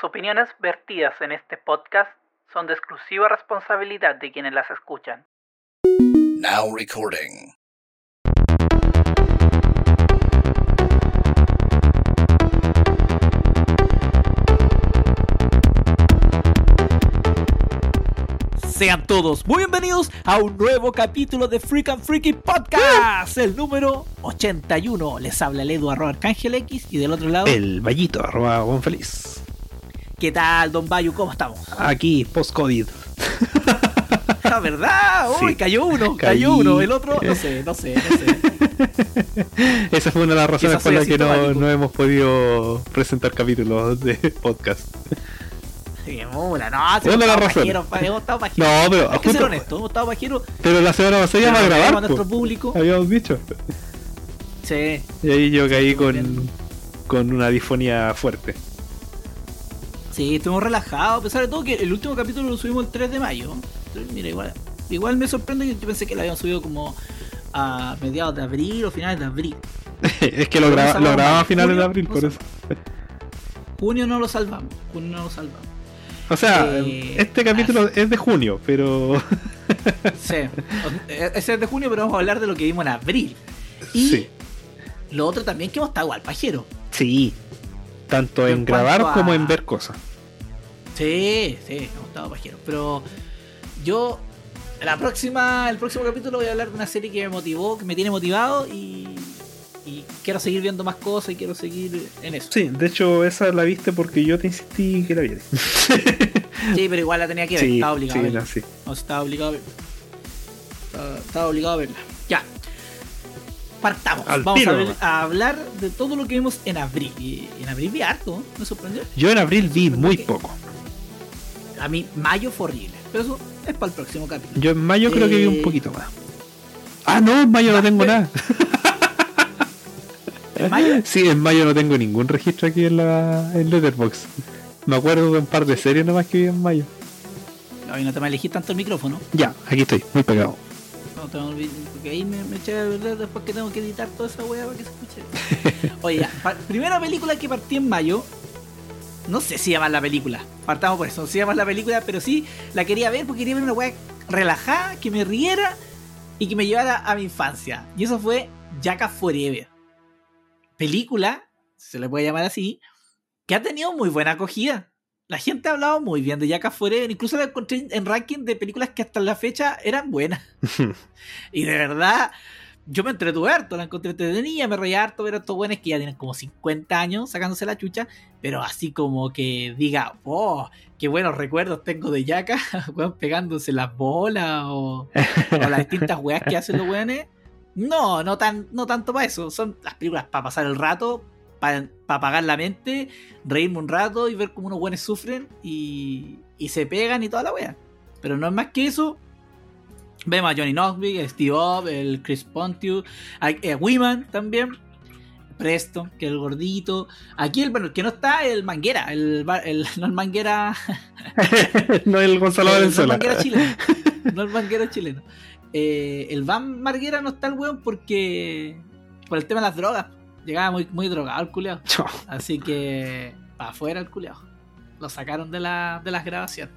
Las opiniones vertidas en este podcast son de exclusiva responsabilidad de quienes las escuchan. Now recording. Sean todos muy bienvenidos a un nuevo capítulo de Freak and Freaky Podcast, el número 81. Les habla el Edu arroba Arcángel X y del otro lado, El Vallito, arroba buen feliz. ¿Qué tal, Don Bayu? ¿Cómo estamos? Aquí, post-COVID. La verdad, uy, Sí. cayó uno, Caí. cayó uno, el otro, no sé, no sé, no sé. Esa fue una de las razones por las que no, no hemos podido presentar capítulos de podcast. Sí, mula, no, si Una hemos de las estado razones. pajeros, pa- hemos estado pajeros. No, pero Hay que ser honesto, hemos estado pajeros. Pero la semana pasada íbamos a grabar. a nuestro público. Habíamos dicho. Sí, Y ahí yo caí con, bien. con una disfonía fuerte. Sí, estuvimos relajados, a pesar de todo que el último capítulo lo subimos el 3 de mayo. Entonces, mira, igual, igual me sorprende que yo pensé que lo habíamos subido como a mediados de abril o finales de abril. es que lo, graba- lo grababa a finales de abril, por eso. Junio no lo salvamos, junio no lo salvamos. O sea, Eh, este capítulo es de junio, pero. Sí, ese es de junio, pero vamos a hablar de lo que vimos en abril. Y sí. lo otro también que hemos estado igual, pajero. Sí. Tanto En en grabar a- como en ver cosas. Sí, sí, hemos estado pajeros. Pero yo, la próxima, el próximo capítulo voy a hablar de una serie que me motivó, que me tiene motivado y, y quiero seguir viendo más cosas y quiero seguir en eso. Sí, de hecho, esa la viste porque yo te insistí que la vieras. Sí, pero igual la tenía que ver, Sí, estaba obligado sí, a verla. no, sí. No, estaba obligado a verla. Estaba, estaba obligado a verla. Ya. Partamos. Al Vamos a, ver- hablar de todo lo que vimos en abril. Y en abril vi harto, ¿eh? me sorprendió. Yo en abril vi muy poco. A mí, mayo fue horrible. Pero eso es para el próximo capítulo. Yo en mayo creo que vi un Eh, poquito más. Ah, no, en mayo no tengo nada. ¿En mayo? Sí, en mayo no tengo ningún registro aquí en la en Letterboxd. Me acuerdo de un par de series nomás que vi en mayo. Ay, no te me elegís tanto el micrófono. Ya, aquí estoy, muy pegado. No te me porque ahí me, me eché a perder después que tengo que editar toda esa weá para que se escuche. Oye, ya, primera película que partí en mayo. No sé si llaman la película. Partamos por eso. No sé si llaman la película, pero sí la quería ver porque quería ver una weá relajada, que me riera y que me llevara a mi infancia. Y eso fue Jacka Forever. Película, se le puede llamar así, que ha tenido muy buena acogida. La gente ha hablado muy bien de Jacka Forever, incluso la encontré en ranking de películas que hasta la fecha eran buenas. y de verdad, yo me entretuve harto, la encontré entretenida, me reía harto ver a estos buenos que ya tienen como 50 años sacándose la chucha, pero así como que diga, oh, qué buenos recuerdos tengo de Jacka, weón, pegándose las bolas o, las distintas weas que hacen los weones. No, no, tan, no tanto para eso, son las películas para pasar el rato, para apagar la mente, reírme un rato y ver cómo unos buenos sufren y, y se pegan y toda la wea. Pero no es más que eso. Vemos a Johnny Knoxville, Steve Up, el Chris Pontius, a, a Wiman también. Presto, que es el gordito. Aquí el, bueno, el que no está, el Manguera, el, el- no el Manguera. no el Gonzalo el- no el Valenzuela. Manguera chileno. No el Manguera chileno. Eh, el Van Marguera no está el weón porque. Por el tema de las drogas. Llegaba muy, muy drogado el culeado. Así que para afuera el culeado. Lo sacaron de, la, de las grabaciones.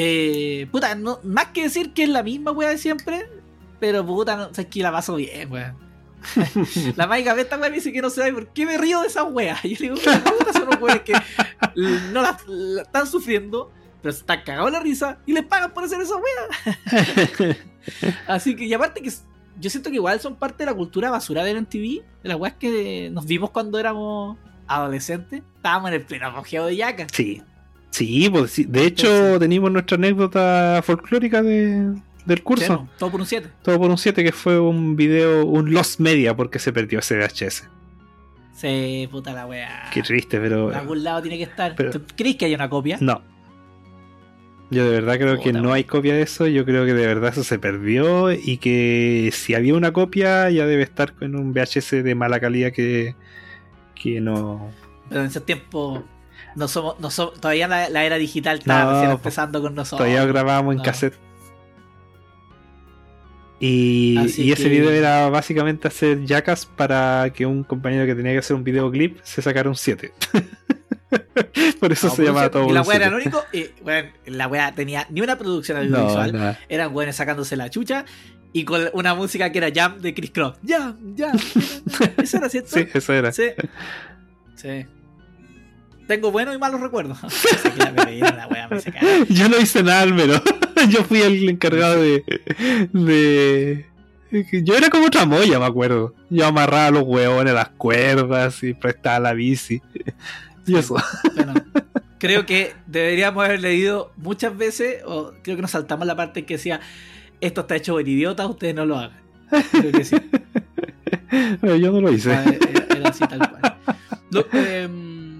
Eh, puta, no, más que decir que es la misma wea de siempre. Pero puta, no, o sea, es que la paso bien, weón. la Maica esta wea me dice que no sabe por qué me río de esas weas. Y yo le digo, puta, son los weas que no la, la están sufriendo, pero se están cagados la risa y les pagan por hacer esa wea. Así que, y aparte que yo siento que igual son parte de la cultura basura del MTV, de las weas que nos vimos cuando éramos adolescentes. Estábamos en el pleno apogeo de Yaka. Sí. Sí, pues sí. De hecho, Entonces- teníamos nuestra anécdota folclórica de, del curso. Claro, todo por un 7. Todo por un 7 que fue un video, un Lost Media porque se perdió ese VHS. Sí, puta la wea. Qué triste, pero... Por algún lado tiene que estar. pero- ¿Tú ¿Crees que hay una copia? No. Yo de verdad creo que no hay copia de eso. Yo creo que de verdad eso se perdió. Y que si había una copia, ya debe estar con un VHS de mala calidad que, que no. Pero en ese tiempo no somos, no somos- todavía la, la era digital estaba No, recién empezando con nosotros. Todavía grabábamos en no. cassette. Y, y ese que- video era básicamente hacer jackas para que un compañero que tenía que hacer un videoclip se sacara un 7. Por eso No, se llama todo. Y la weá era el único. Y, la weá tenía ni una producción No, audiovisual. nada. Eran weones sacándose la chucha. Y con una música que era Jam de Chris Cross. Jam, Jam. Jam. Eso era cierto. Sí, eso era. Sí. Sí. Tengo buenos y malos recuerdos. Yo no hice nada, Álvaro. Yo fui el encargado de. de. Yo era como otra moya, me acuerdo. Yo amarraba los huevones a las cuerdas y prestaba la bici. Y eso. Bueno, creo que deberíamos haber leído muchas veces, o creo que nos saltamos la parte que decía, esto está hecho por idiotas, ustedes no lo hagan. Creo que sí. Yo no lo hice. Ah, Era, era así tal cual. Lo, em,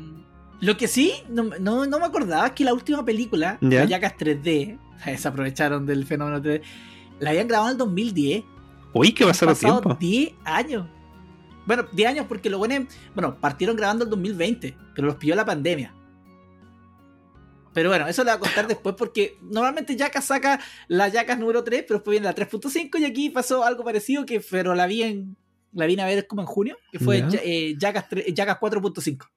lo que sí, no, no, no me acordaba es que la última película, ¿Ya? la Jackass 3D, se aprovecharon del fenómeno 3D, la habían grabado en el 2010. Uy, ¿qué pasó Han el tiempo? pasado 10 años. Bueno, 10 años porque lo bueno, bueno, partieron grabando el 2020, pero los pilló la pandemia. Pero bueno, eso lo voy a contar después porque normalmente Jackass saca la Jackass número 3, pero después viene la 3.5 y aquí pasó algo parecido que pero la vi en la vine a ver como en junio, que fue. Ja- eh, Jackass, 3 Jackass 4.5.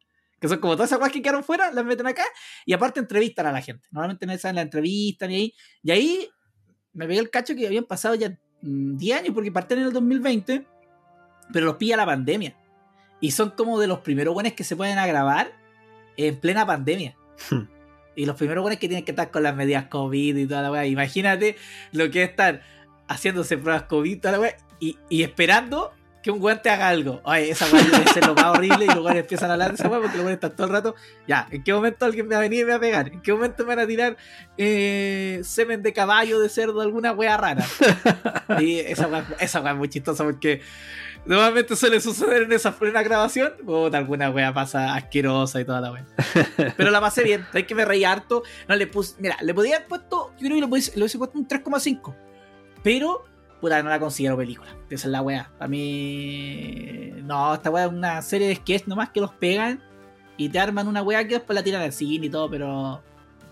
Que son como todas esas cosas que quedaron fuera, las meten acá y aparte entrevistan a la gente. Normalmente no saben la entrevistan y ahí. Y ahí me pegué el cacho que habían pasado ya mm, 10 años porque partieron en el 2020, pero los pilla la pandemia. Y son como de los primeros buenos que se pueden a grabar en plena pandemia. Hmm. Y los primeros buenos que tienen que estar con las medidas COVID y toda la weá. Imagínate lo que es estar haciéndose pruebas COVID y toda la weá. Y, y esperando que un weón te haga algo. Ay, esa weá debe ser lo más horrible. Y los weones empiezan a hablar de esa weá porque los weones están todo el rato. Ya, ¿en qué momento alguien me va a venir y me va a pegar? ¿En qué momento me van a tirar eh, semen de caballo, de cerdo, alguna weá rara? Y esa weá, esa es muy chistosa porque normalmente suele suceder en esa plena grabación. Puta, alguna weá pasa asquerosa y toda la weá. Pero la pasé bien, es que me reí harto. No le puse, mira, le podía haber puesto, yo creo que le hubiese puesto un 3,5. Pero, puta, no la considero película. Esa es la weá. Para mí, no, esta weá es una serie de sketch nomás que los pegan y te arman una weá que después la tiran al cine y todo, pero,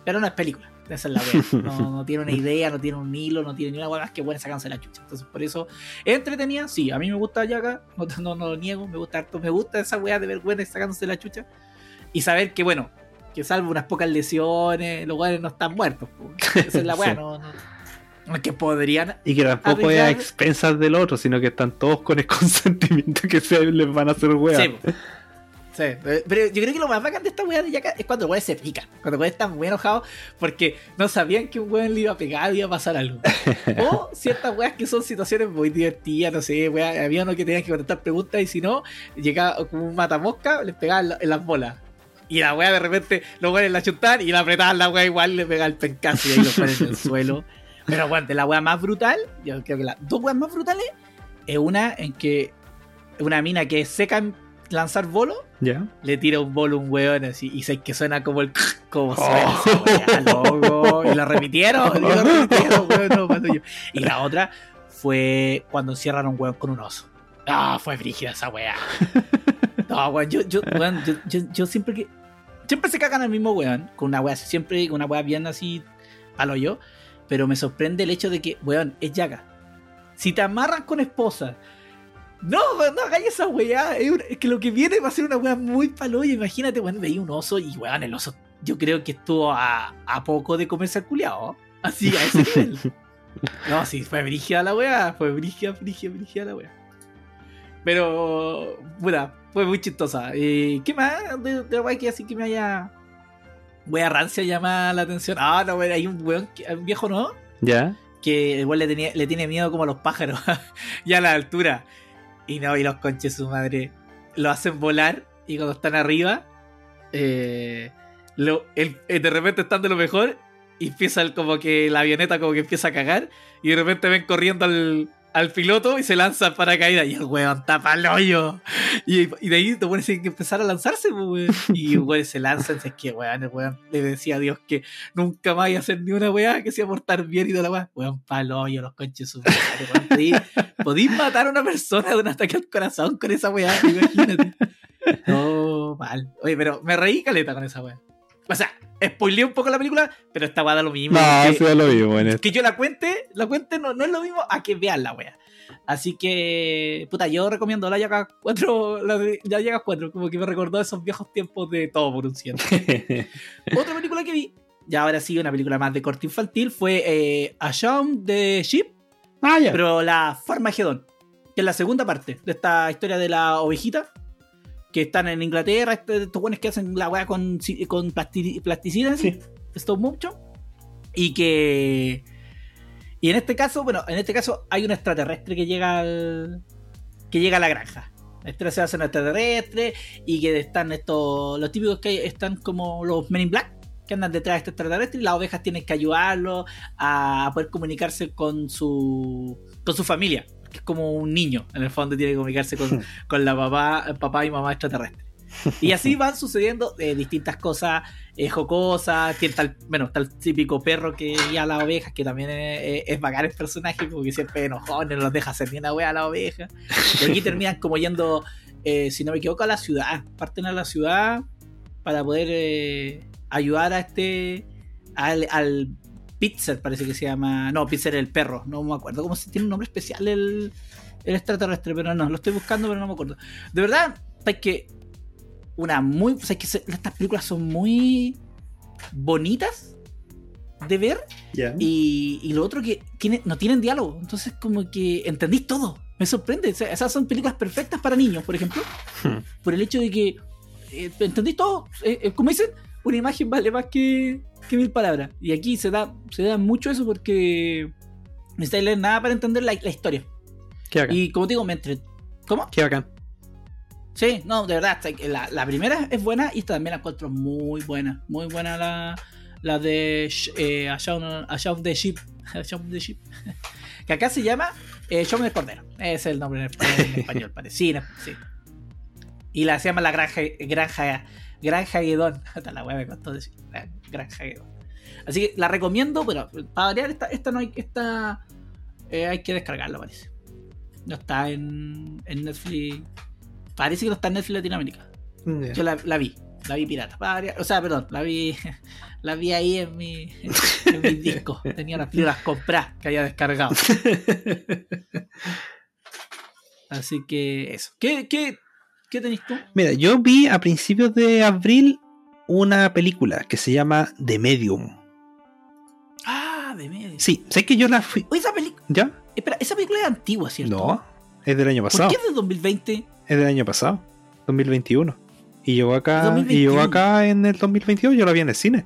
pero no es película. Esa es la weá. No, no tiene una idea, no tiene un hilo, no tiene ni una weá más que buena sacarse la chucha. Entonces, por eso, es entretenida. Sí, a mí me gusta Yaga, no, no, no lo niego, me gusta harto. Me gusta esa weá de ver buenas sacándose la chucha. Y saber que, bueno, que salvo unas pocas lesiones, los weones no están muertos. Esa es la weá, Sí. no, no. Que podrían. Y que tampoco es a expensas del otro, sino que están todos con el consentimiento que se les van a hacer weas. Sí, pero yo creo que lo más bacán de esta weá de Yaka es cuando los weones se pican. Cuando los weones están muy enojados porque no sabían que un weón le iba a pegar y iba a pasar algo. O ciertas weas que son situaciones muy divertidas, no sé, weá. Había uno que tenía que contestar preguntas y si no, llegaba como un matamosca, les pegaba en las bolas. Y la wea de repente los weones la chutaban y la apretaban la wea igual le pegaba el pencazo y ahí lo ponen en el suelo. Pero bueno, de la wea más brutal, yo creo que las dos weas más brutales es una en que una mina que seca en lanzar bolo ¿Ya? le tira un bolo a un weón así y sé que suena como el como Oh. suena esa weá, loco. y lo repitieron y lo repitieron weón, no, yo. y la otra fue cuando encierran a un weón con un oso ah fue brígida esa weá no weón yo, yo, weón, yo, yo, yo siempre que siempre se cagan al mismo weón con una weá siempre con una weá bien así palo yo pero me sorprende el hecho de que weón es yaga si te amarran con esposa no, no hagáis esa weá. Es, que lo que viene va a ser una weá muy paloya. Imagínate, weón, veía un oso y weón, el oso. Yo creo que estuvo a, a poco de comerse al culiao. Así, a ese nivel. No, sí, fue brígida la weá. Fue brígida, brígida, brígida la weá. Pero, puta, fue muy chistosa. Eh, ¿Qué más de, de la weá que así que me haya. Wea rancia llama la atención? Ah, no, hay un weón, un viejo, ¿no? ¿Ya? que igual le, tenía, le tiene miedo como a los pájaros, ya a la altura. Y no, y los conches su madre lo hacen volar y cuando están arriba, eh, lo, él, eh, de repente están de lo mejor y empieza el- como que la avioneta como que empieza a cagar y de repente ven corriendo al, al piloto y se lanza para caída y el weón tapa el hoyo. Y, y de ahí te pones que empezar a lanzarse, weón. Y weón se lanzan, es que weón, el weón le decía a Dios que nunca más iba a hacer ni una weá que se iba a portar bien y toda la weá. Weón, palo hoyo, los conches su Podís matar a una persona de un ataque al corazón con esa weá, imagínate. No, mal. Oye, pero me reí caleta con esa weá. O sea, spoileé un poco la película, pero esta weá da lo mismo. No, eso ya lo bueno. que yo la cuente, la cuente no, no es lo mismo a que vean la wea. Así que, puta, yo recomiendo la Yaga 4, la de la Yaga 4, como que me recordó esos viejos tiempos de todo por un ciento. Otra película que vi, ya ahora sí, una película más de corte infantil, fue eh, A Shaun the Sheep, ah, ya. pero la Farmagedón, que es la segunda parte de esta historia de la ovejita, que están en Inglaterra, este- estos buenos que hacen la weá con, con plasti- plasticina, Sí. stop motion, y que... Y en este caso, bueno, en este caso hay un extraterrestre que llega al... que llega a la granja. Este se hace un extraterrestre y que están estos, los típicos que están como los Men in Black, que andan detrás de este extraterrestre y las ovejas tienen que ayudarlo a poder comunicarse con su, con su familia, que es como un niño, en el fondo tiene que comunicarse con, con la papá, papá y mamá extraterrestre. Y así van sucediendo eh, distintas cosas eh, jocosas. Tiene tal, bueno, está el típico perro que guía a las ovejas, que también es, es- es bacán el personaje, porque siempre enojón, no los deja hacer ni una wea a la oveja. Y aquí terminan como yendo, eh, si no me equivoco, a la ciudad. Parten a la ciudad para poder eh, ayudar a este. al, al Pizzer, parece que se llama. No, Pizzer el perro, no me acuerdo cómo se tiene un nombre especial el, el extraterrestre, pero no, lo estoy buscando, pero no me acuerdo. De verdad, es que una muy. O sea, es que se- estas películas son muy bonitas de ver Ya. y, y lo otro que tiene, no tienen diálogo. Entonces, como que entendís todo. Me sorprende. O sea, esas son películas perfectas para niños, por ejemplo. Hmm. Por el hecho de que eh, entendís todo. Eh, eh, como dicen, una imagen vale más que, que mil palabras. Y aquí se da, se da mucho eso porque necesitáis leer nada para entender la, la historia. Qué bacán. Y como te digo, me entre... ¿Cómo? Qué bacán. Sí, no, de verdad, la, la primera es buena y esta también la encuentro muy buena. Muy buena la, la de eh, A Shaun A Shaun the Sheep. A Shaun the Sheep. que acá se llama eh, Shaun el Cordero. Es el nombre en español, en español parece. Sí. Y la se llama la Granja Granja Granja Guedón. Hasta la wea me costó decir. Guedón. Así que la recomiendo, pero para variar, esta, esta no hay esta eh, hay que descargarla, parece. No está en, en Netflix. Parece que no está en Netflix Latinoamérica. Yo la, la vi, la vi pirata. variar. O sea, perdón, la vi, la vi ahí en mi, en discos. Tenía las películas compradas que había descargado. Así que eso. ¿Qué, qué, qué tenés tú? Mira, yo vi a principios de abril una película que se llama The Medium. Ah, de medio. Sí, sé que yo la fui. Oye, esa película. ¿Ya? Espera, esa película es antigua, ¿cierto? No, es del año ¿Por pasado. qué es de 2020? Es del año pasado, 2021. Y llegó acá, y 2021. llegó acá en el 2022, yo la vi en el cine.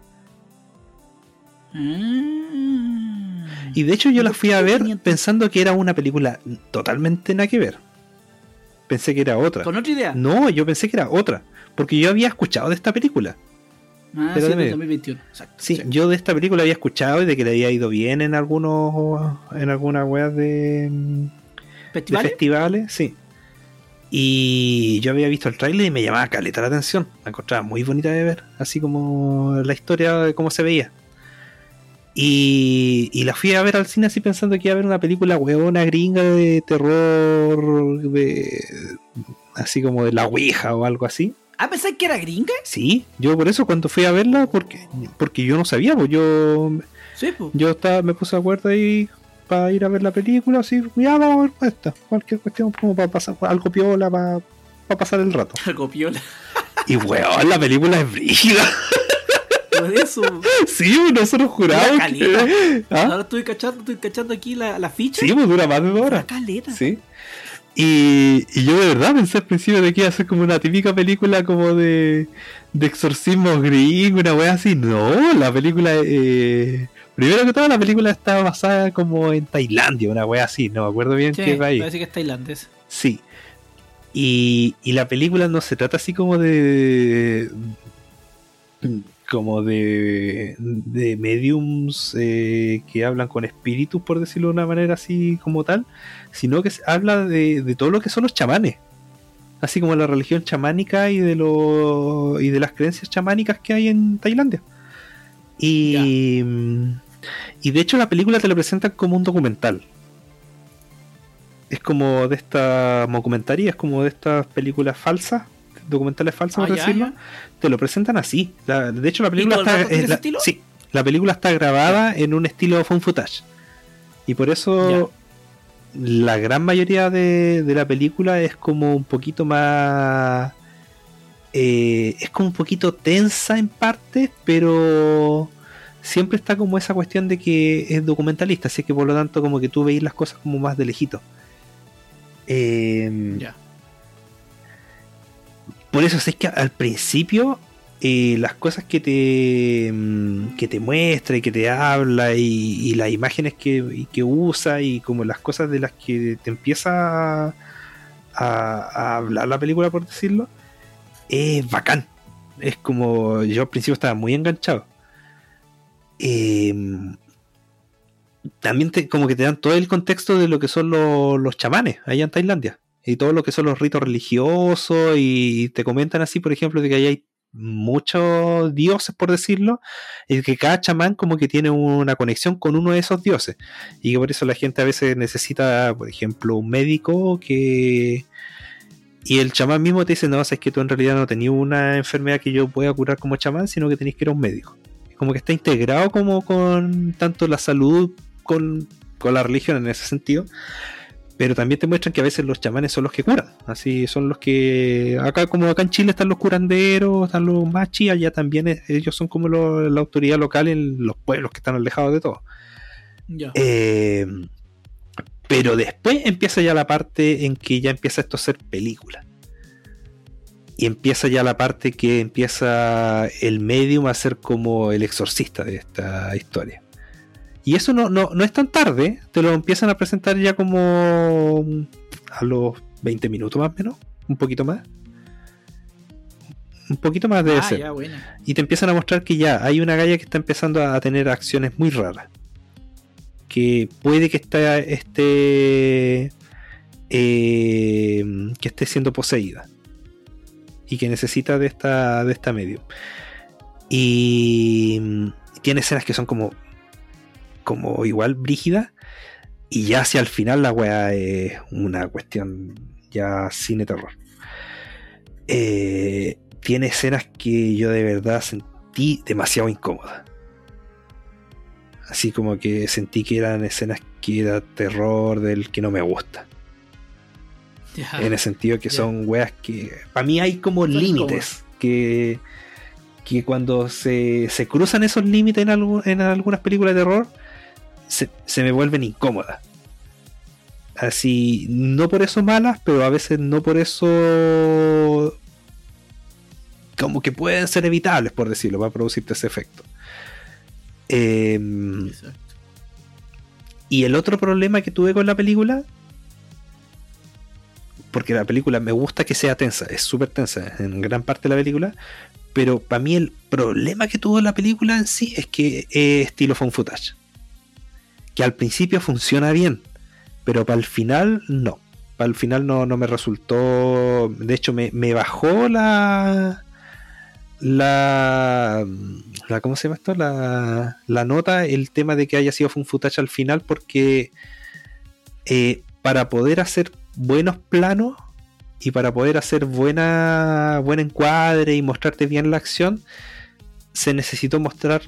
Mm. Y de hecho yo la fui a ver 500. pensando que era una película totalmente nada que ver. Pensé que era otra. Con otra idea. No, yo pensé que era otra. Porque yo había escuchado de esta película. Ah, sí, de medio. 2021. Exacto. Sí, yo de esta película había escuchado y de que le había ido bien en algunos. en algunas weas de. de ¿Festivales? festivales, sí. Y yo había visto el tráiler y me llamaba caleta la atención. La encontraba muy bonita de ver, así como la historia de cómo se veía. Y, y la fui a ver al cine así pensando que iba a ver una película huevona gringa de terror, de, así como de la Ouija o algo así. Ah, pensé que era gringa. Sí, yo por eso cuando fui a verla, porque, porque yo no sabía, pues yo, Sí, pues. yo estaba, me puse de acuerdo ahí para ir a ver la película, así, ya vamos a ver esta, cualquier cuestión como para pasar algo piola, para, para pasar el rato. Copiola. Y weón, la película es brígida. Por eso. Sí, nosotros juramos que... ¿Ah? Ahora estoy cachando, estoy cachando aquí la, la ficha. Sí, pues dura más de dos horas. caleta. Sí. Y, y yo de verdad pensé al principio de que iba a ser como una típica película como de, de exorcismo gringo, una wea así. No, la película... Eh, primero que todo, la película está basada como en Tailandia, una wea así. No me acuerdo bien Sí, qué país. parece que es tailandés. Sí. Y, y la película no se trata así como de. como de. de mediums eh, que hablan con espíritus, por decirlo de una manera así como tal, sino que habla de, de todo lo que son los chamanes. Así como la religión chamánica y de lo, y de las creencias chamánicas que hay en Tailandia. Y, y de hecho la película te lo presentan como un documental es como de esta documentaria, es como de estas películas falsas, documentales falsos, Ah, por decirlo. Te lo presentan así. La- de hecho, la película está. la- sí, la película está grabada en un estilo phone footage. Y por eso. La gran mayoría de, de la película es como un poquito más. eh, es como un poquito tensa en parte, pero siempre está como esa cuestión de que es documentalista, así que por lo tanto, como que tú veis las cosas como más de lejito. Eh, Ya. por eso es que al principio eh, las cosas que te mm, que te muestra y que te habla y, y las imágenes que, que usa y como las cosas de las que te empieza a, hablar la película por decirlo es bacán. Es como yo al principio estaba muy enganchado. Eh, también te, como que te dan todo el contexto de lo que son los, los chamanes allá en Tailandia y todo lo que son los ritos religiosos y te comentan así, por ejemplo, de que ahí hay muchos dioses, por decirlo, y que cada chamán como que tiene una conexión con uno de esos dioses y que por eso la gente a veces necesita, por ejemplo, un médico que... Y el chamán mismo te dice, no, es que tú en realidad no tenías una enfermedad que yo pueda curar como chamán, sino que tenéis que ir a un médico. Como que está integrado como con tanto la salud con, con la religión en ese sentido, pero también te muestran que a veces los chamanes son los que curan. Así son los que. Acá, como acá en Chile están los curanderos, están los machis, allá también es- ellos son como lo- la autoridad local en los pueblos que están alejados de todo. Eh, pero después empieza ya la parte en que ya empieza esto a ser película. Y empieza ya la parte que empieza el medium a ser como el exorcista de esta historia. Y eso no, no, no es tan tarde, te lo empiezan a presentar ya como a los 20 minutos más o menos, un poquito más. Un poquito más debe ah, buena. y te empiezan a mostrar que ya hay una galla que está empezando a tener acciones muy raras. Que puede que está, esté. eh, que esté siendo poseída. Y que necesita de esta, de esta medium. Y mm, tiene escenas que son como. Como igual brígidas. Y ya hacia el final la weá es una cuestión ya cine terror. Eh, tiene escenas que yo de verdad sentí demasiado incómodas. Así como que sentí que eran escenas que era terror del que no me gusta. En el sentido que son weas que. Para mí hay como Son límites que. que cuando se, se cruzan esos límites en algunas películas de terror, se, se me vuelven incómodas. Así, no por eso malas, pero a veces no por eso. como que pueden ser evitables, por decirlo, para producirte ese efecto. Em, y el otro problema que tuve con la película, porque la película me gusta que sea tensa, es súper tensa en gran parte de la película, pero para mí el problema que tuvo la película en sí es que es estilo phone footage. Que al principio funciona bien, pero para el final no. Para el final no, no me resultó. De hecho, me, me bajó la. La, la. ¿Cómo se llama esto? La, la nota, el tema de que haya sido phone footage al final, porque eh, para poder hacer buenos planos y para poder hacer buena buen encuadre y mostrarte bien la acción, se necesitó mostrar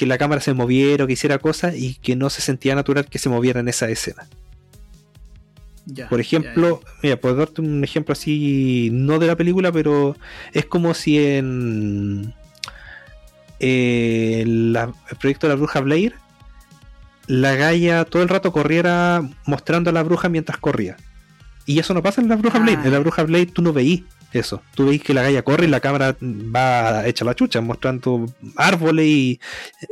que la cámara se moviera o que hiciera cosas y que no se sentía natural que se moviera en esa escena. Ya, Por ya, ejemplo, mira, puedo darte un ejemplo así, no de la película, pero es como si en eh, la- el proyecto de la bruja Blair, la Gaia todo el rato corriera mostrando a la bruja mientras corría. Y eso no pasa en la bruja Ah. Blair. En la bruja Blair tú no veís eso. Tú veis que la Gaia corre y la cámara va hecha la chucha, mostrando árboles y,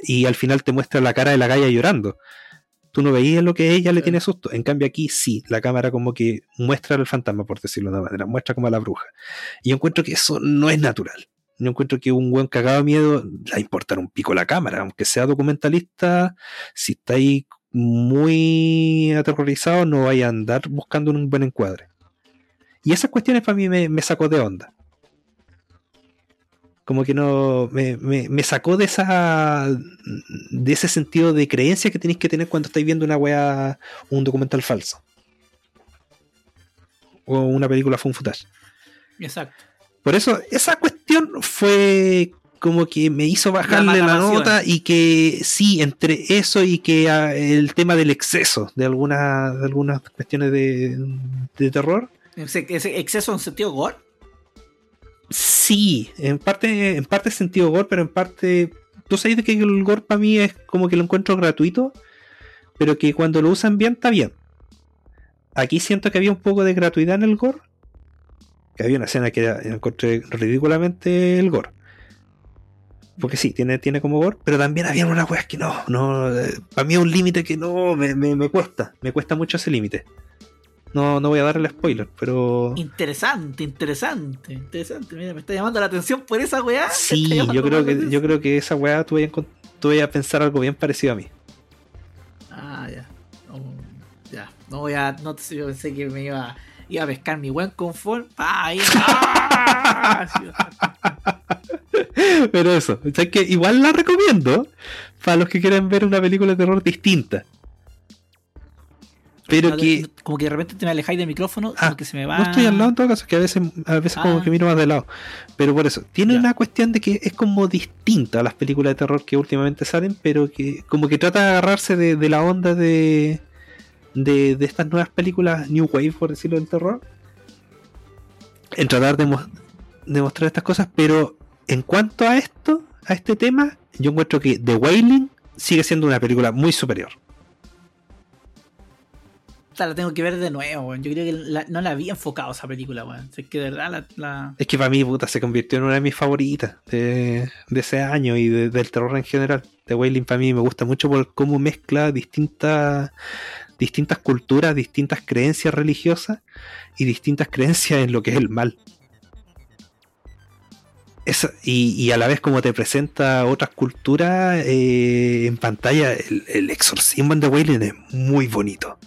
y al final te muestra la cara de la Gaia llorando. Tú no veías lo que ella le tiene susto. En cambio, aquí sí, la cámara como que muestra al fantasma, por decirlo de una manera, muestra como a la bruja. Y yo encuentro que eso no es natural. Yo encuentro que un buen cagado de miedo le va a importar un pico la cámara, aunque sea documentalista, si estáis muy aterrorizado, no vaya a andar buscando un buen encuadre. Y esas cuestiones para mí me, me sacó de onda. Como que no. Me, me- me sacó de esa. de ese sentido de creencia que tenéis que tener cuando estáis viendo una wea. un documental falso. O una película fue un footage. Exacto. Por eso, esa cuestión fue como que me hizo bajarle la, pasión. nota y que sí, entre eso y que ah, el tema del exceso de algunas de algunas cuestiones de, de terror, Ese, exceso en sentido gore. sí, en parte en parte sentido gore, pero en parte tú sabes que el gore para mí es como que lo encuentro gratuito, pero que cuando lo usan bien está bien. Aquí siento que había un poco de gratuidad en el gore. Que había una escena que encontré ridículamente el gore. Porque sí, tiene, tiene como gore, pero también había unas weas que no, no, para mí es un límite que no, me, me, me cuesta, me cuesta mucho ese límite. No, no voy a darle el spoiler, pero Interesante, interesante, interesante. Mira, me está llamando la atención por esa weá. sí, yo creo que, atención. yo creo que esa wea tú vayas, a pensar algo bien parecido a mí. Ah, ya. No, ya. No voy a. No sé, yo pensé que me iba, iba a pescar mi buen confort. ¡Ah! ahí! ¡Ah! Pero eso, o sea que igual la recomiendo para los que quieren ver una película de terror distinta. Pero no, que no, como que de repente te me alejáis del micrófono, Ah, como que se me va. no estoy al lado en todo caso, que a veces, a veces como Ah. que miro más de lado. Pero por eso, tiene Ya. una cuestión de que es como distinta a las películas de terror que últimamente salen, pero que como que trata de agarrarse de, de la onda de, de, de estas nuevas películas New Wave, por decirlo, del terror. En tratar de, mo- de mostrar estas cosas, pero en cuanto a esto, a este tema, yo encuentro que The Wailing sigue siendo una película muy superior. La tengo que ver de nuevo. Yo creo que no la había enfocado esa película, weón. Es que de verdad la. Es que para mí, puta, se convirtió en una de mis favoritas de, ese año y de- del terror en general. The Wailing para mí me gusta mucho por cómo mezcla distintas, distintas culturas, distintas creencias religiosas y distintas creencias en lo que es el mal. Esa- y, a la vez como te presenta otras culturas eh, en pantalla, el, el exorcismo en The Wailing es muy bonito.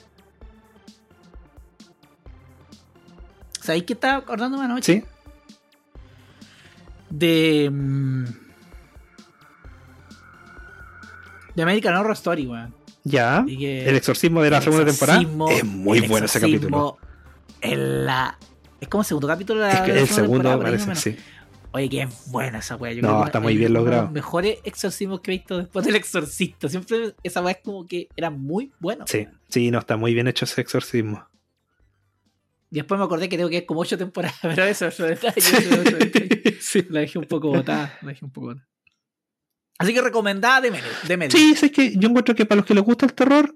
¿Sabéis qué estaba acordándome anoche? ¿Sí? De. mm, De American Horror Story, weón. Ya. Que- El exorcismo de la segunda temporada exorcismo- es muy bueno ese capítulo. En la. Es como el segundo capítulo de la. Es que el segundo parece, menos. sí. Oye, qué buena esa weá. No, creo que está muy bien logrado. Los mejores exorcismos que he visto después del exorcista. Siempre esa weá es como que era muy bueno. Sí, sí, no, está muy bien hecho ese exorcismo. Y después me acordé que tengo que ir como ocho temporadas, pero eso es detalle. sí. La dejé un poco botada. La dejé un poco botada. Así que recomendada de medio. De medio. Sí, es que yo encuentro que para los que les gusta el terror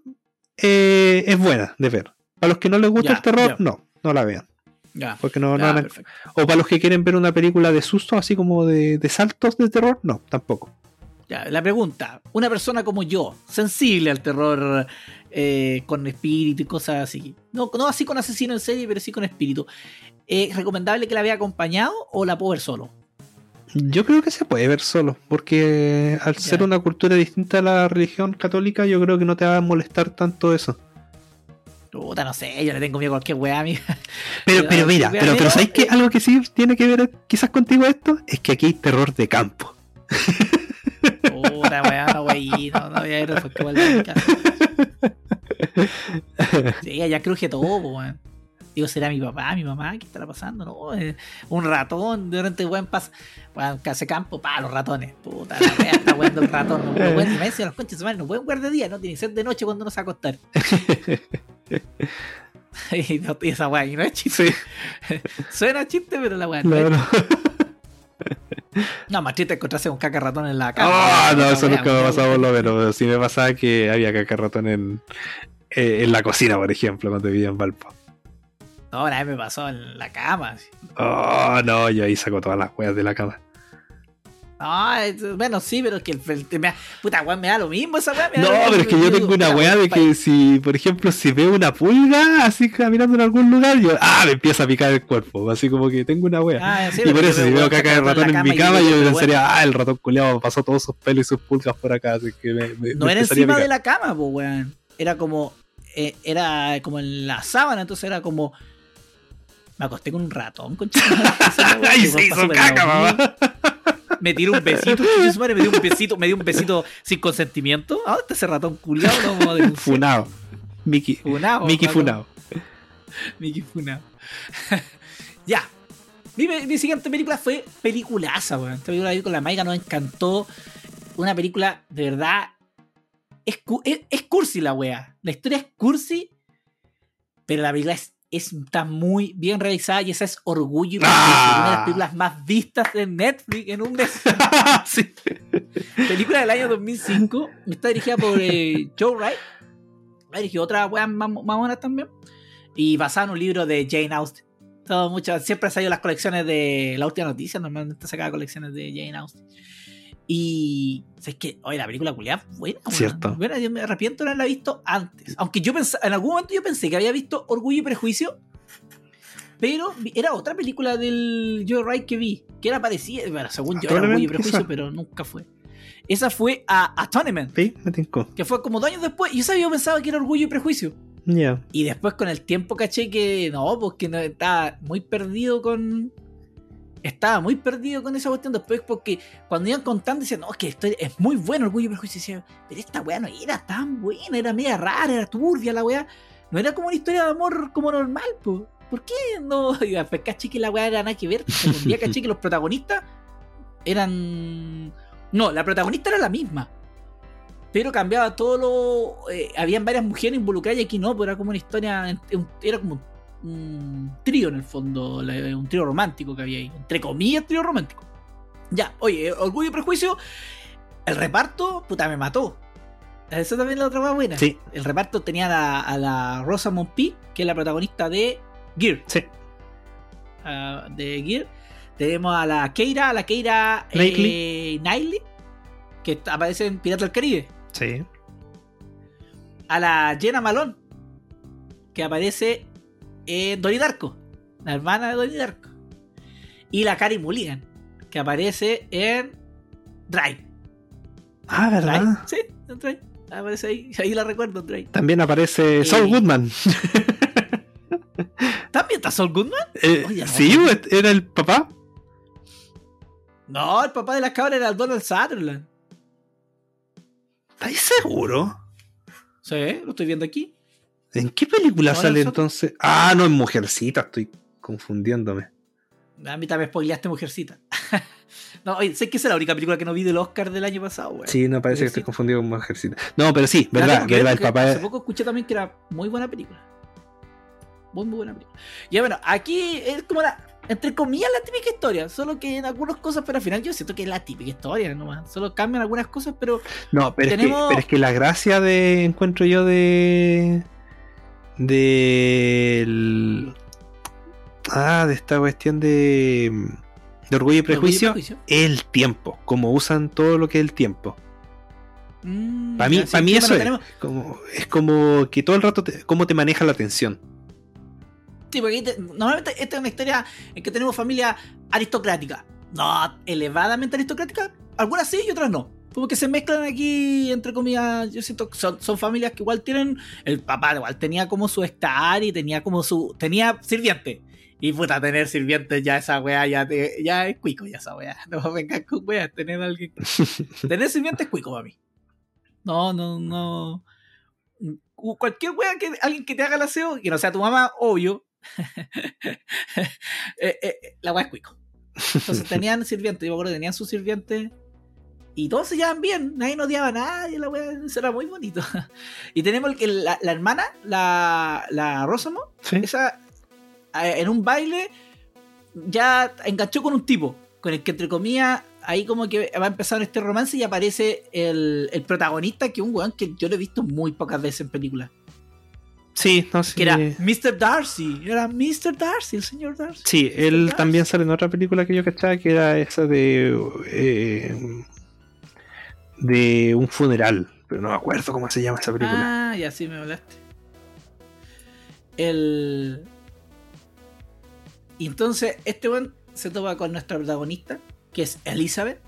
eh, es buena de ver. Para los que no les gusta Ya, el terror, ya. no, no la vean. Ya. Porque no, no Ya, van a- perfecto. O para los que quieren ver una película de susto, así como de, de saltos de terror, no, tampoco. Ya, la pregunta, una persona como yo, sensible al terror eh, con espíritu y cosas así, no, no así con asesino en serie, pero sí con espíritu, ¿es recomendable que la vea acompañado o la puedo ver solo? Yo creo que se puede ver solo, porque al ser una cultura distinta a la religión católica, yo creo que no te va a molestar tanto eso. Puta, no sé, yo le tengo miedo a cualquier weá, amiga. Pero, pero mira, pero, pero ¿sabes qué? eh. Algo que sí tiene que ver quizás contigo esto, es que aquí hay terror de campo. Puta weá, no wey, no, no voy a de mi casa. Sí, allá cruje todo, weón. Digo, ¿será mi papá, mi mamá? ¿Qué estará pasando? No, eh, un ratón, de repente, weón, pasa. Weón, hace campo, pa, los ratones. Puta, la wea está weando el ratón. No pueden, los conches, no pueden jugar de día, no tiene que ser de noche cuando a acostar. y, no- y esa weá, y no es chiste. Sí, Suena chiste, pero la weá no. No, más triste encontrarse un caca ratón en la cama. Ah, no, eso nunca me ha pasado por lo menos. Sí me pasaba que había caca ratón en, eh, en la cocina, por ejemplo, cuando vivía en Valpo. No, una vez me pasó en la cama. Oh, no, yo ahí saco todas las weas de la cama. Es- bueno, sí, pero es que el, el- me da- puta weón, me da lo mismo esa weá. No, pero es que yo tengo una wea de que si, por ejemplo, si veo una pulga así caminando en algún lugar, yo, ah, me empieza a picar el cuerpo. Así como que tengo una wea. Ah, sí, y por eso, si veo caca de ratón en mi cama, yo pensaría, ah, el ratón culeado pasó todos sus pelos y sus pulgas por acá. Así que me, me- No me era encima de la cama, pues, weón. Era como. eh, era como en la sábana, entonces era como. Me acosté con un ratón, concha. Ay, se hizo caca, mamá. Me tiró un besito, su madre, me dio un besito, me dio un besito sin consentimiento. ¿A dónde está ese ratón culiado? No vamos a. Funado. Mickey. Funao, Mickey. Funao. Mickey Funao. ya. Mi, mi siguiente película fue peliculaza, weón. Esta película con la Maiga nos encantó. Una película de verdad. Es, es, es cursi la wea. La historia es cursi, pero la película es- está muy bien realizada y esa es Orgullo y Ah. una de las películas más vistas de Netflix en un mes. sí. película del año 2005. Está dirigida por eh, Joe Wright. Ha dirigido otras weas más mamonas también. Y basada en un libro de Jane Austen. Todo mucho, siempre han salido las colecciones de la última noticia. Normalmente sacaba colecciones de Jane Austen. Y es que, oye, la película culiada es buena. weón. Cierto. Buena, yo me arrepiento de no haberla visto antes. Aunque yo pensé, en algún momento yo pensé que había visto Orgullo y Prejuicio. Pero era otra película del Joe Wright que vi. Que era parecida. Bueno, según yo era Orgullo y Prejuicio, esa. pero nunca fue. Esa fue a Atonement. Sí, me tincó. Que fue como dos años después. Y yo sabía, yo pensaba que era Orgullo y Prejuicio. Ya. Y después con el tiempo caché que no, porque no, estaba muy perdido con. Estaba muy perdido con esa cuestión después porque cuando iban contando decían, no, que esto es muy bueno Orgullo y Prejuicio. Decía, pero esta weá no era tan buena, era media rara, era turbia la weá. No era como una historia de amor como normal, po. ¿Por qué no? Y después caché que la weá era nada que ver. Un caché que los protagonistas eran. No, la protagonista era la misma. Pero cambiaba todo lo. eh, habían varias mujeres involucradas y aquí no, pues era como una historia. Era como un trío en el fondo, un trío romántico que había ahí. Entre comillas, trío romántico. Ya, oye, Orgullo y Prejuicio. El reparto, puta, me mató. Eso también es la otra más buena. Sí, El reparto tenía a la, a la Rosamund Pike, que es la protagonista de Gear. sí. ah, de Gear. Tenemos a la Keira, a la Keira eh, Knightley. Knightley, que aparece en Pirata del Caribe. Sí. A la Jenna Malone, que aparece en Donnie Darko, la hermana de Donnie Darko. Y la Carrie Mulligan, que aparece en Drive. Ah, Drive, ¿verdad? sí, en Drive. Aparece ahí, ahí la recuerdo en Drive. También aparece Saul Eh, Goodman. ¿También está Saul Goodman? Eh, oye, sí, pues, era el papá. No, el papá de las cabras era el Donald Sutherland. ¿Estás seguro? Sí, lo estoy viendo aquí. ¿En qué película sale entonces? Ah, no, en Mujercita, estoy confundiéndome. A mí también spoileaste Mujercita. no, oye, sé que esa es la única película que no vi del Oscar del año pasado, güey. Sí, no parece que estoy confundido con Mujercita. No, pero sí, verdad, el papá Hace poco escuché también que era muy buena película. Muy, muy buena película. Ya bueno, aquí es como la. Entre comillas, la típica historia. Solo que en algunas cosas, pero al final yo siento que es la típica historia nomás. Solo cambian algunas cosas, pero. No, pero, es que, pero es que la gracia de encuentro yo de del ah de esta cuestión de de orgullo y prejuicio el tiempo, como usan todo lo que es el tiempo. Mm, Para mí, para mí eso es como, es como que todo el rato te- cómo te maneja la atención. Sí, porque te- normalmente esta es una historia en que tenemos familia aristocrática. No, elevadamente aristocrática. Algunas sí y otras no. Como que se mezclan aquí, entre comillas, yo siento que son, son familias que igual tienen... El papá igual tenía como su estar y tenía como su... Tenía sirviente. Y puta, tener sirvientes ya esa weá ya, te- ya es cuico ya esa weá. No vengas con weá, tener alguien... tener sirvientes es cuico para mí. No, no, no... Cualquier weá que alguien que te haga el aseo, que no sea tu mamá, obvio, eh, eh, la weá es cuico. Entonces tenían sirvientes, yo me acuerdo que tenían sus sirvientes y todos se llevaban bien, nadie no odiaba a nadie, la weá, eso era muy bonito. Y tenemos el que la, la hermana, la, la Rosamond, Sí. esa en un baile ya enganchó con un tipo, con el que entre comillas ahí como que va a empezar este romance y aparece el, el protagonista, que es un weón que yo lo he visto muy pocas veces en películas. Sí, no sé. Que era Mr. Darcy, era Mr. Darcy, el señor Darcy. Sí, él Darcy. también sale en otra película que yo cachaba que era esa de eh, de un funeral, pero no me acuerdo cómo se llama esa película. Ah, ya sí me hablaste. El. Y entonces, este weón se topa con nuestra protagonista, que es Elizabeth.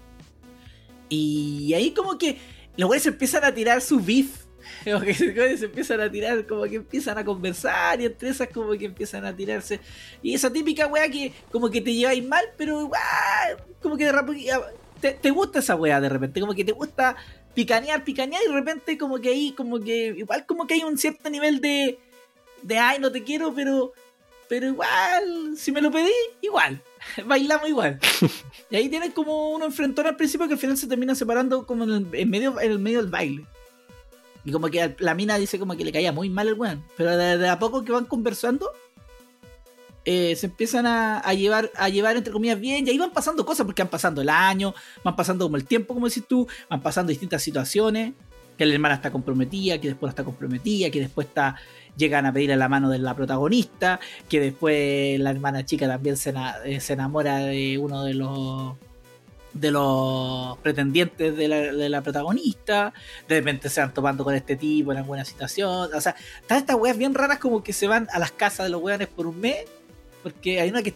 Y ahí como que los güeyes empiezan a tirar su beef. Como que se empiezan a tirar, como que empiezan a conversar y entre esas como que empiezan a tirarse. Y esa típica weá que como que te lleváis mal, pero como que de te, te gusta esa weá de repente, como que te gusta picanear, picanear y de repente como que ahí, como que igual como que hay un cierto nivel de, de ay, no te quiero, pero, pero igual, si me lo pedí, igual. bailamos igual. Y ahí tienen como uno enfrentón al principio que al final se termina separando como en el, en medio, en el medio del baile. Y como que la mina dice como que le caía muy mal el weón. Pero de, de a poco que van conversando, eh, se empiezan a, llevar, entre comillas bien. Y ahí van pasando cosas, porque van pasando el año, van pasando como el tiempo, como decís tú, van pasando distintas situaciones. Que la hermana está comprometida, que después no está comprometida, que después está, llegan a pedirle la mano de la protagonista, que después la hermana chica también se, eh, enamora de uno de los de los pretendientes de la, protagonista, de repente se van topando con este tipo en alguna situación, o sea, están estas weas bien raras como que se van a las casas de los weones por un mes, porque hay una que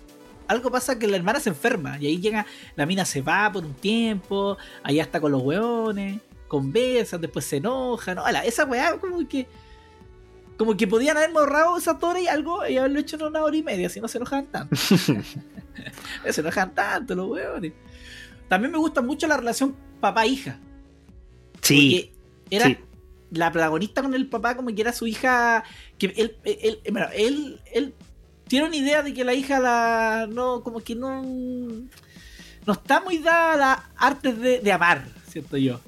algo pasa que la hermana se enferma y ahí llega, la mina se va por un tiempo, allá está con los weones, conversan, después se enojan, ¿no? Ala, esa weá como que como que podían haberme ahorrado esas dos horas y algo y haberlo hecho en una hora y media, si no se enojaban tanto. se enojan tanto los weones. También me gusta mucho la relación papá-hija. Sí, Porque era sí. la protagonista con el papá como que era su hija. Que él, él, él- bueno, él, él tiene una idea de que la hija la no, como que no. No está muy dada a las artes de, de amar, siento yo.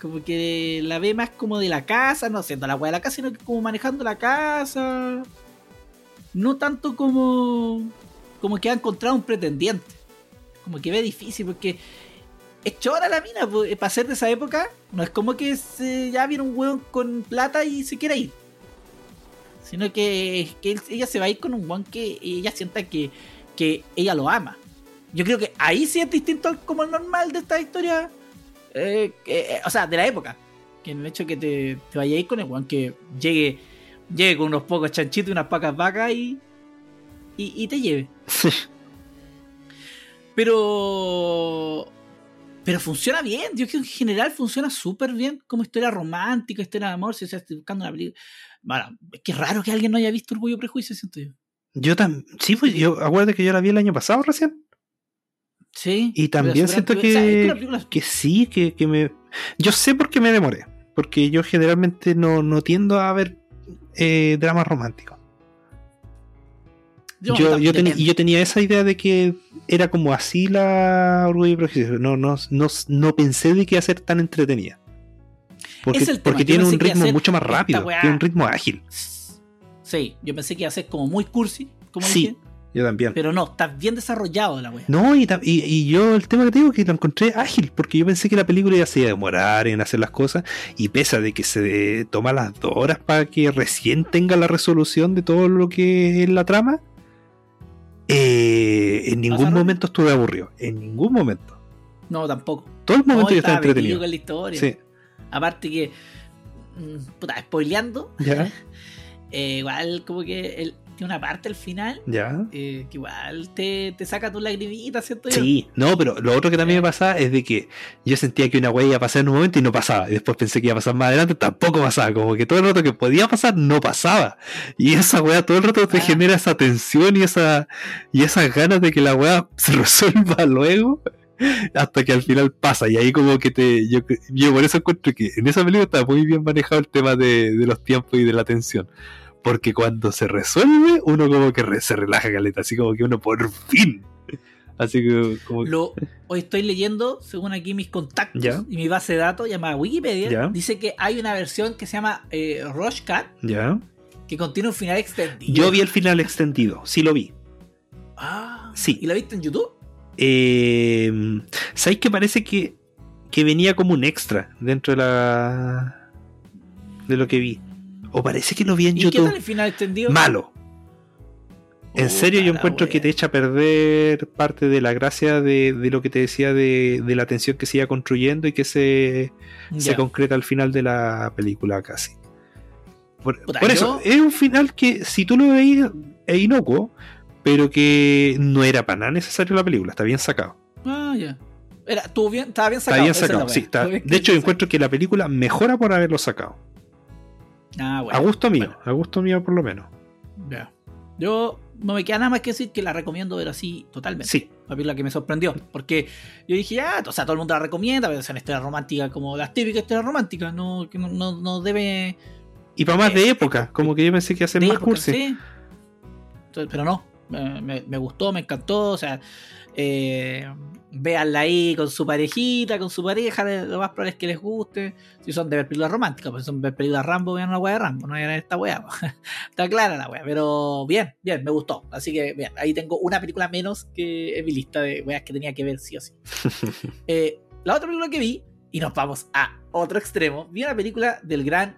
Como que la ve más como de la casa, no siendo la weá de la casa, sino que como manejando la casa. No tanto como. Como que ha encontrado un pretendiente. Como que ve difícil porque es chora la mina, pues, para ser de esa época, no es como que se, ya viene un hueón con plata y se quiera ir. Sino que, que él- ella se va a ir con un hueón que ella sienta que, que ella lo ama. Yo creo que ahí sí es distinto como el normal de esta historia. eh, eh, o sea, de la época. Que en el hecho que te, te vayas a ir con el hueón que llegue, llegue con unos pocos chanchitos y unas pacas vacas y, y, y te lleve. Pero. Pero funciona bien. Yo creo que en general funciona súper bien como historia romántica, historia de amor. Si estoy buscando una película. Bueno, es que es raro que alguien no haya visto Orgullo y Prejuicio, siento yo. Yo también. Sí, pues yo acuérdate que yo la vi el año pasado recién. Sí. Y también siento o sea, es que- película- Que sí, que, que me. Yo sé por qué me demoré. Porque yo generalmente no, no tiendo a ver eh, dramas románticos. yo- Yo, yo, yo tenía esa idea de que era como así la Orgullo y Prejuicio. No, no, no, no pensé de que iba a ser tan entretenida. Porque, Es el porque tiene un ritmo mucho más rápido. weá- Tiene un ritmo ágil. Sí, yo pensé que iba a ser como muy cursi, como Sí. dije. Yo también. Pero no, está bien desarrollado la wea. No, y, y, y yo el tema que te digo es que lo encontré ágil, porque yo pensé que la película iba a se iba a demorar en hacer las cosas, y pese a de que se toma las dos horas para que recién tenga la resolución de todo lo que es la trama, eh, en ningún momento estuve aburrido, en ningún momento. No, tampoco. Todo el momento No, yo estaba entretenido. con la historia. Sí, Aparte que. mm, Puta, spoileando. ya, eh, igual como que tiene una parte al final ya. eh, que igual te, te saca tu lagrimita, ¿cierto? yo? Sí, no, pero lo otro que también me pasaba es de que yo sentía que una wea iba a pasar en un momento y no pasaba. Y después pensé que iba a pasar más adelante, tampoco pasaba. Como que todo el rato que podía pasar, no pasaba. Y esa wea todo el rato te Ah. genera esa tensión y esa y esas ganas de que la wea se resuelva luego. Hasta que al final pasa. Y ahí como que te. Yo, yo por eso encuentro que en esa película está muy bien manejado el tema de, de los tiempos y de la tensión. Porque cuando se resuelve, uno como que re- se relaja caleta. Así como que uno por fin. Así que como que- Lo, hoy estoy leyendo, según aquí mis contactos Ya. y mi base de datos llamada Wikipedia, Ya. dice que hay una versión que se llama eh, Rush Cut Ya. que contiene un final extendido. Yo vi el final extendido, sí lo vi. Ah, Sí. ¿Y la viste en YouTube? Eh, ¿Sabéis que parece que, que venía como un extra dentro de la. de lo que vi? O parece que lo vi en ¿Y qué YouTube. tal el final extendido? Malo. En serio, yo encuentro que te echa a perder parte de la gracia de, de lo que te decía de, de la tensión que se iba construyendo y que se, se concreta al final de la película casi. Por, eso, es un final que si tú lo veías es inocuo, pero que no era para nada necesario la película, está bien sacado. Ah, ya. Era, estuvo bien, estaba bien Está sacado. bien esa es la sacado, sí. está- bien de hecho, encuentro que la película mejora por haberlo sacado. Ah, bueno. a gusto mío, bueno. a gusto mío por lo menos. Ya. Yo no me queda nada más que decir que la recomiendo ver así totalmente. Sí, Una película que me sorprendió. Porque yo dije, ya, o sea, todo el mundo la recomienda, pero es una historia romántica como las típicas historias románticas. No, que no, no, no debe. y para más de Eh, época, como que yo pensé que iba a ser más cursi. sí. Entonces, pero no. Me, me- gustó, me encantó. O sea, eh, véanla ahí con su parejita, con su pareja. Lo más probable es que les guste. Si son de ver películas románticas, pues si son de ver películas Rambo, vean una weá de Rambo, no vean esta weá. po. Está clara la weá, pero bien, bien, me gustó. Así que bien, ahí tengo una película menos que en mi lista de weas que tenía que ver sí o sí. Eh, la otra película que vi, y nos vamos a otro extremo, vi una película del gran,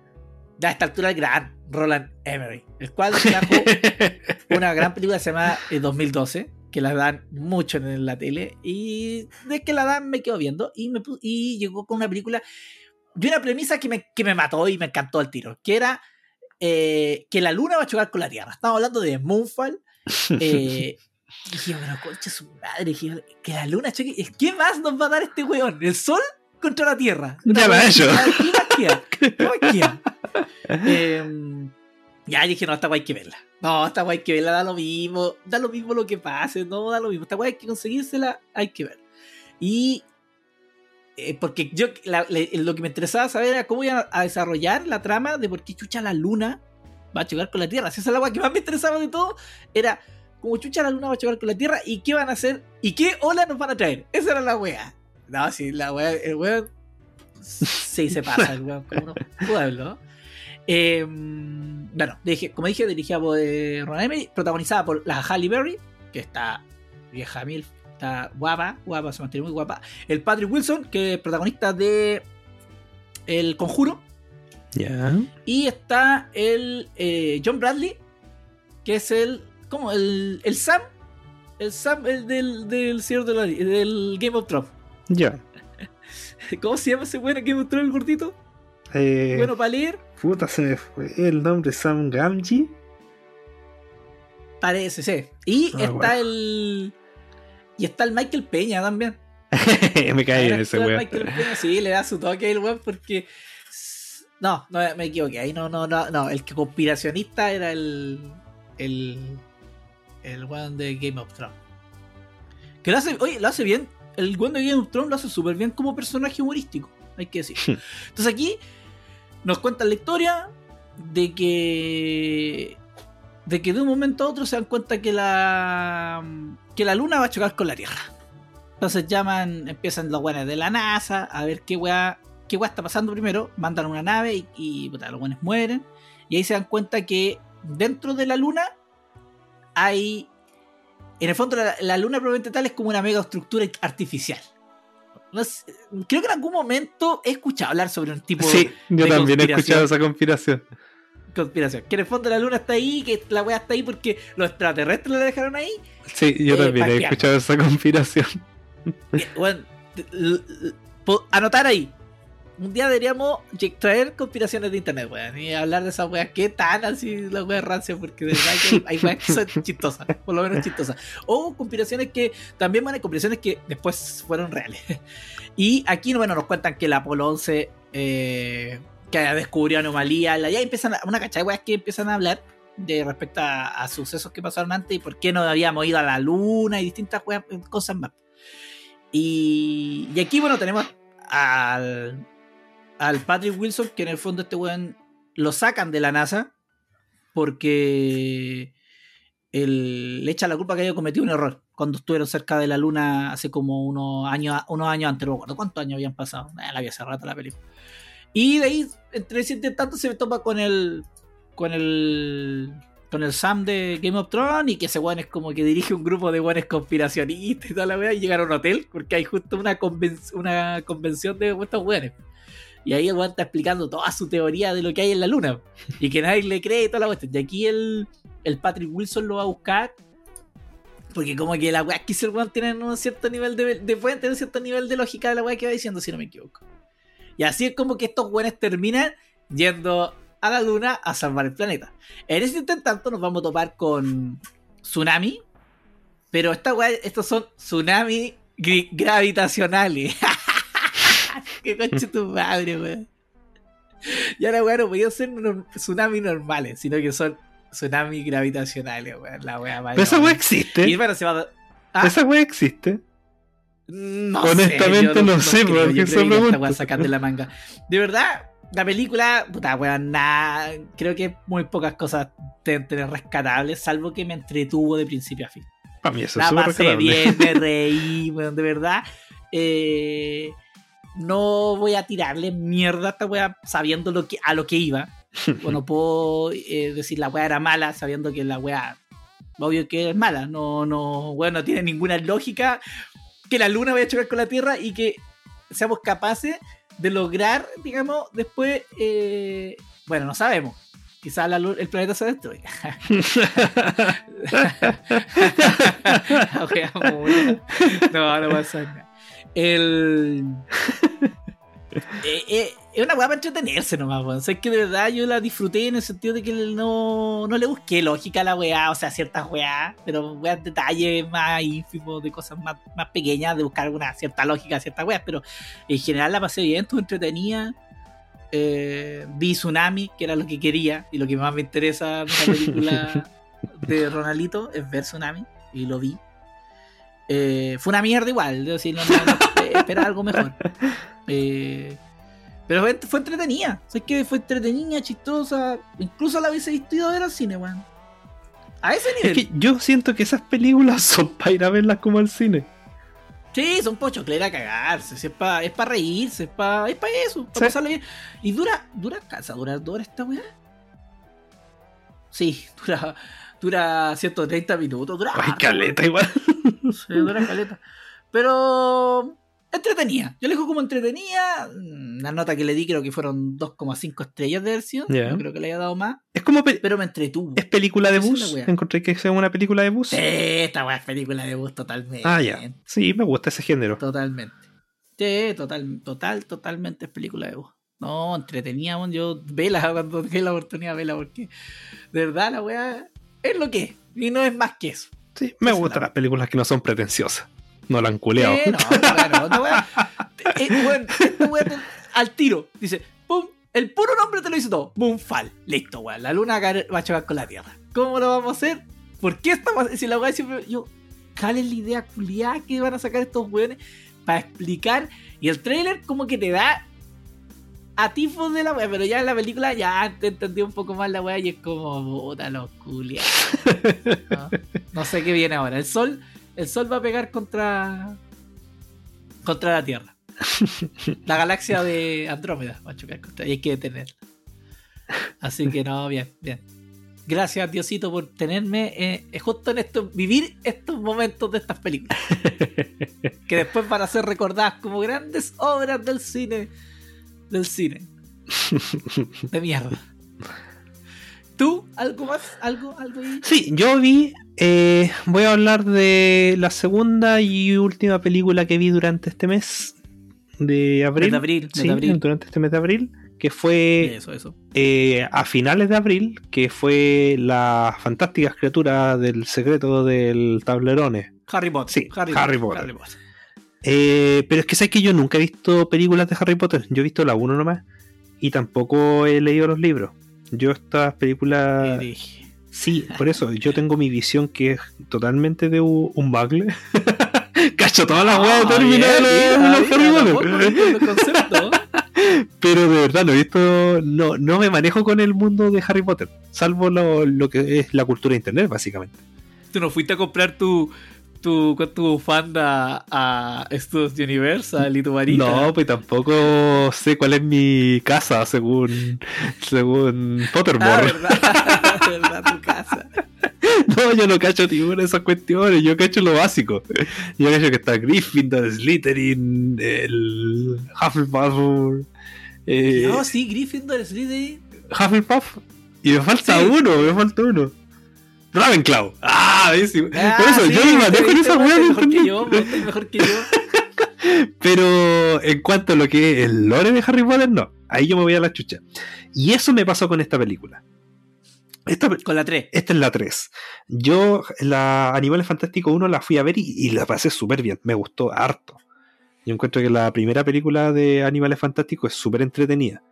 a esta altura el gran Roland Emmerich, el cual trajo una gran película que se llama eh, 2012, que la dan mucho en la tele, y de que la dan me quedo viendo, y, me, y llegó con una película de una premisa que me, que me mató y me encantó al tiro, que era eh, que la luna va a chocar con la Tierra. Estamos hablando de Moonfall. Eh, y dije, pero concha su madre, dije, que la luna choque. ¿Qué más nos va a dar este weón? ¿El sol contra la Tierra? Ya va. ¿Qué más queda? ¿Qué más queda? Ya dije, no, esta guay hay que verla. No, esta guay hay que verla, da lo mismo. Da lo mismo lo que pase, no da lo mismo. Esta guay hay que conseguírsela, hay que ver. Y. eh, porque yo la- le- lo que me interesaba saber era cómo iban a desarrollar la trama de por qué chucha la luna va a chocar con la Tierra. Si esa es la guay que más me interesaba de todo, era cómo chucha la luna va a chocar con la Tierra y qué van a hacer y qué ola nos van a traer. Esa era la wea. No, sí, la wea, el weón. Sí, se pasa, el weón, como unos pueblos. Eh, bueno, dije- como dije, dirigida por eh, Ron Emery, protagonizada por la Halle Berry, que está vieja mil, está guapa, guapa, se mantiene muy guapa. El Patrick Wilson, que es protagonista de El Conjuro. Ya. Y está el eh, John Bradley, que es el. ¿Cómo? El, el Sam. El Sam el del, del Señor de la- del Game of Thrones. Ya. ¿Cómo se llama ese bueno Game of Thrones, el gordito? Eh, Bueno para leer. Puta, se me fue el nombre Sam Gamgee. Parece, sí. Y Ah, está el. Y está el Michael Peña también. me caí en ese el weón. Michael Peña, sí, le da su toque al weón porque. No, no me equivoqué. Ahí no, no, no, no. El que conspiracionista era el. El. El weón de Game of Thrones. Que lo hace. Oye, lo hace bien. El weón de Game of Thrones lo hace súper bien como personaje humorístico. Hay que decir. Entonces aquí nos cuentan la historia de que. De que de un momento a otro se dan cuenta que la. que la luna va a chocar con la Tierra. Entonces llaman, empiezan los buenos de la NASA a ver qué weá, qué weá está pasando primero. Mandan una nave y, puta, los buenos mueren. Y ahí se dan cuenta que dentro de la luna hay. En el fondo, la, la luna probablemente tal es como una mega estructura artificial. No sé, creo que en algún momento he escuchado hablar sobre un tipo Sí, yo de también he escuchado esa conspiración. de conspiración. Que en el fondo la luna está ahí, que la weá está ahí porque los extraterrestres la dejaron ahí. Sí, yo Eh, también he escuchado esa conspiración. Eh, bueno, anotar ahí. Un día deberíamos traer conspiraciones de internet, weón. Y hablar de esas weas que tan así las weas rancias, porque de verdad que hay, weas que son chistosas, por lo menos chistosas. O conspiraciones que también van a conspiraciones que después fueron reales. Y aquí, bueno, nos cuentan que el Apolo 11 eh, que descubrió anomalías, la- ya empiezan a, una cachada de weas que empiezan a hablar de respecto a, a sucesos que pasaron antes y por qué no habíamos ido a la luna y distintas weas, cosas más. Y, y aquí, bueno, tenemos al, al Patrick Wilson, que en el fondo este weón lo sacan de la NASA porque le echa la culpa que haya cometido un error cuando estuvieron cerca de la luna hace como unos años, unos años antes, no recuerdo cuántos años habían pasado. Eh, la había hace rato la película. Y de ahí, entre siete tanto, se topa con el. con el. con el Sam de Game of Thrones y que ese weón es como que dirige un grupo de buenos conspiracionistas y toda la weá y llegar a un hotel porque hay justo una convención de estos weones. Y ahí el weón está explicando toda su teoría de lo que hay en la luna y que nadie le cree y toda la cuestión. Y aquí el, el Patrick Wilson lo va a buscar porque como que la weá que hizo el weón tienen un cierto nivel de, de pueden tener un cierto nivel de lógica de la weá que va diciendo si no me equivoco. Y así es como que estos weones terminan yendo a la luna a salvar el planeta. En ese tanto nos vamos a topar con tsunami. Pero esta weá, estos son tsunami gravitacionales. Qué conche tu madre, weón. Y ahora, weón, no podían ser norm- tsunami normales, sino que son tsunami gravitacionales, weón. La weá Pero esa weá Y existe. bueno, se va a... Ah, Esa weá existe. no Honestamente yo no sé, creo, porque que pregunto. weá sacar de la manga. De verdad, La película, puta, weón, nada. Creo que muy pocas cosas deben tener rescatables, salvo que me entretuvo de principio a fin. Para mí eso La es pasé bien, me reí, weón, de verdad. Eh, no voy a tirarle mierda a esta weá sabiendo lo que, a lo que iba. Bueno, puedo eh, decir la weá era mala sabiendo que la weá, obvio que es mala. No, no, weón, no tiene ninguna lógica que la luna vaya a chocar con la Tierra y que seamos capaces de lograr, digamos, después, eh, bueno, no sabemos. Quizás el planeta se destruya. No, no pasa nada. El. Eh, eh, es una weá para entretenerse nomás, weón. O sea, es que de verdad yo la disfruté en el sentido de que no, no le busqué lógica a la weá, o sea, ciertas weá, pero weas detalles más ínfimos, de cosas más, más pequeñas, de buscar una cierta lógica a ciertas weas, pero en general la pasé bien, estuve entretenida. Eh, vi Tsunami, que era lo que quería, y lo que más me interesa de la película de Ronaldito es ver Tsunami, y lo vi. Eh, fue una mierda igual, debo decir, no, eh, esperaba algo mejor. Eh, pero fue, fue entretenida, o sea, es que fue entretenida, chistosa, incluso la hubiese visto ido a ver al cine, weón. A ese Es nivel. que yo siento que esas películas son para ir a verlas como al cine. Sí, son pochocleras a cagarse. es para es pa reírse, es para es pa eso, para Sí. pasarlo bien. Y dura, dura, casa, dura dos horas esta weá. Sí, dura, dura 130 minutos, dura. Ay, caleta igual. weón. Sí, dura caleta. Pero entretenida. Yo le digo como entretenida. La nota que le di creo que fueron 2,5 estrellas de versión. Ya. No creo que le haya dado más. Es como pe- Pero me entretuvo. es película de bus. Encontré que sea una película de bus. Sí, esta weá es película de bus totalmente. Ah, ya. Sí, me gusta ese género. Totalmente. Sí, total, total, totalmente es película de voz. No, entretenida, weón. yo vela cuando tenga la oportunidad, vela, porque de verdad la weá es lo que es. Y no es más que eso. Sí, me Esa gustan la- las películas que no son pretenciosas. No la han culeado. Eh, no, no, eh, esta te- al tiro. Dice, pum, el puro nombre te lo dice todo. Boom, fal. Listo, weón. La luna va a caer- va a chocar con la tierra. ¿Cómo lo vamos a hacer? ¿Por qué estamos Si la weá siempre. Yo, ¿cuál es la idea culiada que van a sacar estos weones para explicar? Y el trailer, como que te da atifos de la weá, pero ya en la película ya te entendí un poco más la weá y es como, puta, los culiados. ¿no? No sé qué viene ahora. El sol, el sol va a pegar contra. contra la Tierra. La galaxia de Andrómeda va a chocar contra y hay que detenerla. Así que no, bien, bien. Gracias Diosito por tenerme eh, justo en esto, vivir estos momentos de estas películas. que después van a ser recordadas como grandes obras del cine. Del cine. De mierda. ¿Tú? ¿Algo más? ¿Algo? ¿Algo ahí? Sí, yo vi. eh, voy a hablar de la segunda y última película que vi durante este mes de abril. Desde abril, Sí, abril. durante este mes de abril. Que fue Eso, eso. eh, a finales de abril, que fue las fantásticas criaturas del secreto del tablerone. Harry Potter. Sí, Harry Potter. Harry Potter. Eh, pero es que sabes que yo nunca he visto películas de Harry Potter. Yo he visto la 1 nomás. Y tampoco he leído los libros. Yo estas películas... Sí, por eso yo tengo mi visión que es totalmente de un, bugle. Cacho todas las weas de Ah, mira, Harry Potter. Pero de verdad, no he visto. No, no me manejo con el mundo de Harry Potter. Salvo lo, lo que es la cultura de internet, básicamente. Tú no fuiste a comprar tu, tu, con tu bufanda a Studios Universal y tu varita. No, pues tampoco sé cuál es mi casa según. según Ah, Pottermore. verdad, verdad, tu casa. No, yo no cacho ninguna de esas cuestiones. Yo cacho lo básico. Yo cacho que está Gryffindor, Slytherin, el Hufflepuff. Eh, No, sí, Gryffindor, Slytherin. Hufflepuff. Y me falta Sí. uno, me falta uno. Ravenclaw. Ah, ese- Ah, Por eso, sí, yo me manejo en esa weá mejor que yo, mejor que yo. Pero en cuanto a lo que es el lore de Harry Potter, no. Ahí yo me voy a la chucha. Y eso me pasó con esta película. Esta, Con la 3. esta es la 3. Yo, la Animales Fantásticos 1 la fui a ver y, y la pasé súper bien. Me gustó harto. Yo encuentro que la primera película de Animales Fantásticos es súper entretenida.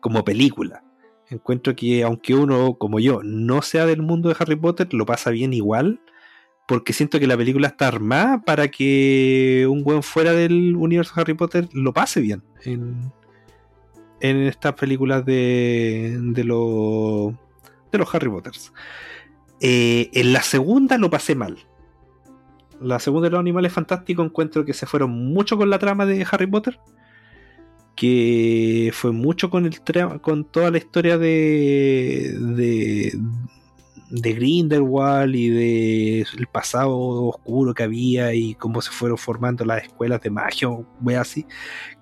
Como película. Encuentro que aunque uno, como yo, no sea del mundo de Harry Potter, lo pasa bien igual. Porque siento que la película está armada para que un buen fuera del universo de Harry Potter lo pase bien. En, en estas películas de, de, los de los Harry Potters. Eh, en la segunda lo pasé mal. La segunda de los animales fantásticos encuentro que se fueron mucho con la trama de Harry Potter. Que fue mucho con el con toda la historia de, de, de Grindelwald y de el pasado oscuro que había y cómo se fueron formando las escuelas de magia, wey así,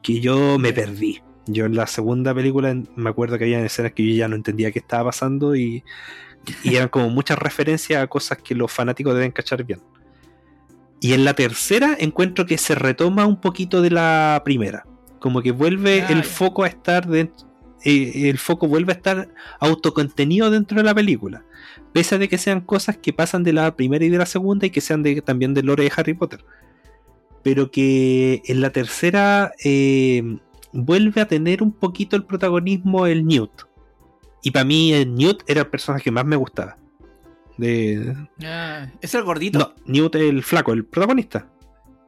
que yo me perdí. Yo en la segunda película me acuerdo que había escenas que yo ya no entendía qué estaba pasando y, y eran como muchas referencias a cosas que los fanáticos deben cachar bien. Y en la tercera encuentro que se retoma un poquito de la primera. Como que vuelve Ah, el foco a estar dentro. eh, el foco vuelve a estar autocontenido dentro de la película. Pese a de que sean cosas que pasan de la primera y de la segunda y que sean de, también del lore de Harry Potter. Pero que en la tercera eh, vuelve a tener un poquito el protagonismo el Newt. Y para mí el Newt era el personaje que más me gustaba. De... Ah, ¿Es el gordito? No, Newt el flaco, el protagonista.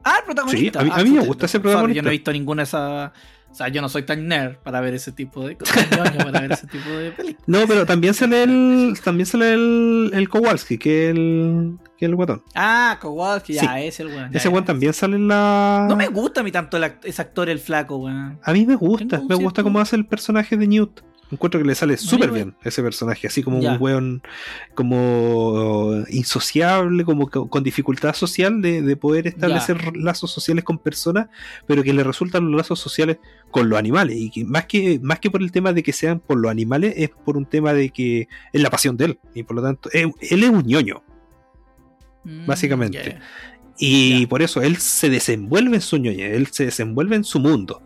Ah, el protagonista. Sí, a mí- Ah, a mí me gusta ese protagonista. Yo no he visto ninguna de esas. O sea, yo no soy tan nerd para ver ese tipo de cosas. ñoño para ver ese tipo de películas. No, pero también sale el. También sale el. el Kowalski, que es el. que es el guatón. Ah, Kowalski, ya, Sí. ese el weón. Ese weón también sale en la. No me gusta a mí tanto el act- ese actor, el flaco, weón. A mí me gusta, me gusta cómo hace el personaje de Newt. Encuentro que le sale súper bien ese personaje, así como Ya. un weón como insociable, como co- con dificultad social de, de poder establecer lazos sociales con personas, pero que le resultan los lazos sociales con los animales. Y que más que, más que por el tema de que sean por los animales, es por un tema de que es la pasión de él. Y por lo tanto, él, él es un ñoño. Mm, Básicamente. yeah. Y por eso él se desenvuelve en su ñoña, él se desenvuelve en su mundo.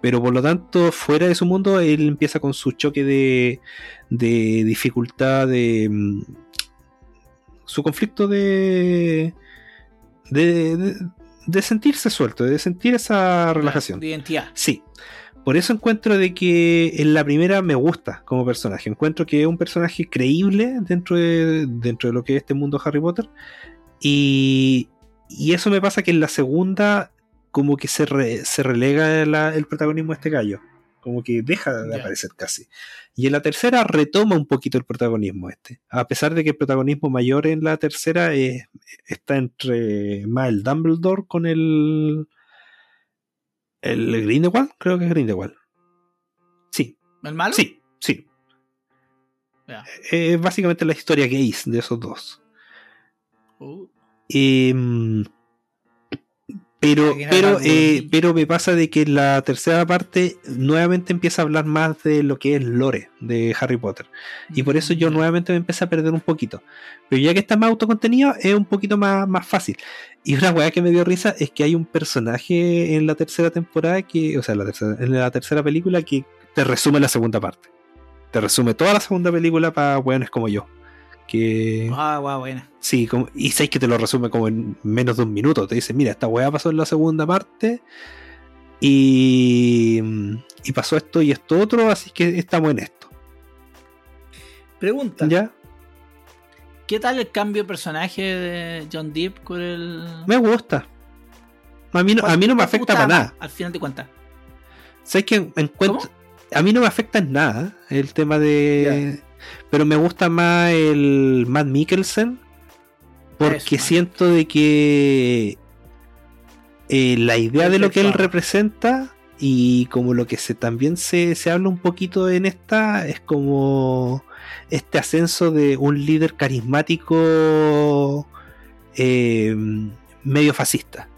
Pero por lo tanto, fuera de su mundo, él empieza con su choque de, de dificultad, de mm, su conflicto de, de, de, de sentirse suelto, de sentir esa relajación. De identidad. Sí. Por eso encuentro de que en la primera me gusta como personaje. Encuentro que es un personaje creíble dentro de, dentro de lo que es este mundo Harry Potter. Y, y eso me pasa que en la segunda como que se, re- se relega la- el protagonismo de este gallo. Como que deja de aparecer casi. Y en la tercera retoma un poquito el protagonismo este. A pesar de que el protagonismo mayor en la tercera es- está entre más el Dumbledore con el... El Grindelwald, creo que es Grindelwald. Sí, ¿El malo? sí, sí. Ya. Es básicamente la historia gays de esos dos. Uh, Em, pero, pero, eh, pero me pasa de que en la tercera parte nuevamente empieza a hablar más de lo que es lore de Harry Potter. Y por eso yo ya. nuevamente me empecé a perder un poquito. Pero ya que está más autocontenido, es un poquito más, más fácil. Y una weá que me dio risa es que hay un personaje en la tercera temporada que, o sea, en la tercera, en la tercera película que te resume la segunda parte. Te resume toda la segunda película para weones como yo. Que. Ah, guau, buena. Sí, como, y sabes que te lo resume como en menos de un minuto. Te dice, mira, esta weá pasó en la segunda parte. Y, y pasó esto y esto otro, así que estamos en esto. Pregunta. ¿Ya? ¿Qué tal el cambio de personaje de John Depp con el. Me gusta. A mí no, a mí no me ¿Cuál te afecta para nada. Al final de cuentas. ¿Sabes que encuentro, A mí no me afecta en nada el tema de. Pero me gusta más el Matt Mikkelsen. Porque Eso, siento de que eh, la idea de lo que él representa y como lo que se también se, se habla un poquito en esta es como este ascenso de un líder carismático eh, medio fascista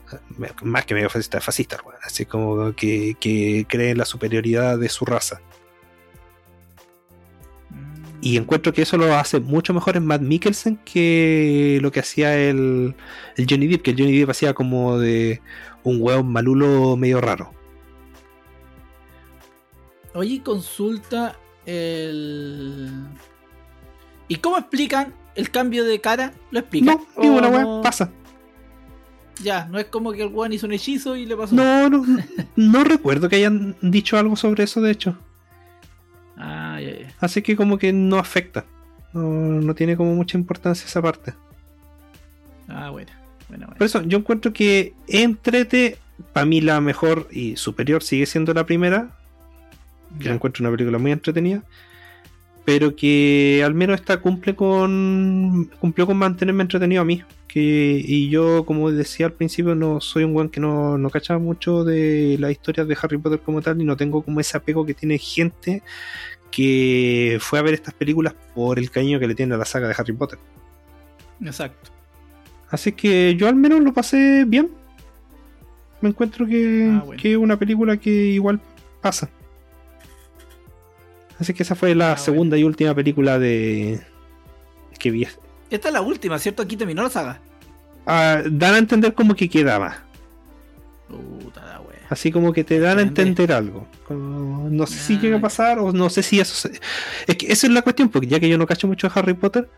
más que medio fascista fascista así como que, que cree en la superioridad de su raza. Y encuentro que eso lo hace mucho mejor en Matt Mikkelsen que lo que hacía el, el Johnny Depp, que el Johnny Depp hacía como de un hueón malulo medio raro. Oye, consulta el. ¿Y cómo explican el cambio de cara? ¿Lo explican? No, ninguna ¿O weá, no? pasa. Ya, no es como que el weón hizo un hechizo y le pasó. No, no, no recuerdo que hayan dicho algo sobre eso, de hecho. Ah, ya, ya. Así que como que no afecta. No, no tiene como mucha importancia esa parte. Ah, bueno. Bueno, bueno. Por eso yo encuentro que entrete, para mí la mejor y superior sigue siendo la primera. que la encuentro una película muy entretenida, pero que al menos esta cumple con cumplió con mantenerme entretenido a mí. Que, y yo, como decía al principio, no soy un buen que no, no cachaba mucho de las historias de Harry Potter como tal, y no tengo como ese apego que tiene gente que fue a ver estas películas por el cariño que le tiene a la saga de Harry Potter. Exacto. Así que yo al menos lo pasé bien. Me encuentro que, Ah, bueno. que es una película que igual pasa. Así que esa fue la Ah, segunda y última película de que vi. Esta es la última, ¿cierto? Aquí terminó la saga. Ah, dan a entender como que queda más. Puta la wea. Así como que te dan a entender algo. Como- no sé si Ah, llega a pasar o no sé si eso se- Es que esa es la cuestión, porque ya que yo no cacho mucho de Harry Potter,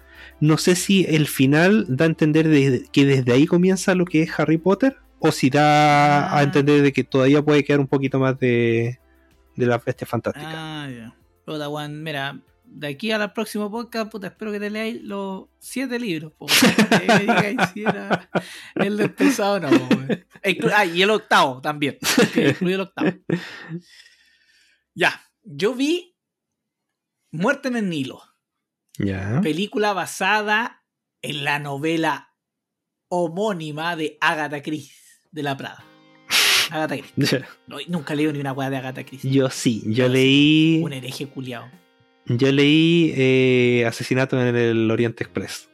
no sé si el final da a entender de- que desde ahí comienza lo que es Harry Potter, o si da Ah. a entender de que todavía puede quedar un poquito más de, de la bestia fantástica. Ah. Puta, weón, mira, de aquí al próximo podcast, puta, espero que te leáis los siete libros, po, que me digáis si era el del pesado o no, po, Ah, y el octavo también, que incluye el octavo. Ya, yo vi Muerte en el Nilo, Ya. película basada en la novela homónima de Agatha Christie de la Prada. Agatha Christie. No, nunca leo ni una weá de Agatha Christie. Yo sí, yo sí. leí. Un hereje culiao. Yo leí eh, Asesinato en el Oriente Express.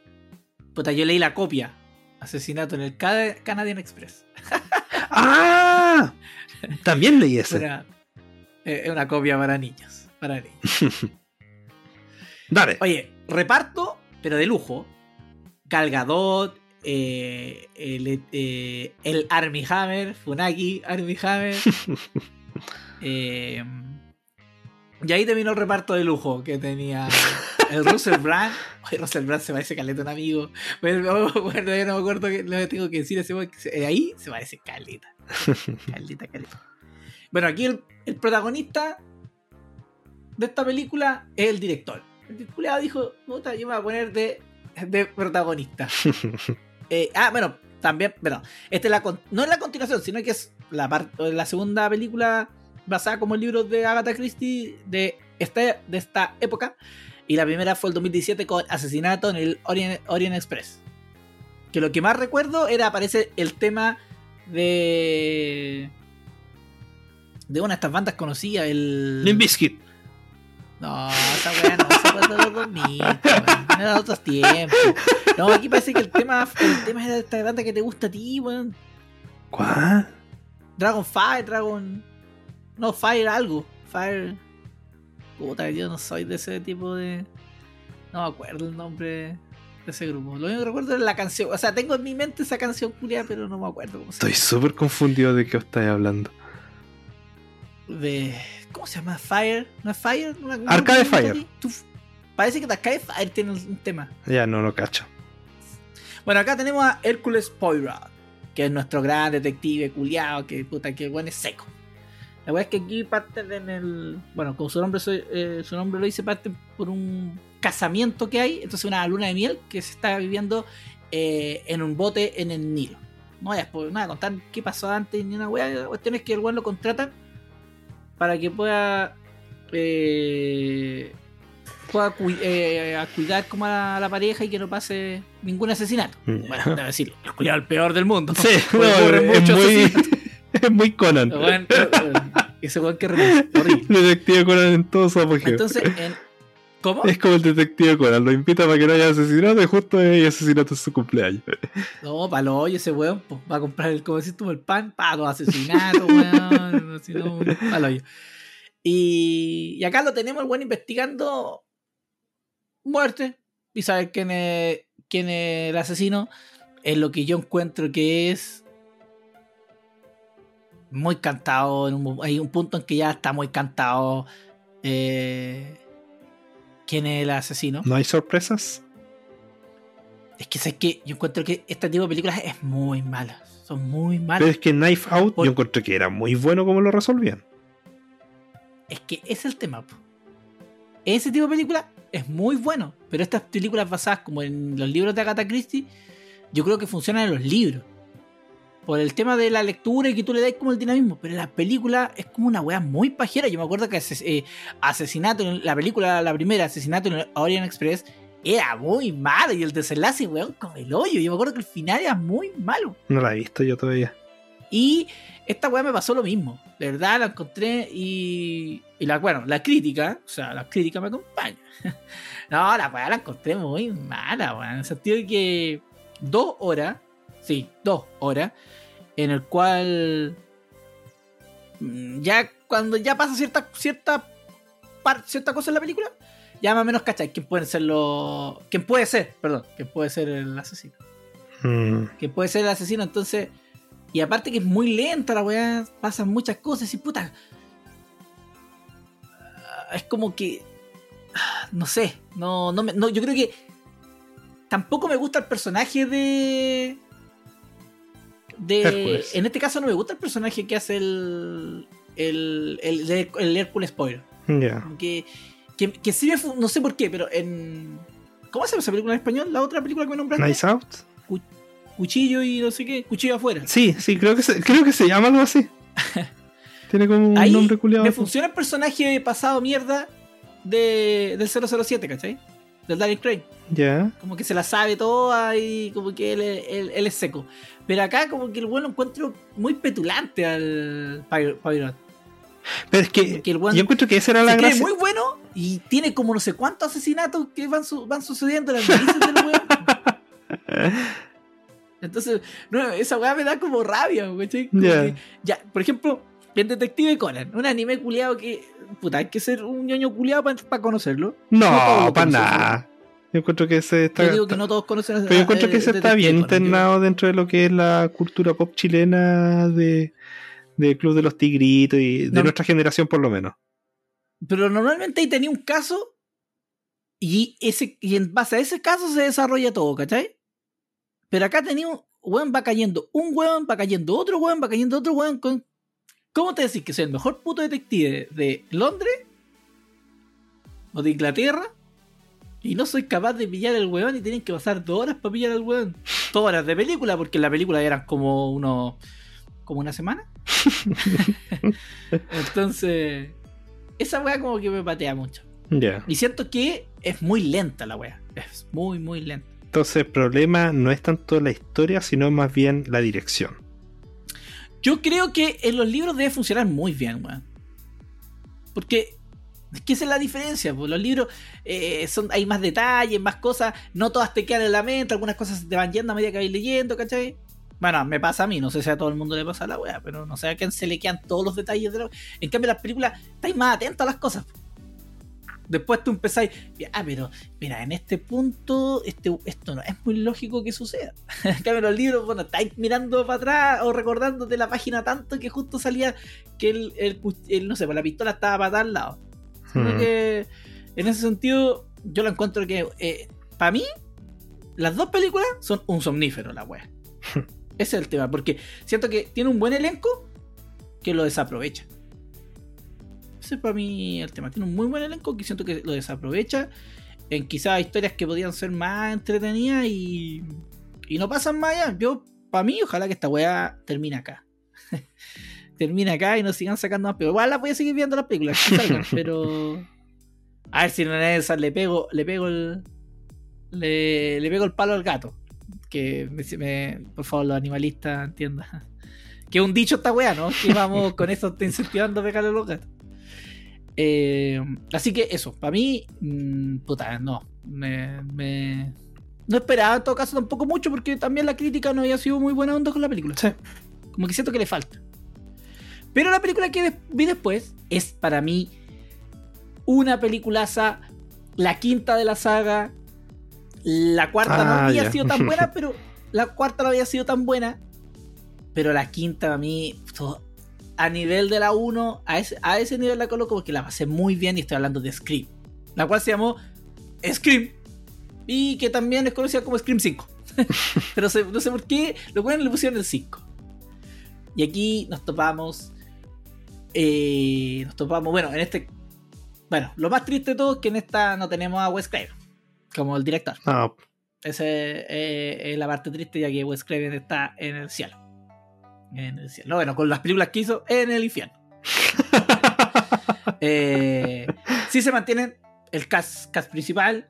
Puta, yo leí la copia. Asesinato en el Ca- Canadian Express. ¡Ah! También leí ese. Era- eh, Es una copia para niños. Para niños. Dale. Oye, reparto, pero de lujo. Gal Gadot, eh, el, eh, el Army Hammer, Funaki, Army Hammer. eh, y ahí terminó el reparto de lujo que tenía el Russell Brand. Oye, Russell Brand se parece caleta un amigo. Bueno, bueno, yo no me acuerdo que tengo que decir ese ahí se parece caleta. Caleta, caleta. Bueno, aquí el, el protagonista de esta película es el director. El culiado dijo, puta, yo me voy a poner de, de protagonista. Eh, ah, bueno, también, bueno, esta es la con- no es la continuación, sino que es la, par- la segunda película basada como en libros de Agatha Christie de esta, de esta época. Y la primera fue el 2017 con Asesinato en el Orient, Orient Express. Que lo que más recuerdo era, aparece el tema de... De una de estas bandas conocidas, el... Limp Bizkit. No, esa weá no, esa weá de los 2000, weón. Era de otros tiempos. No, aquí parece que el tema, el tema era de esta banda que te gusta a ti, weón. ¿Cuál? Dragon Fire, Dragon. No, Fire algo. Fire. Puta, yo no soy de ese tipo de. No me acuerdo el nombre de ese grupo. Lo único que recuerdo es la canción. O sea, tengo en mi mente esa canción culia, pero no me acuerdo cómo se Estoy súper confundido de qué estáis hablando. de ¿cómo se llama? Fire, ¿no es Fire? ¿No, Arcade Fire. Parece que Arcade Fire tiene un tema. Ya no lo cacho. Bueno, acá tenemos a Hércules Poirot, que es nuestro gran detective culiado, que puta que bueno es seco. La verdad es que aquí parten en el. Bueno, como su nombre, eh, su nombre lo dice, parten por un casamiento que hay, entonces una luna de miel que se está viviendo eh, en un bote en el Nilo. No voy a, spo- no voy a contar qué pasó antes ni una weá. La cuestión es que el weón lo contratan para que pueda. eh, pueda cu- eh, a cuidar como a la, pareja y que no pase ningún asesinato. Bueno, debo decirlo, el culiao el peor del mundo. Sí, no, es, muchos muy, es muy Conan. Weón, weón, ese weón que horrible. horrible. Detective Conan en todo su apogeo. Entonces, en, ¿cómo? Es como el detective Conan, lo invita para que no haya asesinato y justo hay asesinato en su cumpleaños. No, palo hoyo ese weón, pues, va a comprar el, como decís tú, el pan, pa, dos asesinatos, weón, si no, palo hoyo. Y, y acá lo tenemos el weón investigando muerte y saber quién es, quién es el asesino. Es lo que yo encuentro que es muy cantado. en un mo- hay un punto en que ya está muy cantado eh, quién es el asesino. ¿No hay sorpresas? Es que sé que yo encuentro que este tipo de películas es muy mala. Son muy Pero malas. es que Knife Out Por- yo encontré que era muy bueno como lo resolvían. Es que ese es el tema. po. Ese tipo de película es muy bueno. Pero estas películas basadas como en los libros de Agatha Christie, yo creo que funcionan en los libros. por el tema de la lectura y que tú le das como el dinamismo. Pero la película es como una weá muy pajera. Yo me acuerdo que ases- eh, Asesinato, la película, la primera, Asesinato en Orient Express, era muy malo. Y el desenlace, weón, como el hoyo. Yo me acuerdo que el final era muy malo. No la he visto yo todavía. Y esta weá me pasó lo mismo. De verdad, la encontré y. Y la, bueno, la crítica, o sea, la crítica me acompaña. no, la weá la encontré muy mala, weón. En el sentido de que dos horas, sí, dos horas, en el cual. mm, Ya cuando ya pasa cierta, cierta, par- cierta cosa en la película, ya más o menos cachai quién pueden ser los. quién puede ser, perdón, quién puede ser el asesino Mm, que puede ser el asesino. Entonces, y aparte que es muy lenta la weá, pasan muchas cosas y puta. ah, Es como que. ah, No sé, no, no, me- no, yo creo que tampoco me gusta el personaje de. De. Hércules. En este caso no me gusta el personaje que hace el. El, el, el, el Hércules Spoiler. Ya. Que, que, que sí me no sé por qué, pero en. ¿Cómo se llama esa película en español? La otra película que me nombraste. Nice Out. Cuchillo y no sé qué, cuchillo afuera. Sí, sí, creo que se, creo que se llama algo así. Tiene como un Ahí nombre culiado. me funciona el personaje pasado mierda de, del 007, ¿cachai? Del Daniel Craig. Ya. Como que se la sabe toda y como que él, él- él es seco. Pero acá como que el bueno encuentro muy petulante al Pyro- Pyro. Pero es que el weón yo encuentro que esa era la gracia. muy bueno y tiene como no sé cuántos asesinatos que van, su- van sucediendo en las narices del weón. Entonces, no, esa weá me da como rabia, ¿cachai? Como Ya. por ejemplo, el Detective Conan, un anime culiado que, puta, hay que ser un ñoño culiado para conocerlo. No para nada. Yo encuentro que ese está. Yo digo que no todos conocen a Pero yo encuentro que eh, ese está bien Conan. Yo- internado dentro de lo que es la cultura pop chilena de del Club de los Tigritos y de No. nuestra generación por lo menos. Pero normalmente ahí tenía un caso y, ese, y en base a ese caso se desarrolla todo, ¿cachai? Pero acá un weón, va cayendo un weón, va cayendo otro weón, va cayendo otro weón. Con... ¿Cómo te decís que soy el mejor puto detective de Londres? ¿O de Inglaterra? Y no soy capaz de pillar el weón y tienen que pasar dos horas para pillar al weón. Dos horas de película, porque en la película eran como unos. como una semana. Entonces. Esa weá como que me patea mucho. Ya. Y siento que es muy lenta la weá. Es muy, muy lenta. Entonces el problema no es tanto la historia, sino más bien la dirección. Yo creo que en los libros debe funcionar muy bien, weón. Porque es que esa es la diferencia. Pues los libros eh, son, hay más detalles, más cosas. No todas te quedan en la mente. Algunas cosas te van yendo a medida que vais leyendo, ¿cachai? Bueno, me pasa a mí, no sé si a todo el mundo le pasa a la weá, pero no sé a quién se le quedan todos los detalles de la En cambio, las películas estáis más atentos a las cosas. Después tú empezáis, ah, pero mira, en este punto, este, esto no es muy lógico que suceda. En cambio, los libros, bueno, estáis mirando para atrás o recordándote la página tanto que justo salía que el, el, no sé, pues la pistola estaba para tal lado. Sino Hmm. que en ese sentido, yo lo encuentro que, para mí, las dos películas son un somnífero, la wea. Ese es el tema, porque siento que tiene un buen elenco que lo desaprovecha. Ese es para mí el tema. Tiene un muy buen elenco que siento que lo desaprovecha en quizás historias que podían ser más entretenidas y, y no pasan más allá. Yo, para mí, ojalá que esta weá termine acá. termine acá y nos sigan sacando más. Pero igual la voy a seguir viendo las películas salgan, pero. A ver si de esas le pego, le pego el. Le, le pego el palo al gato. Que me, me- por favor, los animalistas entiendan. Que es un dicho esta weá, ¿no? Que vamos con esto te incentivando a pegarle a los gatos. Eh, así que eso, para mí, mm, puta, no. Me, me- no esperaba en todo caso tampoco mucho porque también la crítica no había sido muy buena onda con la película. Sí. Como que siento que le falta. Pero la película que vi después es para mí una peliculaza, la quinta de la saga. La cuarta no Ah, había sido tan buena, pero la cuarta no había sido tan buena. Pero la quinta para mí, to- a nivel de la 1, a ese, a ese nivel la coloco porque la pasé muy bien y estoy hablando de Scream. La cual se llamó Scream. Y que también es conocida como Scream 5. pero se- no sé por qué, lo bueno le pusieron el 5. Y aquí nos topamos. eh, nos topamos. Bueno, en este. Bueno, lo más triste de todo es que en esta no tenemos a Wes Craven como el director. No, Esa es, eh, es la parte triste, ya que Wes Craven está en el cielo. En el cielo. No, bueno, con las películas que hizo en el infierno. Eh, sí se mantienen el cast, cast principal,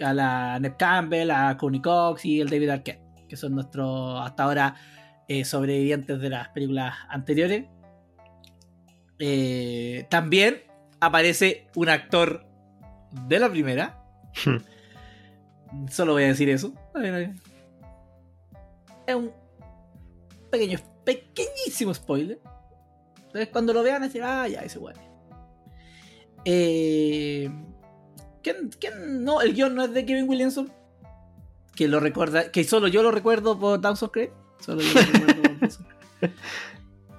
a la Neb Campbell, a Courtney Cox y el David Arquette, que son nuestros hasta ahora eh, sobrevivientes de las películas anteriores. Eh, también aparece un actor de la primera. Solo voy a decir eso. Es un pequeño, pequeñísimo spoiler. Entonces cuando lo vean, decir, ah, ya, ese bueno. Eh, ¿quién, quién? No, el guion no es de Kevin Williamson. Que lo recuerda, que solo yo lo recuerdo por Downs of Creed. Solo yo lo recuerdo por Downs of.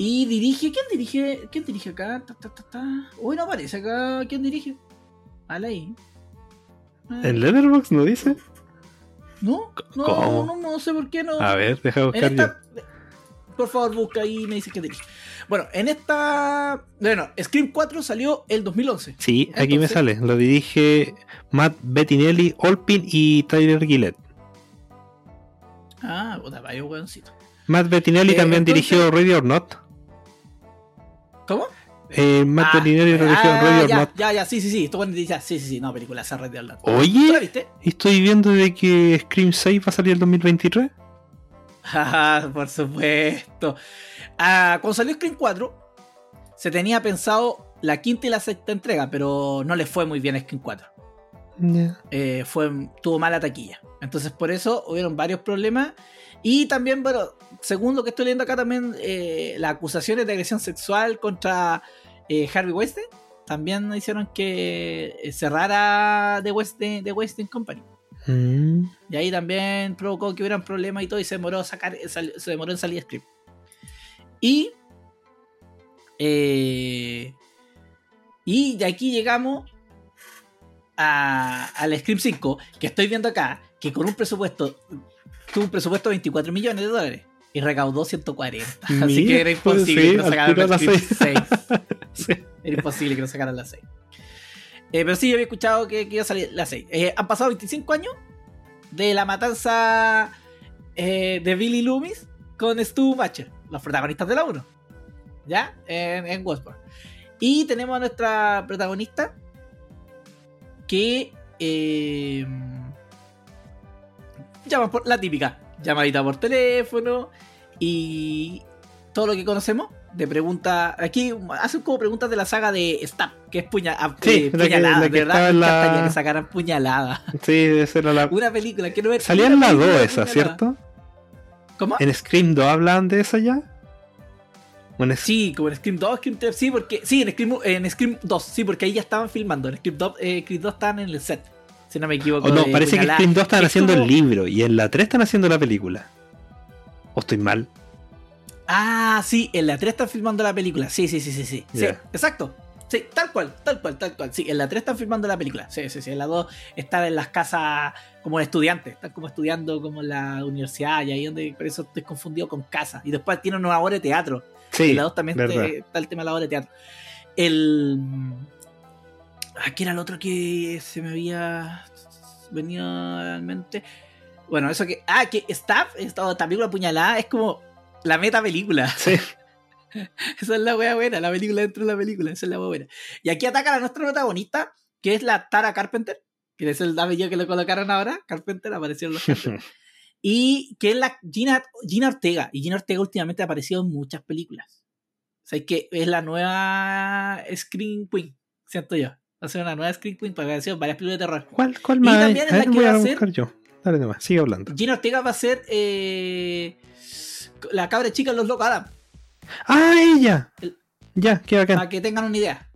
Y dirige, ¿quién dirige? ¿Quién dirige acá? Ta, ta, ta. Uy, no aparece acá. ¿Quién dirige? Alain. Ah, ¿En Letterboxd no dice? No, no, ¿Cómo? no, no, sé por qué no. A ver, deja En buscar yo. Por favor, busca ahí y me dice que dirige. Bueno, en esta. Bueno, Scream 4 salió el 2011. Sí, aquí me Entonces- sale. Lo dirige Matt Bettinelli, Olpin y Tyler Gillett. Ah, puta, vaya hueoncito. Matt Bettinelli Eh, también entonces- dirigió Ready or Not. ¿Cómo? Eh, Matt Ah, Bettinelli dirigió ah, Ready or ya, Not. ya, ya, sí, sí, sí. Esto bueno, ya, sí, sí, sí. No, película, esa red de Orlando. ¿Tú la Oye, viste? estoy viendo de que Scream 6 va a salir el 2023. Por supuesto. Ah, cuando salió Scream 4, se tenía pensado la quinta y la sexta entrega, pero no le fue muy bien a Scream 4. Ya. eh, fue, tuvo mala taquilla. Entonces por eso hubieron varios problemas. Y también, bueno, según lo que estoy leyendo acá también, eh, las acusaciones de agresión sexual contra eh, Harvey Weinstein también hicieron que cerrara The Weinstein, The Weinstein Company. Mm. Y ahí también provocó que hubieran problemas y todo y se demoró, sacar, sal- se demoró en salir script. Y... eh, y de aquí llegamos a, al Scream 5, que estoy viendo acá, que con un presupuesto, tuvo un presupuesto de 24 millones de dólares y recaudó 140. Así Mira, que era pues imposible sí, que no al sacaran tiro la a la Scream 6. Sí. Era imposible que no sacaran la 6. Eh, pero sí, yo había escuchado que, iba a salir la 6. Eh, han pasado 25 años de la matanza eh, de Billy Loomis con Stu Matcher, los protagonistas de la 1. ¿Ya? En, en. Y tenemos a nuestra protagonista que llama por la típica llamadita por teléfono y todo lo que conocemos de preguntas aquí hacen como preguntas de la saga de Stab que es puña, ah, Sí, eh, la que- puñalada la que de verdad me en la- que sacaran puñalada Sí, esa era la. una película quiero ver Salía en la película 2 de esa. ¿cierto? ¿cómo? ¿En Scream 2 hablan de esa ya? Es- Sí, como en Scream 2, Scream 3, sí, porque. Sí, en Scream, en Scream 2, sí, porque ahí ya estaban filmando. En Scream 2, eh, Scream 2 estaban en el set. Si no me equivoco. o no, parece que puñalada. Scream 2 están Es haciendo como- el libro y en la 3 están haciendo la película. ¿O estoy mal? Ah, sí, en la 3 están filmando la película. Sí, sí, sí, sí, sí. Sí, exacto. Sí, tal cual, tal cual, tal cual. Sí, en la 3 están filmando la película. Sí, sí, sí. En la 2 están en las casas como estudiantes. Están como estudiando como en la universidad y ahí donde por eso estoy confundido con casa. Y después tienen una obra de teatro. Sí, en la 2 también te- está el tema de la obra de teatro. El. Aquí era el otro que se me había venido a la mente. Bueno, eso que. Ah, que Staff, esta, película puñalada, es como la meta película. Sí. Esa es la wea buena, la película dentro de la película, esa es la wea buena. Y aquí ataca a nuestra protagonista, que es la Tara Carpenter, que es el apellido que le colocaron ahora. Carpenter apareció en los Carpenter. Y que es la Gina, Gina Ortega. Y Gina Ortega últimamente ha aparecido en muchas películas. O sea, es que es la nueva Screen Queen, siento yo. Va a ser una nueva Screen Queen para aparecer en varias películas de terror. ¿Cuál, cuál Y más? también es la que va a ser- yo. Dale nomás, sigue hablando. Gina Ortega va a ser eh, la cabra chica en los Locos Adam, ¡Ah, ella! El- Ya, qué bacán. para que tengan una idea.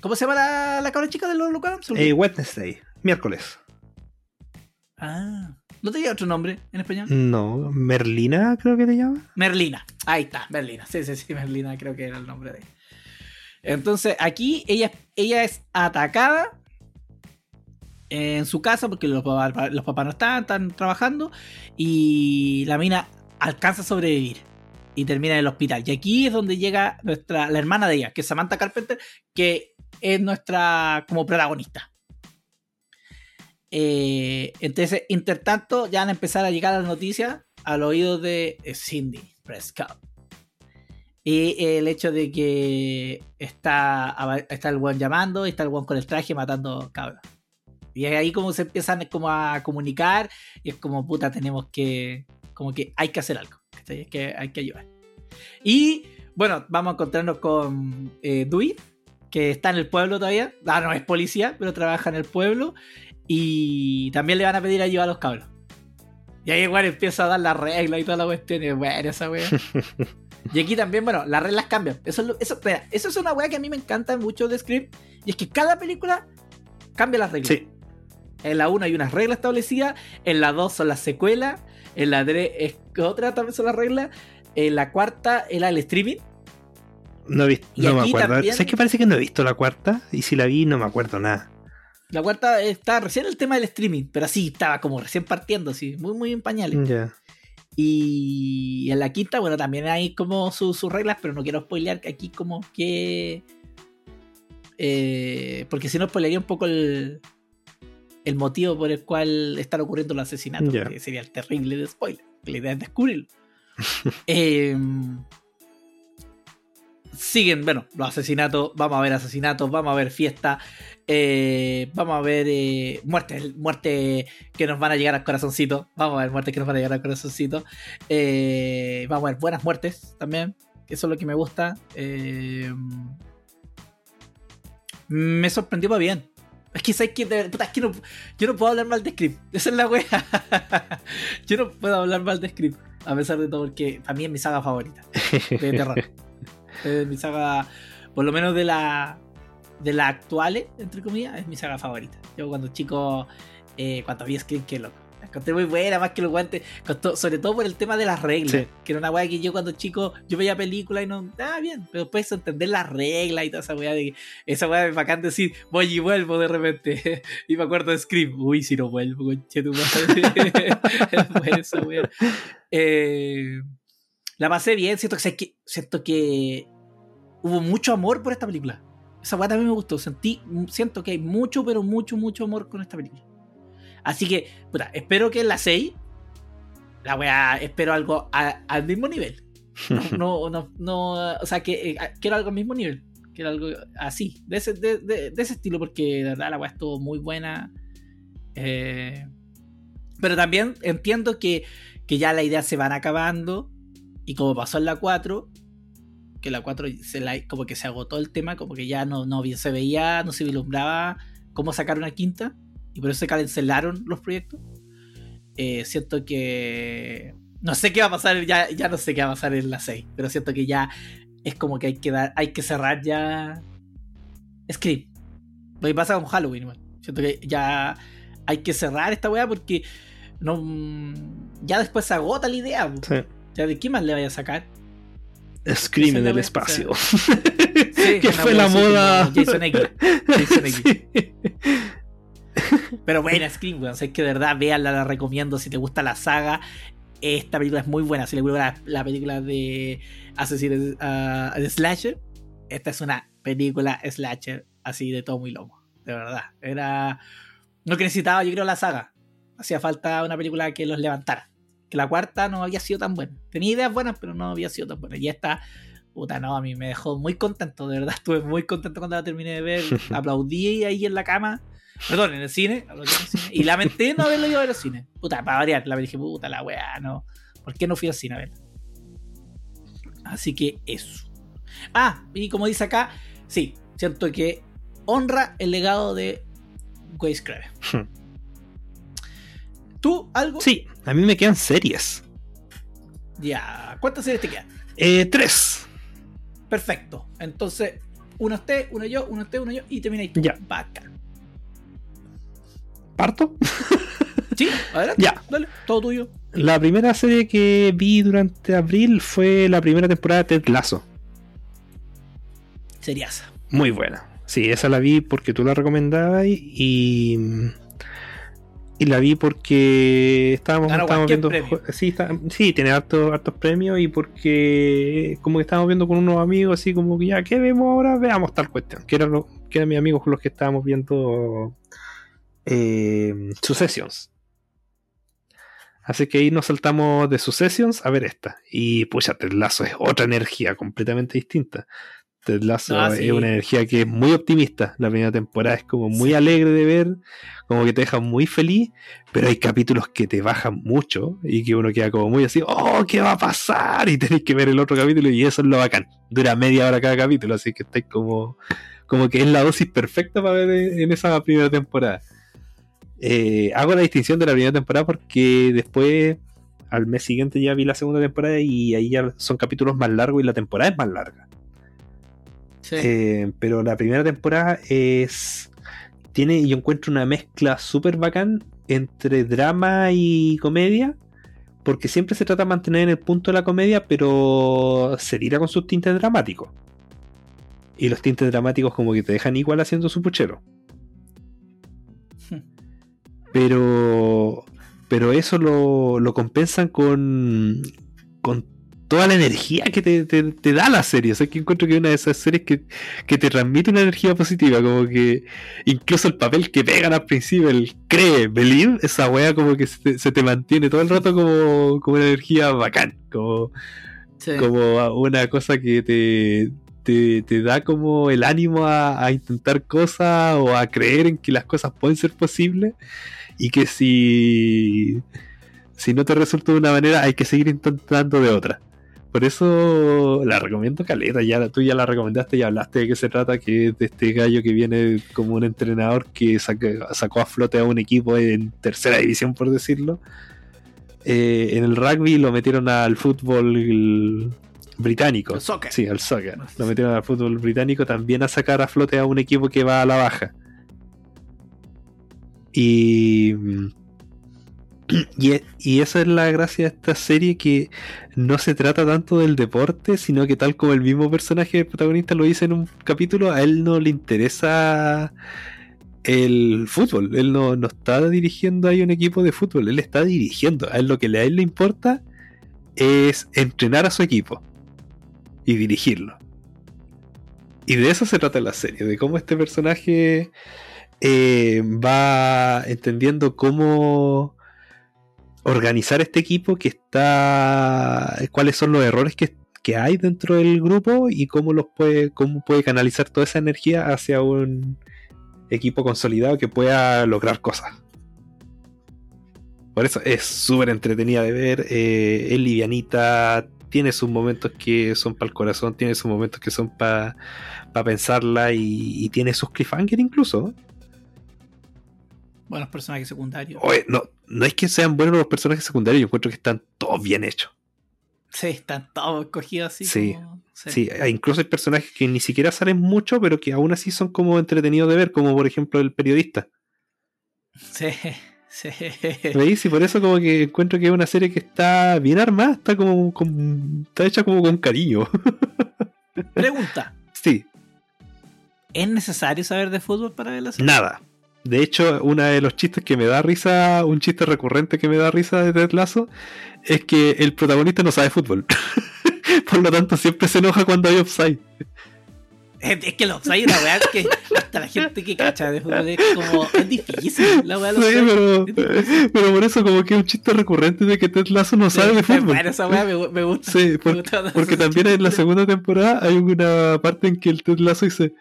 ¿Cómo se llama la, la cabra chica de los Locos Adam? Eh. Wednesday, miércoles. Ah, ¿no tenía otro nombre en español? No, Merlina creo que te llama. Merlina. Ahí está, Merlina. Sí, sí, sí, Merlina creo que era el nombre de ella. Entonces, aquí ella, ella es atacada en su casa porque los papás, no están, están trabajando y la mina alcanza a sobrevivir y termina en el hospital. Y aquí es donde llega nuestra, la hermana de ella, que es Samantha Carpenter, que es nuestra como protagonista. Eh, entonces, intertanto, ya van a empezar a llegar las noticias al oído de Cindy Prescott. Y el hecho de que está, está el buen llamando y está el buen con el traje matando cabros. Y es ahí como se empiezan como a comunicar y es como puta tenemos que como que hay que hacer algo. ¿cachai? Es que hay que ayudar. Y bueno, vamos a encontrarnos con eh, Dewey, que está en el pueblo todavía. Ah, no es policía, pero trabaja en el pueblo. Y también le van a pedir ayuda a los cabros. Y ahí igual empieza a dar la regla y toda la cuestión. Y bueno, esa wea. y aquí también, bueno, las reglas cambian. Eso es, lo- eso, espera, eso es una wea que a mí me encanta mucho de Script. Y es que cada película cambia las reglas. Sí. En la 1 hay unas reglas establecidas, en la 2 son las secuelas, en la 3 es otra también son las reglas, en la cuarta era el streaming. No, he visto, no me acuerdo. también- ¿Sabes que parece que no he visto la cuarta? Y si la vi, no me acuerdo nada. La cuarta está recién el tema del streaming, pero así estaba como recién partiendo, así, muy, muy en pañales. Ya. Y en la quinta, bueno, también hay como su- sus reglas, pero no quiero spoilear que aquí como que... eh, porque si no spoilearía un poco el, el motivo por el cual están ocurriendo los asesinatos, que sería el terrible de spoiler, la idea es descubrirlo. Em, siguen, bueno, los asesinatos, vamos a ver asesinatos, vamos a ver fiesta, eh, vamos a ver eh, muertes, muertes que nos van a llegar al corazoncito, vamos a ver muertes que nos van a llegar al corazoncito, eh, vamos a ver buenas muertes también, que eso es lo que me gusta. eh, me sorprendió para bien. Es que, ¿sabes qué? De verdad, puta, es que no, yo no puedo hablar mal de Script. Esa es la wea. yo no puedo hablar mal de Script. A pesar de todo, porque para mí es mi saga favorita de terror. es mi saga, por lo menos de la de las actuales, entre comillas, es mi saga favorita. Yo cuando chico, eh, cuando vi Scream, que loco. La encontré muy buena, más que los guantes, con to- sobre todo por el tema de las reglas. Sí. Que era una weá que yo cuando chico, yo veía películas y no, ah, bien, pero después entender las reglas y toda esa weá de que, esa weá es bacán decir, voy y vuelvo de repente. y me acuerdo de Scream, uy, si no vuelvo, conche tu madre. Esa weá. Eh, la pasé bien, siento que, que- siento que hubo mucho amor por esta película. Esa weá también me gustó. Sentí, siento que hay mucho, pero mucho, mucho amor con esta película. Así que, puta, espero que en la 6, la weá, espero algo a- al mismo nivel. No, no, no, o sea, que eh, quiero algo al mismo nivel. Quiero algo así, de ese, de, de- de ese estilo, porque de verdad la weá estuvo muy buena. Eh, pero también entiendo que, que ya las ideas se van acabando. Y como pasó en la 4, que la 4 se la, como que se agotó el tema, como que ya no, no se veía, no se vislumbraba cómo sacar una quinta. Y por eso se cancelaron los proyectos. Eh, siento que. No sé qué va a pasar, ya, ya no sé qué va a pasar en la 6. Pero siento que ya es como que hay que dar, hay que cerrar ya. Scream. Lo que pasa con Halloween, igual. Siento que ya hay que cerrar esta weá porque no. mm, Ya después se agota la idea. po. Sí. Ya de qué más le vaya a sacar. Scream en el espacio. Sí, que fue la moda. Jason X. Jason X. Sí. Pero buena Scream, weón. O sea, es que de verdad, véanla, la recomiendo. Si te gusta la saga, esta película es muy buena. Si le gusta la, la película de Asesinos ah, de Slasher, esta es una película Slasher así de todo muy lomo. De verdad. Era lo que necesitaba, yo creo, la saga. Hacía falta una película que los levantara. Que la cuarta no había sido tan buena. Tenía ideas buenas, pero no había sido tan buena. Y esta, puta, no, a mí me dejó muy contento. De verdad, estuve muy contento cuando la terminé de ver. Aplaudí ahí en la cama. Perdón, en el cine. Y lamenté no haberlo ido a ver al cine. Puta, para variar. La dije, puta, la weá, no. ¿Por qué no fui al cine a verla? Así que eso. Ah, y como dice acá, sí, siento que honra el legado de Wes Craven. ¿Tú algo? Sí, a mí me quedan series. Ya. ¿Cuántas series te quedan? Eh, tres. Perfecto. Entonces, uno usted, uno yo, uno usted, uno yo y termináis tú. Ya. Bacán. ¿Parto? Sí, adelante. Ya. Dale, todo tuyo. La primera serie que vi durante abril fue la primera temporada de Ted Lasso. Seriasa. Muy buena. Sí, esa la vi porque tú la recomendabas y. Y la vi porque estábamos, estábamos viendo. premio. Sí, está- sí, tiene hartos, hartos premios y porque como que estábamos viendo con unos amigos así como que ya, ¿qué vemos ahora? Veamos tal cuestión. Que eran, que eran mis amigos con los que estábamos viendo eh, Successions. Así que ahí nos saltamos de Successions a ver esta. Y pucha, Ted Lasso es otra energía completamente distinta. Ted Lasso Ah, sí. es una energía que es muy optimista. La primera temporada es como muy alegre de ver, como que te deja muy feliz, pero hay capítulos que te bajan mucho y que uno queda como muy así, oh, ¿qué va a pasar? Y tenés que ver el otro capítulo y eso es lo bacán. Dura media hora cada capítulo, así que estáis como, como que es la dosis perfecta para ver en esa primera temporada. Eh, hago la distinción de la primera temporada porque después al mes siguiente ya vi la segunda temporada y ahí ya son capítulos más largos y la temporada es más larga. Sí. Eh, pero la primera temporada es. Tiene, yo encuentro una mezcla súper bacán entre drama y comedia. Porque siempre se trata de mantener en el punto de la comedia, pero se tira con sus tintes dramáticos. Y los tintes dramáticos, como que te dejan igual haciendo su puchero. Pero. Pero eso lo, lo compensan con. con toda la energía que te, te- te da la serie. O sea, que encuentro que es una de esas series que, que te transmite una energía positiva. Como que incluso el papel que pegan al principio, el cree, believe, esa wea como que se te, se te mantiene todo el rato como, como una energía bacán. Como, Sí. como una cosa que te, te, te da como el ánimo a, a intentar cosas o a creer en que las cosas pueden ser posibles y que si, si no te resulta de una manera hay que seguir intentando de otra. Por eso la recomiendo caleta, ya tú ya la recomendaste y hablaste de qué se trata, que es de este gallo que viene como un entrenador que saca- sacó a flote a un equipo en tercera división, por decirlo. Eh, en el rugby lo metieron al fútbol británico. El soccer. Sí, al soccer. Lo metieron al fútbol británico también a sacar a flote a un equipo que va a la baja. Y, y, e- y esa es la gracia de esta serie que no se trata tanto del deporte, sino que tal como el mismo personaje el protagonista lo dice en un capítulo, a él no le interesa el fútbol. Él no, no está dirigiendo ahí un equipo de fútbol, él está dirigiendo. A él lo que a él le importa es entrenar a su equipo y dirigirlo. Y de eso se trata la serie, de cómo este personaje eh, va entendiendo cómo organizar este equipo que está. cuáles son los errores que, que hay dentro del grupo y cómo los puede. cómo puede canalizar toda esa energía hacia un equipo consolidado que pueda lograr cosas. Por eso es súper entretenida de ver, eh, es livianita, tiene sus momentos que son para el corazón, tiene sus momentos que son para pensarla y, y tiene sus cliffhanger incluso. Buenos personajes secundarios. Oye, no, no es que sean buenos los personajes secundarios, yo encuentro que están todos bien hechos. Sí, están todos escogidos así. Sí. como- Sí, hay- incluso hay personajes que ni siquiera salen mucho, pero que aún así son como entretenidos de ver, como por ejemplo el periodista. Sí, sí. ¿Veis? Y por eso como que encuentro que es una serie que está bien armada, está como, con- está hecha como con cariño. Pregunta: sí, ¿es necesario saber de fútbol para ver la serie? nada. De hecho, uno de los chistes que me da risa, un chiste recurrente que me da risa de Ted Lasso, es que el protagonista no sabe fútbol. por lo tanto, siempre se enoja cuando hay offside. Es, es que los hay una weá que hasta la gente que cacha de fútbol es como. Es difícil la weá Sí, pero, pero por eso como que es un chiste recurrente de que Ted Lasso no sabe de fútbol. Bueno, esa weá me, me gusta. Sí, Me por- gusta porque también en la segunda temporada hay una parte en que el Ted Lasso dice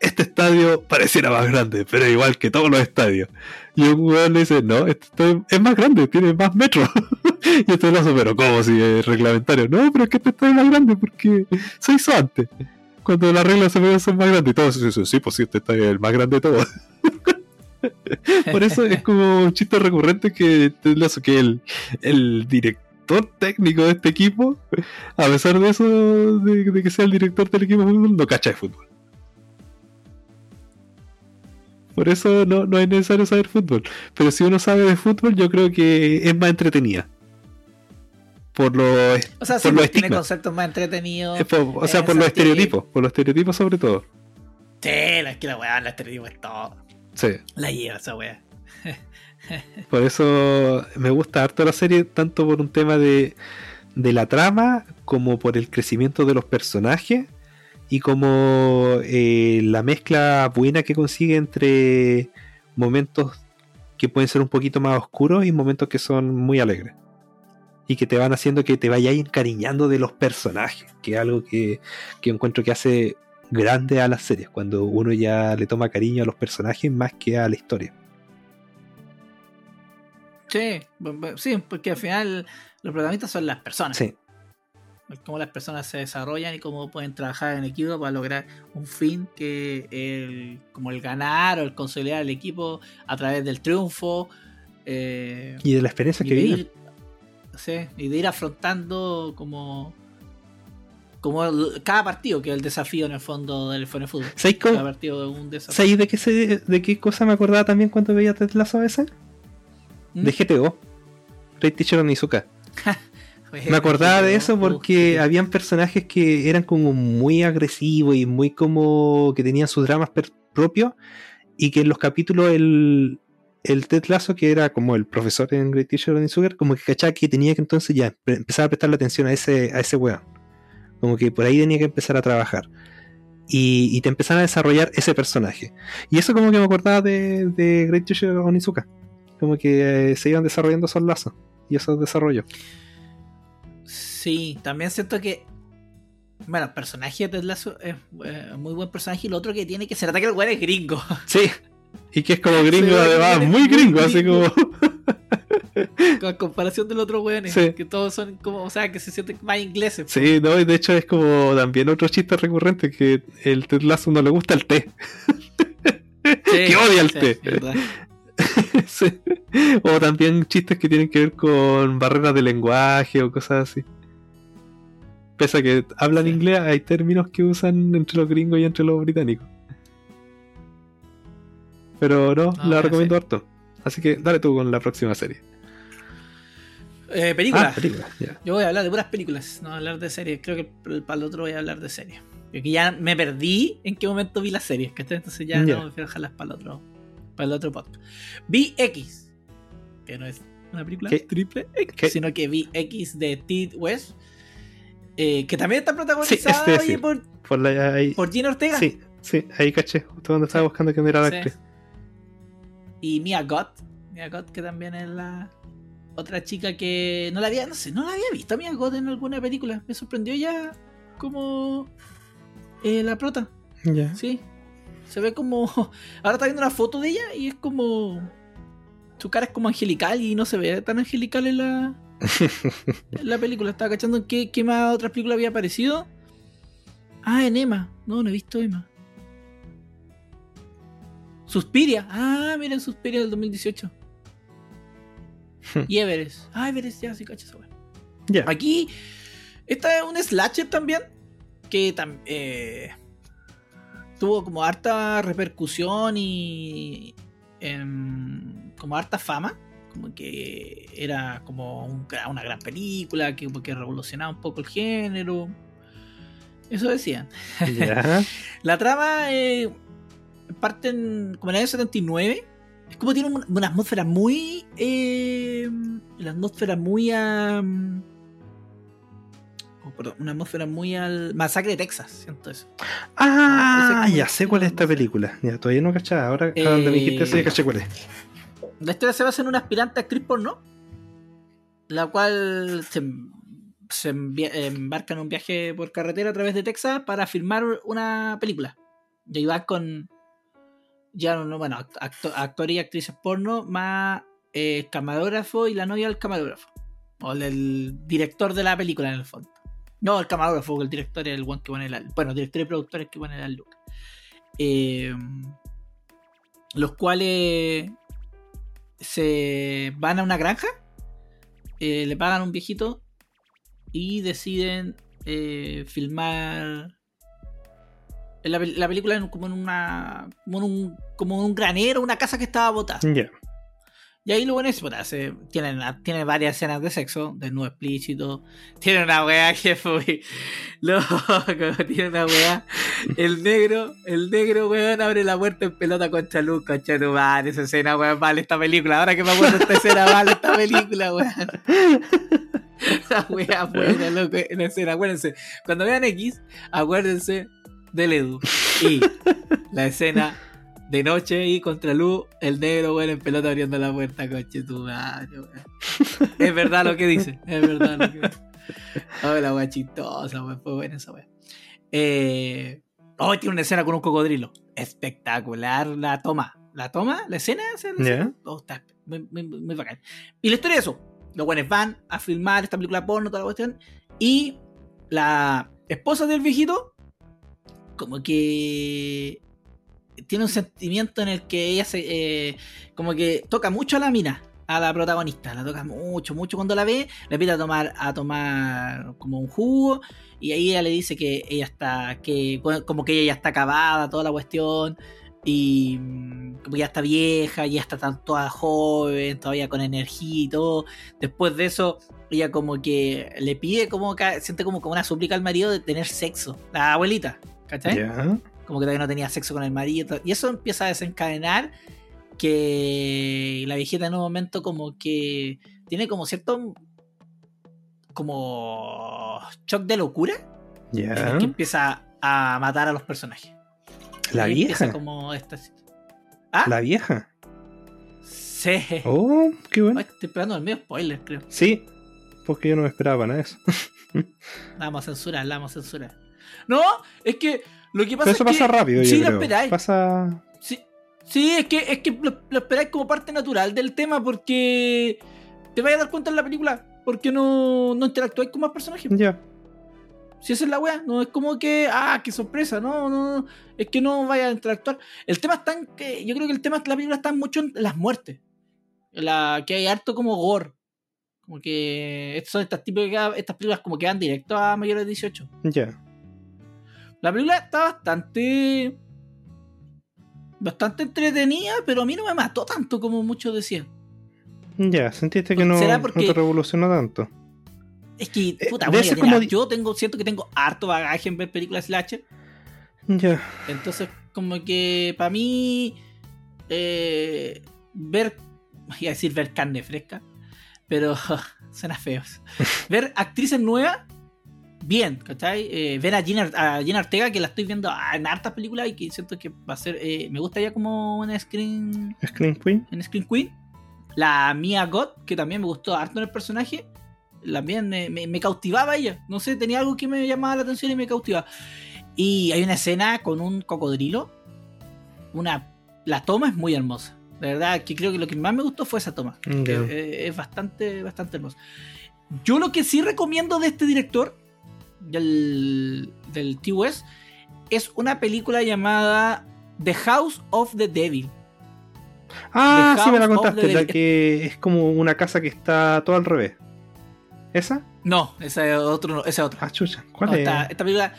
este estadio pareciera más grande, pero igual que todos los estadios. Y un weón le dice, no, este es más grande, tiene más metros. y el Ted Lasso, pero ¿cómo si es reglamentario? No, pero es que este estadio es más grande porque se hizo antes. Cuando las reglas se ser más grandes y todos dicen, sí, pues sí, este estadio es el más grande de todos. Por eso es como un chiste recurrente que Lasso, que el, el director técnico de este equipo, a pesar de eso, de, que sea el director del equipo no cacha de fútbol. Por eso no, no es necesario saber fútbol. Pero si uno sabe de fútbol, yo creo que es más entretenida. Por los, O sea, sí, por los pues, tiene conceptos más entretenidos. eh, por- o sea, por los estereotipos. Por los estereotipos sobre todo. Sí, la, es que la weá, la estereotipo es todo. Sí. La lleva esa weá. Por eso me gusta harto la serie, tanto por un tema de, de la trama, como por el crecimiento de los personajes, y como eh, la mezcla buena que consigue entre momentos que pueden ser un poquito más oscuros y momentos que son muy alegres. y que te van haciendo que te vayas encariñando de los personajes, que es algo que, que encuentro que hace grande a las series, cuando uno ya le toma cariño a los personajes más que a la historia. Sí, sí, porque al final los protagonistas son las personas. Sí, Cómo las personas se desarrollan y cómo pueden trabajar en equipo para lograr un fin que el, como el ganar o el consolidar el equipo a través del triunfo. eh, y de la experiencia que ir, sí, y de ir afrontando como como cada partido que es el desafío en el fondo del Fone Fútbol. ¿Sabéis Cada partido un desafío. ¿sabéis de qué, se- de qué cosa me acordaba también cuando veía Ted Lasso a veces? ¿Mm? De GTO. Great Teacher Onizuka. Me acordaba de eso porque habían personajes que eran como muy agresivos y muy como que tenían sus dramas propios y que en los capítulos el, el Ted Lasso, que era como el profesor en Great Teacher Onizuka, como que cachaba que tenía que entonces ya empezar a prestarle atención a ese, a ese weón. Como que por ahí tenía que empezar a trabajar. Y, y te empezaron a desarrollar ese personaje. Y eso como que me acordaba de, de Great Teacher Onizuka. Como que eh, se iban desarrollando esos lazos y esos desarrollos. Sí, también siento que. Bueno, el personaje de Ted Lasso es eh, muy buen personaje y lo otro que tiene que ser ataque el weón es gringo. Sí. Y que es como gringo, Sí, además, muy muy gringo, así como. Con comparación del otro weón, Sí. que todos son como, o sea, que se sienten más ingleses. Sí, no, y de hecho es como también otro chiste recurrente que el Ted Lasso no le gusta el té. Sí, que odia el té. O también chistes que tienen que ver con barreras de lenguaje o cosas así. Pese a que hablan Sí. inglés, hay términos que usan entre los gringos y entre los británicos. Pero no, No, la recomiendo sé. harto. Así que dale tú con la próxima serie. Eh, película. Ah, película. Yo voy a hablar de puras películas, no voy a hablar de series. Creo que para el otro voy a hablar de series. Porque ya me perdí en qué momento vi las series, ¿cachai? Entonces ya Ya. no prefiero dejarlas para el otro, para el otro podcast. Vi X, que no es una película ¿Qué? triple X, ¿Qué? sino que vi X de Tid West, eh, que también está protagonizada este, oye, sí. por, Por la, ahí, por Gina Ortega Sí, sí, ahí caché, justo cuando estaba buscando quién era la Sí. actriz. y Mia Gott. Mia Gott, que también es la otra chica que no la había, no sé, no la había visto a Mia Gott en alguna película. Me sorprendió ya como eh, la prota. Ya. Sí. Se ve como. Ahora está viendo una foto de ella y es como. Su cara es como angelical y no se ve tan angelical en la, la película. Estaba cachando en qué, qué más otras películas había aparecido. Ah, en Emma. No, no he visto Emma. Suspiria. Ah, miren Suspiria del 2018. y Everest. Ah, Everest, ya, sí, cacho. Ya. Aquí, esta es un slasher también. Que tam- eh, tuvo como harta repercusión y em, como harta fama. Como que era como un una gran película, que, que revolucionaba un poco el género. Eso decían. La trama eh, parte en, como en el año 79. Es como tiene un- una atmósfera muy. Eh, la atmósfera muy a. oh, perdón, una atmósfera muy al. Masacre de Texas, siento eso. Ah, como ya sé cuál es esta película. Ya, todavía no cachaba. Ahora, Eh, donde me dijiste eso, ya caché cuál es. La historia se basa en una aspirante actriz porno, la cual se, se embarca en un viaje por carretera a través de Texas para filmar una película. Y ahí va con ya no, bueno, act- acto- actores y actrices porno, más eh, camarógrafo y la novia del camarógrafo. O el, el director de la película en el fondo. No, el camarógrafo, el director es el one que pone la. Bueno, director y productor es que pone la look. Eh, los cuales se van a una granja, eh, le pagan a un viejito y deciden eh, filmar la, pel- la película en- como en una como en un, como en un granero, una casa que estaba botada. Ya. Y ahí lo bueno es, puta, se- tienen, tiene varias escenas de sexo, desnudo explícito. Tiene una weá que fue loco, tiene una weá. El negro, el negro weón abre la puerta en pelota contra luz, concha tu madre, esa escena weón, vale esta película. Ahora que me acuerdo de esta escena, vale esta película, weón. Esa weá buena, loco, en la escena, acuérdense. Cuando vean X, acuérdense del Edu. Y la escena De noche ahí contra luz, el negro, weón, en pelota abriendo la puerta, coche tu madre, weón. Es verdad lo que dice, es verdad lo que dice. Oh, la weá chistosa, weón, fue buena esa weá. Eh, oh, tiene una escena con un cocodrilo. Espectacular la toma. La toma, la escena, la. Oh, está muy, muy- muy bacán. Y la historia es eso. Los buenos van a filmar esta película porno, toda la cuestión. Y la esposa del viejito, como que tiene un sentimiento en el que ella se. eh, como que toca mucho a la mina, a la protagonista. La toca mucho, mucho cuando la ve. Le pide a tomar, a tomar como un jugo. Y ahí ella le dice que ella está. que como que ella ya está acabada, toda la cuestión. Y mm, como ya está vieja, ya está tan- toda joven, todavía con energía y todo. Después de eso, ella como que le pide como ca- siente como, como una súplica al marido de tener sexo. La abuelita, ¿cachai? Ya. Como que todavía no tenía sexo con el marido. Y eso empieza a desencadenar que la viejita en un momento como que tiene como cierto como shock de locura en el que empieza a matar a los personajes. La Y vieja. como esta... ¿Ah? La vieja. Sí. Oh, qué bueno. Ay, estoy esperando el medio spoiler, creo. Sí, porque yo no me esperaba para nada de eso. Vamos a censurar, vamos a censurar. No, es que lo que pasa Pero eso es que... pasa rápido, yo sí, lo creo. esperáis. Pasa. Sí, sí, es que, es que lo, lo esperáis como parte natural del tema porque te vais a dar cuenta en la película. Porque no, no interactuáis con más personajes. Ya. Si esa es la wea, no es como que, ah, qué sorpresa, no, no, no, es que no vaya a interactuar. El tema está en que, yo creo que el tema de la película está mucho en las muertes. La, que hay harto como gore. Como que estas son estas típicas, estas películas como que van directo a mayores de 18. Ya. La película está bastante. Bastante entretenida, pero a mí no me mató tanto como muchos decían. Ya, sentiste que no, ¿Será no te revolucionó tanto. Es que, Eh, puta, debe bueno, mira, como yo tengo, siento que tengo harto bagaje en ver películas slasher. Ya. Entonces, como que para mí, eh, ver, iba a decir ver carne fresca, pero suena feos. ver actrices nuevas, bien, ¿cachai? Eh, ver a Gina, a Gina Ortega, que la estoy viendo en hartas películas y que siento que va a ser, eh, me gusta ya como una screen, Screen Queen. en Screen Queen. La Mia God, que también me gustó harto en el personaje. También me, me- me cautivaba ella. No sé, tenía algo que me llamaba la atención y me cautivaba. Y hay una escena con un cocodrilo. Una, la toma es muy hermosa. De verdad, que creo que lo que más me gustó fue esa toma. Ya. Que, eh, es bastante, bastante hermosa. Yo lo que sí recomiendo de este director, del, del T-West, es una película llamada The House of the Devil. Ah, The sí me la contaste. La que es como una casa que está todo al revés. ¿Esa? No, ese es otro, ese es otro. Ah, chucha. ¿Cuál No, es? esta, esta película,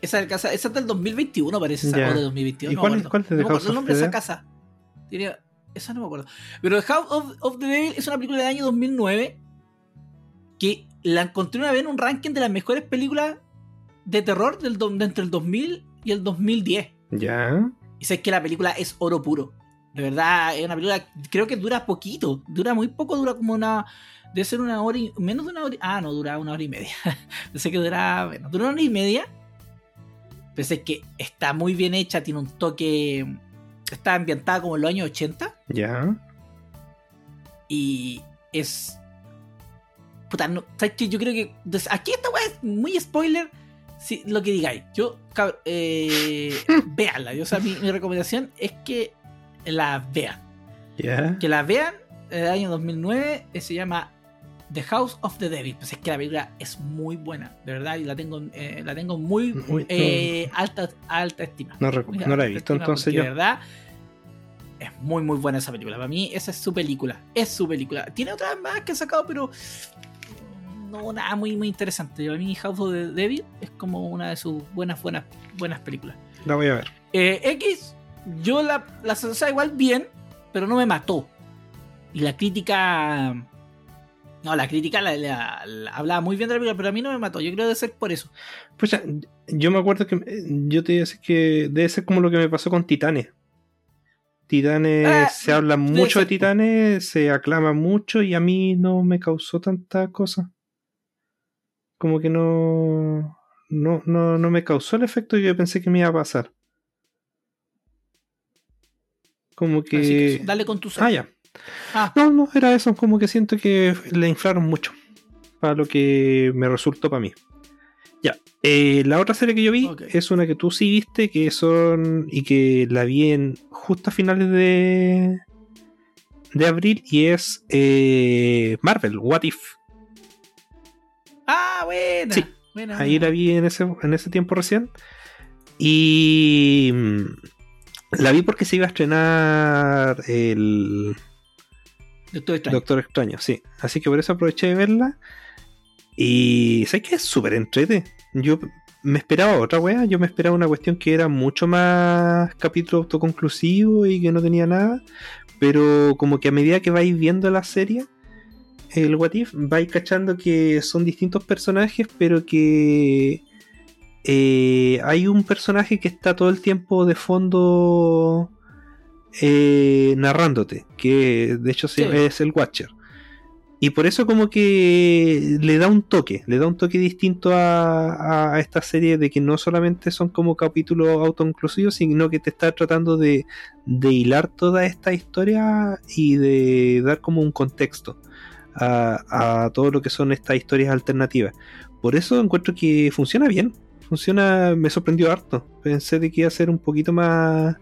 esa, casa, esa es del 2021 parece, esa, o de 2022. ¿Y no cuál me es- cuál No The House el of nombre de esa casa. Diría- esa no me acuerdo. Pero The House of, of the Devil es una película del año 2009 que la encontré una vez en un ranking de las mejores películas de terror del, de entre el 2000 y el 2010. Ya. Y sé que la película es oro puro. De verdad, es una película, creo que dura poquito. Dura muy poco, dura como una. Debe ser una hora y. Menos de una hora. y- Ah, no, dura una hora y media. Pensé que dura. Bueno, dura una hora y media. Pensé que está muy bien hecha, tiene un toque. Está ambientada como en los años 80. Ya. Y es. Puta, no, ¿sabes qué? Yo creo que. Aquí esta weá es muy spoiler. Si, lo que digáis. Yo, cab- eh, véanla. Yo, o sea, mi, mi recomendación es que la vean. Que la vean. El año 2009 eh, se llama The House of the Devil. Pues es que la película es muy buena, de verdad. Y la tengo, eh, la tengo muy Muy- eh, alta, alta estima. No, recu- Muy no la he visto entonces yo. De verdad, es muy, muy buena esa película. Para mí, esa es su película. Es su película. Tiene otras más que ha sacado, pero no nada muy, muy interesante. Para mí, House of the Devil es como una de sus buenas, buenas, buenas películas. La voy a ver. Eh, X, yo la, la igual bien, pero no me mató. Y la crítica. No, la crítica la, la- la- hablaba muy bien de la película, pero a mí no me mató. Yo creo que debe ser por eso. Pues ya, yo me acuerdo que eh, yo te a decir que debe ser como lo que me pasó con Titanes. Titanes, Ah, se habla mucho de. Titanes, se aclama mucho y a mí no me causó tanta cosa. Como que no, no, no, no me causó el efecto que yo pensé que me iba a pasar. Como Así que dale con tu ah, ya. Ah, No, no, era eso. Como que siento que le inflaron mucho. Para lo que me resultó para mí. Ya. eh, la otra serie que yo vi es una que tú sí viste, que son. y que la vi en justo a finales de. de abril, y es eh, Marvel, What If. Ah buena. Sí. buena, Ahí buena. la vi en ese, en ese tiempo recién. Y. mm, La vi porque se iba a estrenar el Doctor Strange. Doctor Extraño, sí. Así que por eso aproveché de verla. Y sé que es súper entrete. Yo me esperaba otra wea. Yo me esperaba una cuestión que era mucho más capítulo autoconclusivo y que no tenía nada. Pero como que a medida que vais viendo la serie, el What If, vais cachando que son distintos personajes, pero que eh, hay un personaje que está todo el tiempo de fondo eh, narrándote, que de hecho Sí. es el Watcher. Y por eso como que le da un toque, le da un toque distinto a, a- a esta serie de que no solamente son como capítulos autoinclusivos, sino que te está tratando de, de hilar toda esta historia y de dar como un contexto a, a todo lo que son estas historias alternativas. Por eso encuentro que funciona bien, funciona, me sorprendió harto. Pensé de que iba a ser un poquito más...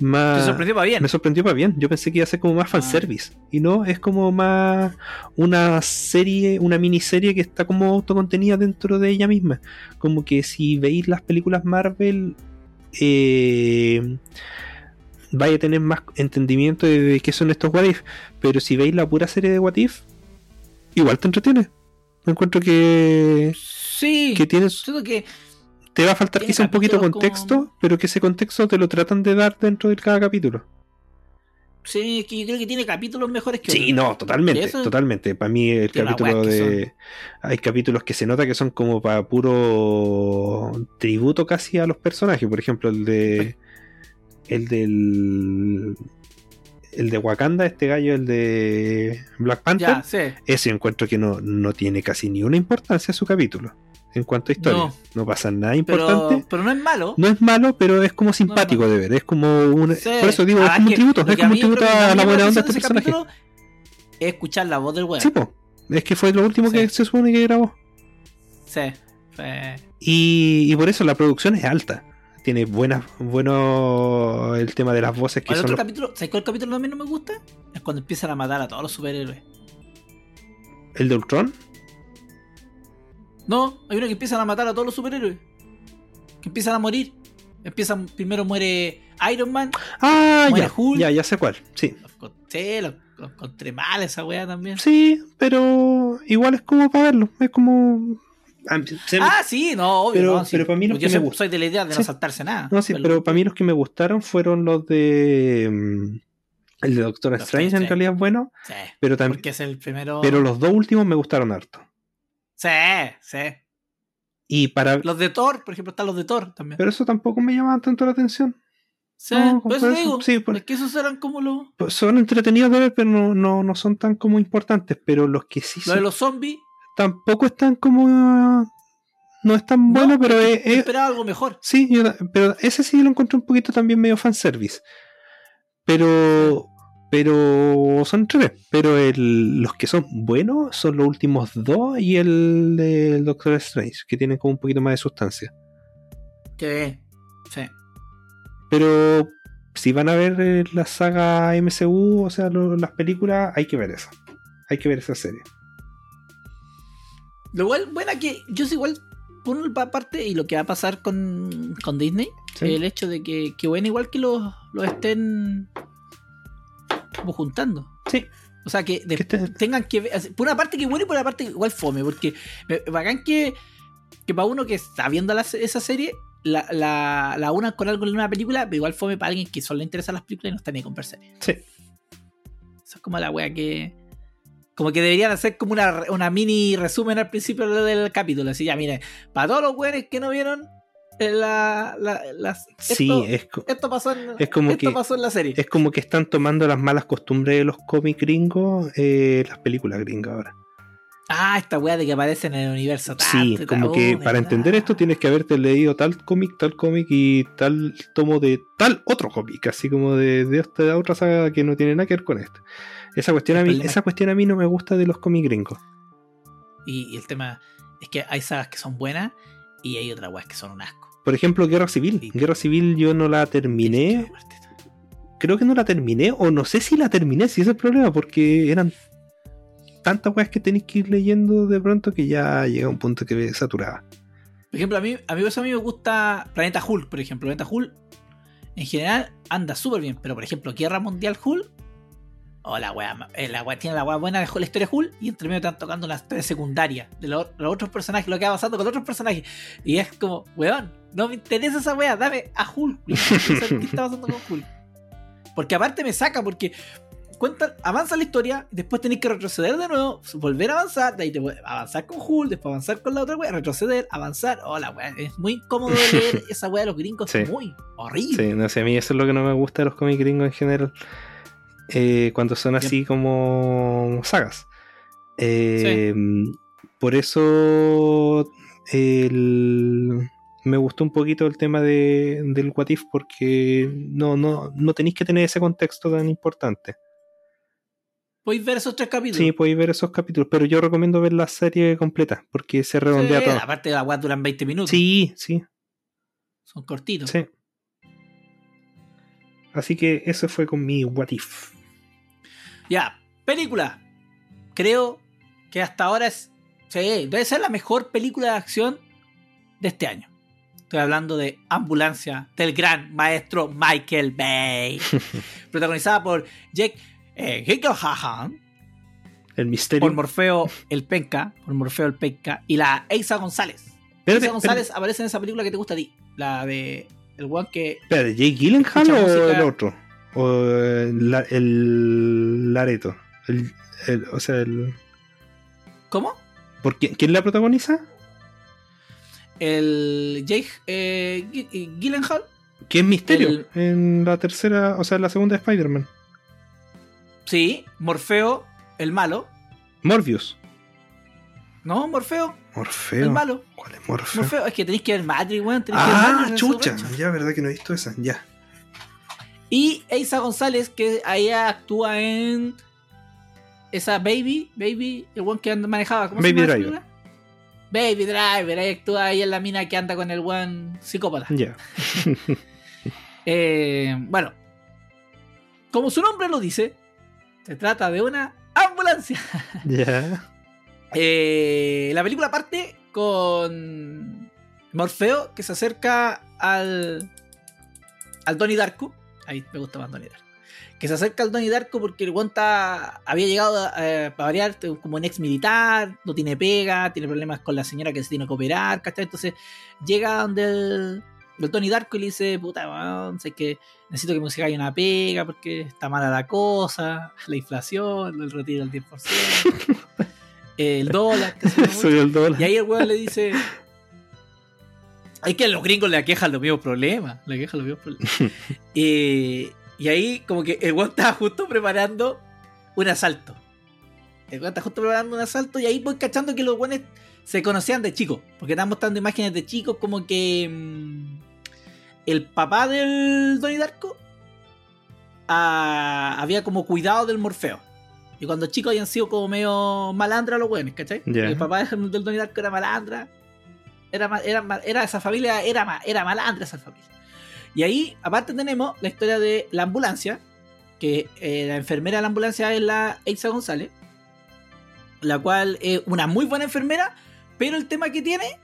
más Te sorprendió para bien. me sorprendió para bien. Yo pensé que iba a ser como más fanservice. Y no, es como más una serie, una miniserie que está como autocontenida dentro de ella misma. Como que si veis las películas Marvel, eh, vaya a tener más entendimiento de, de qué son estos What If. Pero si veis la pura serie de What If, igual te entretiene. Encuentro que, Sí. que tienes, que te va a faltar quizá un poquito de contexto, como- pero que ese contexto te lo tratan de dar dentro de cada capítulo. sí, que yo creo que tiene capítulos mejores que Sí, otros. no, totalmente, Eso- totalmente. Para mí el capítulo de... Hay capítulos que se nota que son como para puro tributo casi a los personajes. Por ejemplo, el de... El del... El de Wakanda, este gallo, el de Black Panther. Ya, sí. Ese encuentro que no, no tiene casi ni una importancia su capítulo. En cuanto a historia. No. No, pasa nada importante. Pero, pero no es malo. No es malo, pero es como simpático de ver. Es como un... Sí. Por eso digo, Ah, es como un tributo. Es como un tributo a la buena onda de este personaje. Es escuchar la voz del weón. Sí, po. Es que fue lo último que se supone que grabó. Sí. Fue- Y, y por eso la producción es alta. Tiene buenas, bueno el tema de las voces que El son otro los- capítulo, ¿sabes cuál capítulo también no me gusta? Es cuando empiezan a matar a todos los superhéroes. el de Ultron. No, hay uno que empiezan a matar a todos los superhéroes. Que empiezan a morir. Empiezan, primero muere Iron Man. Ah, Muere ya, Hulk. ya, ya sé cuál. Sí, Los los, los encontré mal esa weá también. sí, pero igual es como para verlo. Es como. Ah, Ah, sí, no, obvio. Pero- no, sí. pero para mí los Yo que me soy- de la idea de no saltarse nada. No, sí, pero para mí los que me gustaron fueron los de. mm, El de Doctor Strange en realidad es bueno, Sí, pero también. porque es el primero. Pero los dos últimos me gustaron harto. Sí, sí. Y para. Los de Thor, por ejemplo, están los de Thor también. Pero eso tampoco me llamaban tanto la atención. sí, no, por eso digo. sí, por- Es que esos eran como los. Pues son entretenidos de ver, pero no, no, no son tan como importantes. Pero los que sí Los son, de los zombies. Tampoco están como. No es tan bueno, no, pero es es, es- esperaba algo mejor. Sí, yo pero ese sí lo encontré un poquito también medio fanservice. Pero. Pero son tres. Pero el- los que son buenos son los últimos dos y el del Doctor Strange, que tienen como un poquito más de sustancia. Que sí. Pero si van a ver eh, la saga MCU, o sea, lo- las películas, hay que ver esa. Hay que ver esa serie. Lo igual, bueno, que yo sé igual, por una parte, y lo que va a pasar con, con Disney, Sí. el hecho de que, que bueno, igual que los, los estén como juntando. Sí. O sea, que, tengan que ver, por una parte que bueno y por una parte que igual fome, porque bacán que, que para uno que está viendo la- esa serie, la, la, la unan con algo en una película, pero igual fome para alguien que solo le interesan las películas y no está ni con ver series. Sí. Eso es como la wea que. Como que deberían hacer como una, una mini resumen al principio del capítulo. Así ya, miren, para todos los weones que no vieron eh, la, la- las- Sí, esto, es, esto pasó en, es como esto que- pasó en la serie. es como que están tomando las malas costumbres de los cómics gringos, eh, las películas gringas ahora. Ah, esta weá de que aparece en el universo. Sí, tanto y como tal. que Oh, para entender esto tienes que haberte leído tal cómic, tal cómic y tal tomo de tal otro cómic, así como de, de esta otra saga que no tiene nada que ver con esto. Esa cuestión, a mí, esa cuestión a mí no me gusta de los cómics gringos. Y, y el tema es que hay sagas que son buenas y hay otras weas que son un asco. Por ejemplo, Guerra Civil. Sí. Guerra Civil yo no la terminé. Creo que no la terminé, o no sé si la terminé, si ese es el problema, porque eran tantas weas que tenéis que ir leyendo de pronto que ya llega un punto que me saturaba. Por ejemplo, a mí, a mí, eso a mí me gusta Planeta Hulk, por ejemplo. Planeta Hulk en general anda súper bien, pero por ejemplo, Guerra Mundial Hulk. Oh, la wea, eh, la wea tiene la wea buena de la historia Hulk y entre medio están tocando las historias secundarias de los, los otros personajes, lo que va pasando con los otros personajes. Y es como, weón, no me interesa esa wea, dame a Hulk. No quiero saber ¿Qué está pasando con Hulk? Porque aparte me saca, porque cuenta, avanza la historia, después tenéis que retroceder de nuevo, volver a avanzar, de ahí te puedes avanzar con Hulk, después avanzar con la otra wea, retroceder, avanzar. Oh, la wea, es muy incómodo de leer esa wea de los gringos, Sí. es muy horrible. Sí, no sé, a mí eso es lo que no me gusta de los cómics gringos en general. Eh, cuando son así como sagas. Eh, Por eso el- me gustó un poquito el tema de, del What If porque no, no, no tenéis que tener ese contexto tan importante. Podéis ver esos tres capítulos. Sí, podéis ver esos capítulos, pero yo recomiendo ver la serie completa porque se redondea Sí, todo. Aparte de la wea duran 20 minutos. Sí, sí, Son cortitos. sí. Así que eso fue con mi What If. Ya, película. Creo que hasta ahora es. Sí, debe ser la mejor película de acción de este año. Estoy hablando de Ambulancia del gran maestro Michael Bay. protagonizada por Jake eh, El misterio. por Morfeo el Penca, por Morfeo el Penca, y la Eiza González. Eiza González aparece en esa película que te gusta a ti. La de el one que. Espérate, ¿Jake Gyllenhaal o música. el otro? O el, la- el Lareto. El, el- o sea, el. ¿Cómo? ¿por quién, quién la protagoniza? El Jake eh, Gy- Gyllenhaal. ¿Quién es Misterio? El- En la tercera, o sea, en la segunda de Spider-Man. Sí, Morfeo el malo. Morbius. No, Morfeo, Morfeo. el malo. ¿Cuál es Morfeo? Morfeo, es que tenéis que ver Matrix, weón. que ver Ah, Matrix en su chucha. Ya, verdad que no he visto esa. Ya. Y Eiza González, que ahí actúa en esa Baby, Baby, el one que manejaba. ¿Cómo Baby se Driver. Baby Driver, ahí actúa ahí en la mina que anda con el one psicópata. Ya. Eh, bueno, como su nombre lo dice, se trata de una ambulancia. Ya. Eh, la película parte con Morfeo que se acerca al al Donnie Darko. Ahí me gusta más Donnie Darko. Que se acerca al Donnie Darko porque el guanta había llegado eh, para variar como un ex militar, no tiene pega, tiene problemas con la señora que se tiene que operar, ¿cachai? Entonces llega donde el, el Donnie Darko y le dice, puta, weón, sé que necesito que me consigáis una pega porque está mala la cosa, la inflación, el retiro del 10%, el dólar, yo, Soy el dólar. y ahí el weón le dice. Es que a los gringos le aquejan los mismos problemas. Le aquejan los mismos problemas. Eh, y ahí, como que el weón estaba justo preparando un asalto. El weón está justo preparando un asalto. Y ahí voy cachando que los weones se conocían de chicos. Porque estaban mostrando imágenes de chicos, como que. mm, el papá del Donnie Darko ah, había como cuidado del Morfeo. Y cuando chicos habían sido como medio malandra los weones, ¿cachai? El papá del del Donnie Darko era malandra. Era, ma- era, era esa familia, era, era malandra esa familia. Y ahí, aparte, tenemos la historia de la ambulancia. Que eh, la enfermera de la ambulancia es la Eiza González. La cual es una muy buena enfermera. Pero el tema que tiene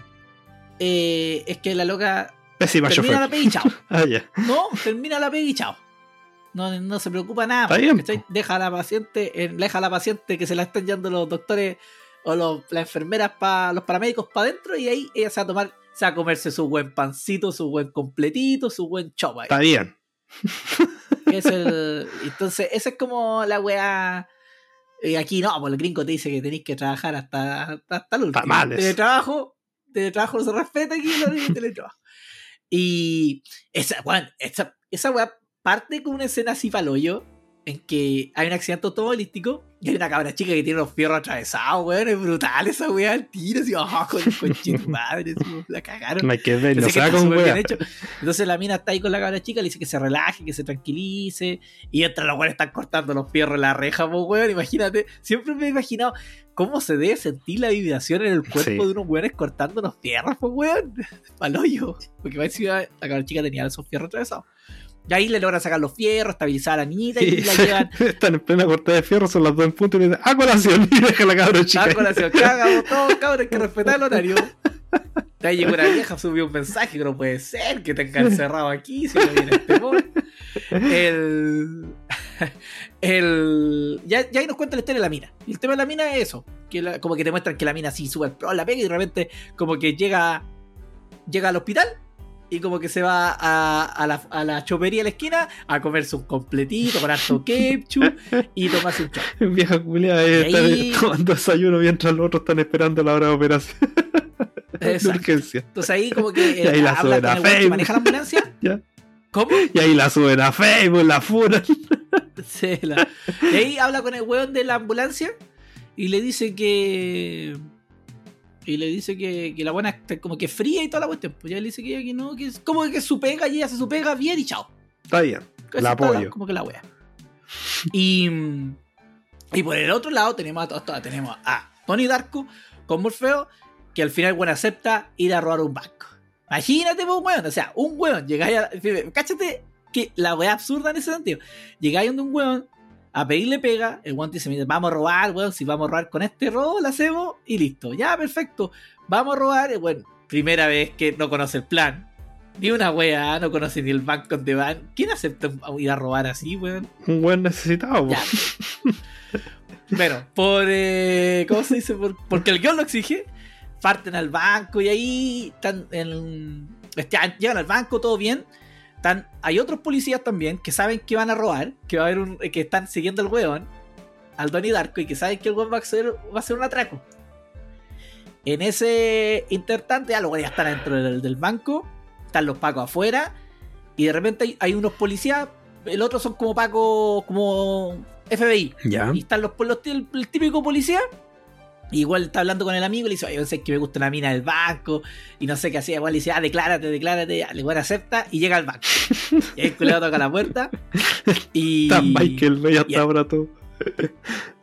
eh, es que la loca Pésima termina la pega y chao. Ah. No, termina la pega y chao. No, no se preocupa nada. Deja a la paciente, eh, deja a la paciente que se la están yendo los doctores o los, las enfermeras para los paramédicos para adentro y ahí ella se va a tomar, se va a comerse su buen pancito, su buen completito, su buen chop ahí. Está bien. Que es el- entonces, esa es como la weá. Y aquí no, pues el gringo te dice que tenéis que trabajar hasta, hasta, hasta el último. Tamales. Teletrabajo, teletrabajo no se respeta aquí, no teletrabajo. Y esa, weón, esa, esa weá parte con una escena así pa'l hoyo, en que hay un accidente automovilístico y hay una cabra chica que tiene los fierros atravesados, weón. Es brutal esa weá al tiro, así, oh, con, con tu madre, así, la cagaron. No hay que ver, no wea. hecho. Entonces la mina está ahí con la cabra chica, le dice que se relaje, que se tranquilice. Y entre los weones están cortando los fierros en la reja, pues weón. Imagínate, siempre me he imaginado cómo se debe sentir la vibración en el cuerpo Sí. de unos weones cortando los fierros, pues weón. Paloyo. Porque va a decir, la cabra chica tenía esos fierros atravesados. Y ahí le logran sacar los fierros, estabilizar a la niñita y la llevan están en plena cortada de fierro, son las dos en punto y le dicen, ¡a colación! Y deja la cabra chica. a colación. Cagamos todos, cabrón, hay que respetar el horario. De ahí llegó una vieja, subió un mensaje que no puede ser que tenga encerrado aquí, si no viene este boy. El. El. Ya, ya ahí nos cuenta la historia de la mina. Y el tema de la mina es eso. Que la- como que te muestran que la mina así sube pro la pega y de repente como que llega. Llega al hospital. Y como que se va a, a la, a la chopería de la esquina a comerse un completito con harto ketchup y tomarse un chop. Ahí Y están ahí- tomando desayuno mientras los otros están esperando la hora de operación Exacto. urgencia. Entonces ahí como que Y ahí eh, la habla suben con a el que maneja la ambulancia. Ya. ¿Cómo? Y ahí la suben a Facebook, la furan. Sí, la- Y ahí habla con el weón de la ambulancia y le dice que. Y le dice que, que la buena está como que fría y toda la cuestión. Pues ya le dice que, que no, que es como que su pega y ella hace su pega bien y chao. Está bien. Que La apoyo. como que la wea. Y, y por el otro lado tenemos a, todos- todos- tenemos a Tony Darko con Morfeo, que al final bueno acepta ir a robar un banco. Imagínate, pues, weón. O sea, un weón, llegáis a. Cáchate que la wea absurda en ese sentido. Llegáis donde un weón a pedirle pega, el weón te dice, "Mira, vamos a robar, weón, si vamos a robar con este robo, lo hacemos y listo. Ya, perfecto. Vamos a robar, weón, primera vez que no conoce el plan. Ni una wea, no conoce ni el banco donde van. ¿Quién acepta ir a robar así, weón? Un buen necesitado. Ya. bueno, por. eh, ¿Cómo se dice? Por- porque el guion lo exige. Parten al banco y ahí están en. están- llegan al banco, todo bien. Están, hay otros policías también que saben que van a robar, que va a haber un, que están siguiendo al weón, al Donnie Darko, y que saben que el weón va a hacer, va a hacer un atraco. En ese intertante, ya los weones ya están dentro del, del banco, están los pacos afuera, y de repente hay, hay unos policías, el otro son como pacos, como FBI. Ya. Y están los, los- el, el típico policía. Igual está hablando con el amigo y le dice, oye, yo sé que me gusta una mina del banco. Y no sé qué hacía. Igual le dice, ah, declárate, declárate. El igual acepta y llega al banco. y ahí el culero toca la puerta. Y. Está Michael Bay hasta ahora todo.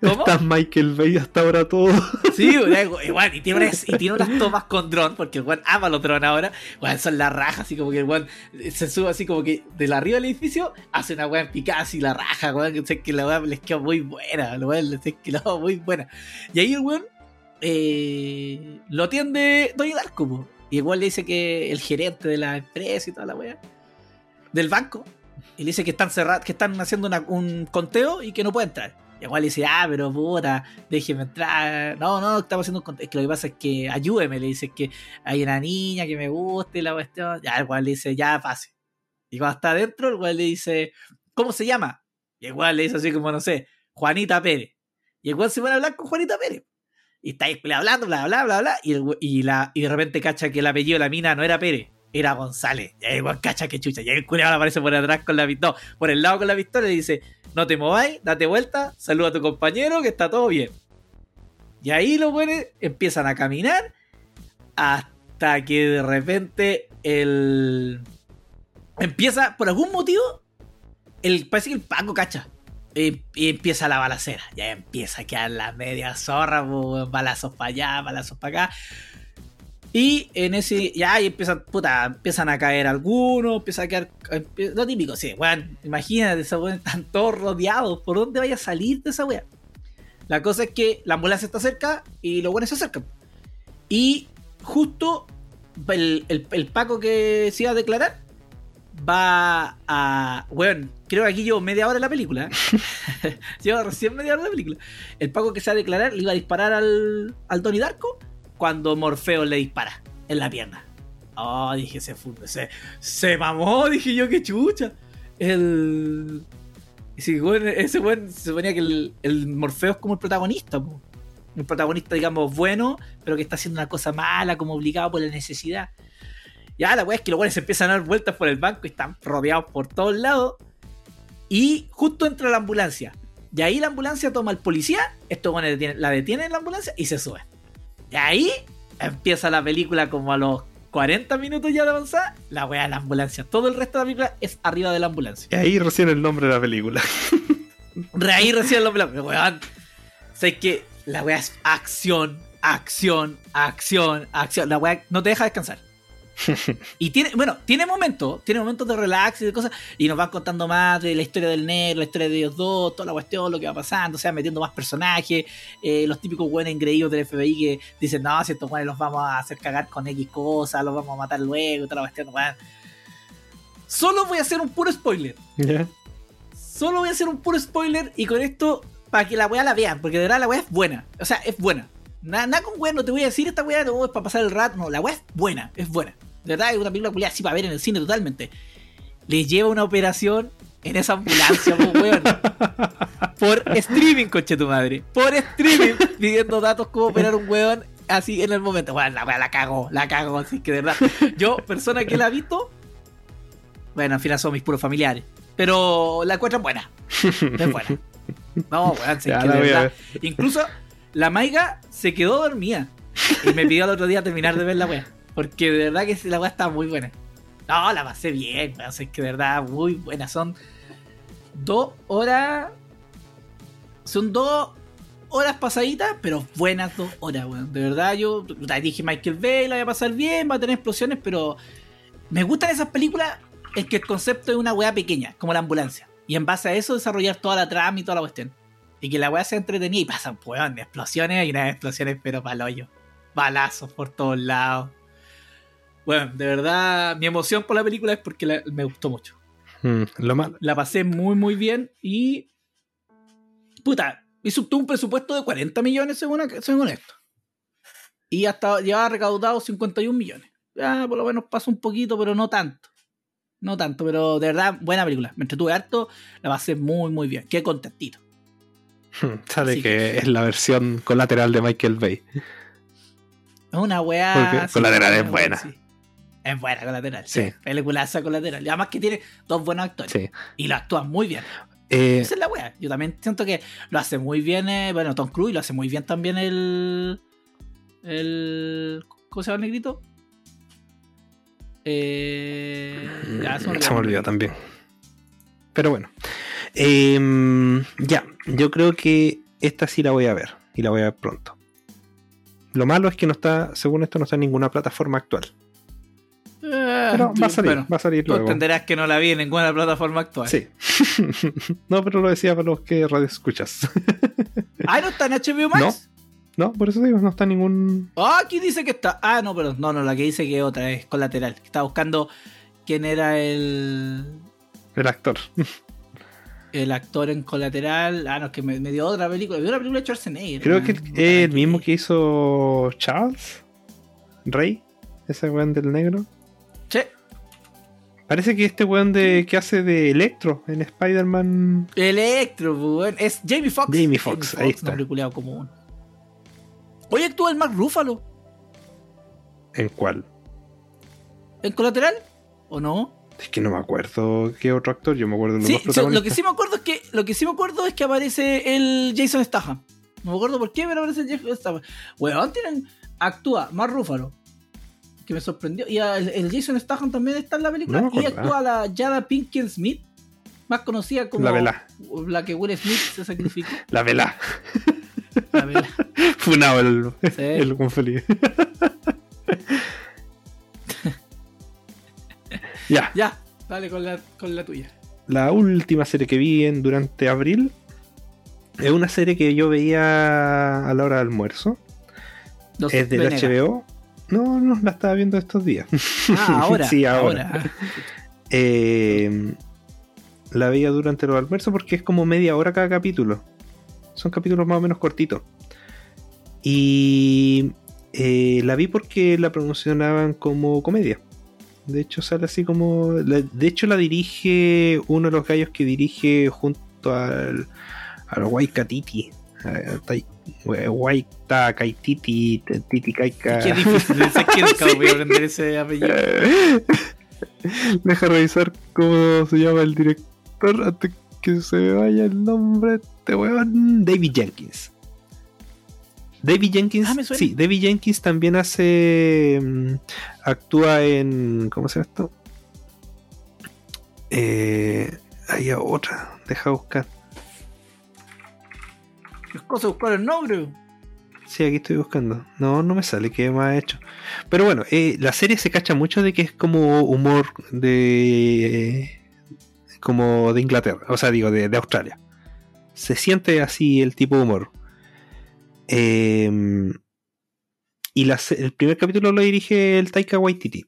¿Cómo? Está Michael Bay hasta ahora todo. Sí, igual, y, tiene unas, y tiene unas tomas con dron, porque el weón ama los drones ahora. Weón, son las rajas, así como que el weón se sube así como que de la arriba del edificio, hace una weón picada así la raja, weón, que sé que la weón les quedó muy buena, la weón les quedó muy buena. Y ahí el weón eh, lo atiende Donnie Darko, y igual le dice que el gerente de la empresa y toda la weón, del banco, y le dice que están cerrados, que están haciendo un conteo y que no puede entrar. Y igual le dice, ah, pero puta, déjeme entrar. No, no, estamos haciendo un conteo. Es que lo que pasa es que ayúdeme, le dice que hay una niña que me gusta y la cuestión. Ya, igual le dice, ya pase. Y cuando está adentro, el igual le dice, ¿cómo se llama? Y igual le dice así como, no sé, Juanita Pérez. Y igual se pone a hablar con Juanita Pérez. Y está ahí hablando, bla, bla, bla, bla. Y, el y, la, y de repente cacha que el apellido de la mina no era Pérez, era González. Y ahí cacha que chucha. Y ahí el culiado aparece por atrás con la pistola, por el lado con la pistola y dice, no te mováis, date vuelta, saluda a tu compañero que está todo bien. Y ahí los buenos empiezan a caminar hasta que de repente el... Empieza, por algún motivo, el, parece que el Paco cacha. Y, empieza la balacera. Ya empieza a quedar la media zorra, weón, balazos para allá, balazos para acá. Y en ese, ya ahí empiezan, puta, empiezan a caer algunos, empieza a quedar, lo típico, sí, weón, imagínate, esos weones están todos rodeados, ¿por dónde vaya a salir de esa wea? La cosa es que la ambulancia está cerca y los buenos se acercan. Y justo el, el, el Paco que se iba a declarar va a. Weón, creo que aquí llevo media hora en la película. ¿eh? llevo recién media hora en la película. El Paco que se va a declarar le iba a disparar al, al Donnie Darko cuando Morfeo le dispara en la pierna. Oh, dije, se se, se mamó, dije yo, qué chucha. El. Sí, weón, ese weón se suponía que el, Morfeo es como el protagonista. Un protagonista, digamos, bueno, pero que está haciendo una cosa mala, como obligado por la necesidad. Ya, la weá es que los se empiezan a dar vueltas por el banco y están rodeados por todos lados. Y justo entra la ambulancia. Y ahí la ambulancia toma al policía, esto bueno, la detiene en la ambulancia y se sube. Y ahí empieza la película como a los 40 minutos ya de avanzar, la weá de la ambulancia. Todo el resto de la película es arriba de la ambulancia. Y ahí recién el nombre de la película. Ahí recién el nombre de la película. Weón. Sé que la weá es acción, acción, acción, acción. La weá no te deja descansar. Y tiene, bueno, tiene momentos, tiene momentos de relax y de cosas, y nos van contando más de la historia del negro, la historia de ellos dos, toda la cuestión, lo que va pasando, o sea, metiendo más personajes, eh, los típicos buenos engreídos del FBI que dicen, no, si estos buenos los vamos a hacer cagar con X cosas, los vamos a matar luego, toda la cuestión. Solo voy a hacer un puro spoiler. Solo voy a hacer un puro spoiler y con esto, para que la weá la vean, porque de verdad la weá es buena. O sea, es buena. Nada, nada con weá, no te voy a decir esta weá, no es para pasar el rato, no, la weá es buena, es buena. De verdad, es una película culiada así para ver en el cine totalmente. Le lleva una operación en esa ambulancia, po, weón. Por streaming, coche tu madre. Por streaming, pidiendo datos cómo operar un weón así en el momento. Bueno, la la cagó, la cagó, así que de verdad. Yo, persona que la ha visto, bueno, al final son mis puros familiares. Pero la encuentran buena. Es buena. No, weón, sí, Ya que de verdad. Incluso la Maiga se quedó dormida. Y me pidió el otro día terminar de ver la weá. Porque de verdad que la weá está muy buena. No, la pasé bien, weón. Es que de verdad, muy buena. Son dos horas. Son dos horas pasaditas, pero buenas dos horas, weón. De verdad, yo dije Michael Bay, la voy a pasar bien, va a tener explosiones, pero me gustan esas películas en que el concepto es una weá pequeña, como la ambulancia. Y en base a eso desarrollar toda la trama y toda la cuestión. Y que la weá sea entretenida y pasan, weón, explosiones y unas explosiones, pero pa'l hoyo. Balazos por todos lados. Bueno, de verdad, mi emoción por la película es porque la- me gustó mucho. Mm, lo malo. La pasé muy, muy bien y. Puta, hizo un presupuesto de 40 millones según, según esto. Y hasta llevaba recaudado 51 millones. Ya, por lo menos pasó un poquito, pero no tanto. No tanto, pero de verdad, buena película. Me entretuve harto, la pasé muy, muy bien. Qué contentito. Sale Así que, que- es la versión colateral de Michael Bay. Es una weá. Porque sí, Colateral es buena. sí. Es buena colateral. Sí. Sí. Peliculaza colateral. Y además que tiene dos buenos actores. Sí. Y lo actúan muy bien. Eh, Esa es la wea. Yo también siento que lo hace muy bien. eh, bueno, Tom Cruise lo hace muy bien también el. El. ¿Cómo se llama el negrito? Eh, ya, se me olvidó. se me olvidó también. Pero bueno. Em, ya, yo creo que esta sí la voy a ver. Y la voy a ver pronto. Lo malo es que no está, según esto, no está en ninguna plataforma actual. Eh, Pero va a salir, bueno, va a salir tú luego. entenderás que no la vi en ninguna plataforma actual. Sí. no, pero lo decía para los que radio escuchas. Ah, no está en HBO Max. no, por eso digo, no está en ningún. Ah, aquí dice que está. Ah, no, pero no, no, la que dice que otra es colateral. Estaba buscando quién era el. El actor. El actor en colateral. Ah, no, es que me, me dio otra película. Me dio una película de Schwarzenegger. Creo man. que el que- mismo que hizo Charles Rey, ese weón del negro. Che, Parece que este weón de, que hace de Electro en Spider-Man. Electro, weón. Es Jamie Foxx. Jamie Foxx, ahí está. Común. Oye, actúa el Mark Ruffalo ¿En cuál? en colateral. ¿O no? Es que no me acuerdo qué otro actor, yo me acuerdo de los Sí, dos sí, lo protagonistas. que sí me acuerdo es que lo que sí me acuerdo es que aparece el Jason Statham. No me acuerdo por qué, pero aparece el Jason Statham. Weón, tienen actúa Mark Ruffalo. Que me sorprendió. Y el, el Jason Statham también está en la película. No y actúa la Jada Pinkett Smith, más conocida como La Vela. la que Will Smith se sacrificó. La vela. La Vela. Funado el, Sí. el con feliz. ya, Ya, dale con la, con la tuya. la última serie que vi en, durante abril es una serie que yo veía a la hora del almuerzo. Los es del. HBO. No, no, la estaba viendo estos días. Ah, ahora. Sí, ahora. ahora. Eh, la veía durante los almuerzos porque es como media hora cada capítulo. Son capítulos más o menos cortitos. Y eh, la vi porque la promocionaban como comedia. De hecho, sale así como. la- de hecho, la dirige uno de los gallos que dirige junto al. al Waikatiti. Waita Kaititi, Titi Kaika. Qué difícil ser que nunca voy a aprender ese apellido. Deja revisar cómo se llama el director antes que se vaya el nombre de este weón. David Jenkins. David Jenkins, Ah, sí, David Jenkins también hace. mm, actúa en. ¿Cómo se llama esto? Eh, hay otra, deja buscar. Las cosas buscar el nombre. Sí, aquí estoy buscando. No, no me sale qué más ha hecho. Pero bueno, eh, la serie se cacha mucho de que es como humor de. como de Inglaterra, o sea, digo, de, de Australia. Se siente así el tipo de humor. Eh, y la el primer capítulo lo dirige el Taika Waititi.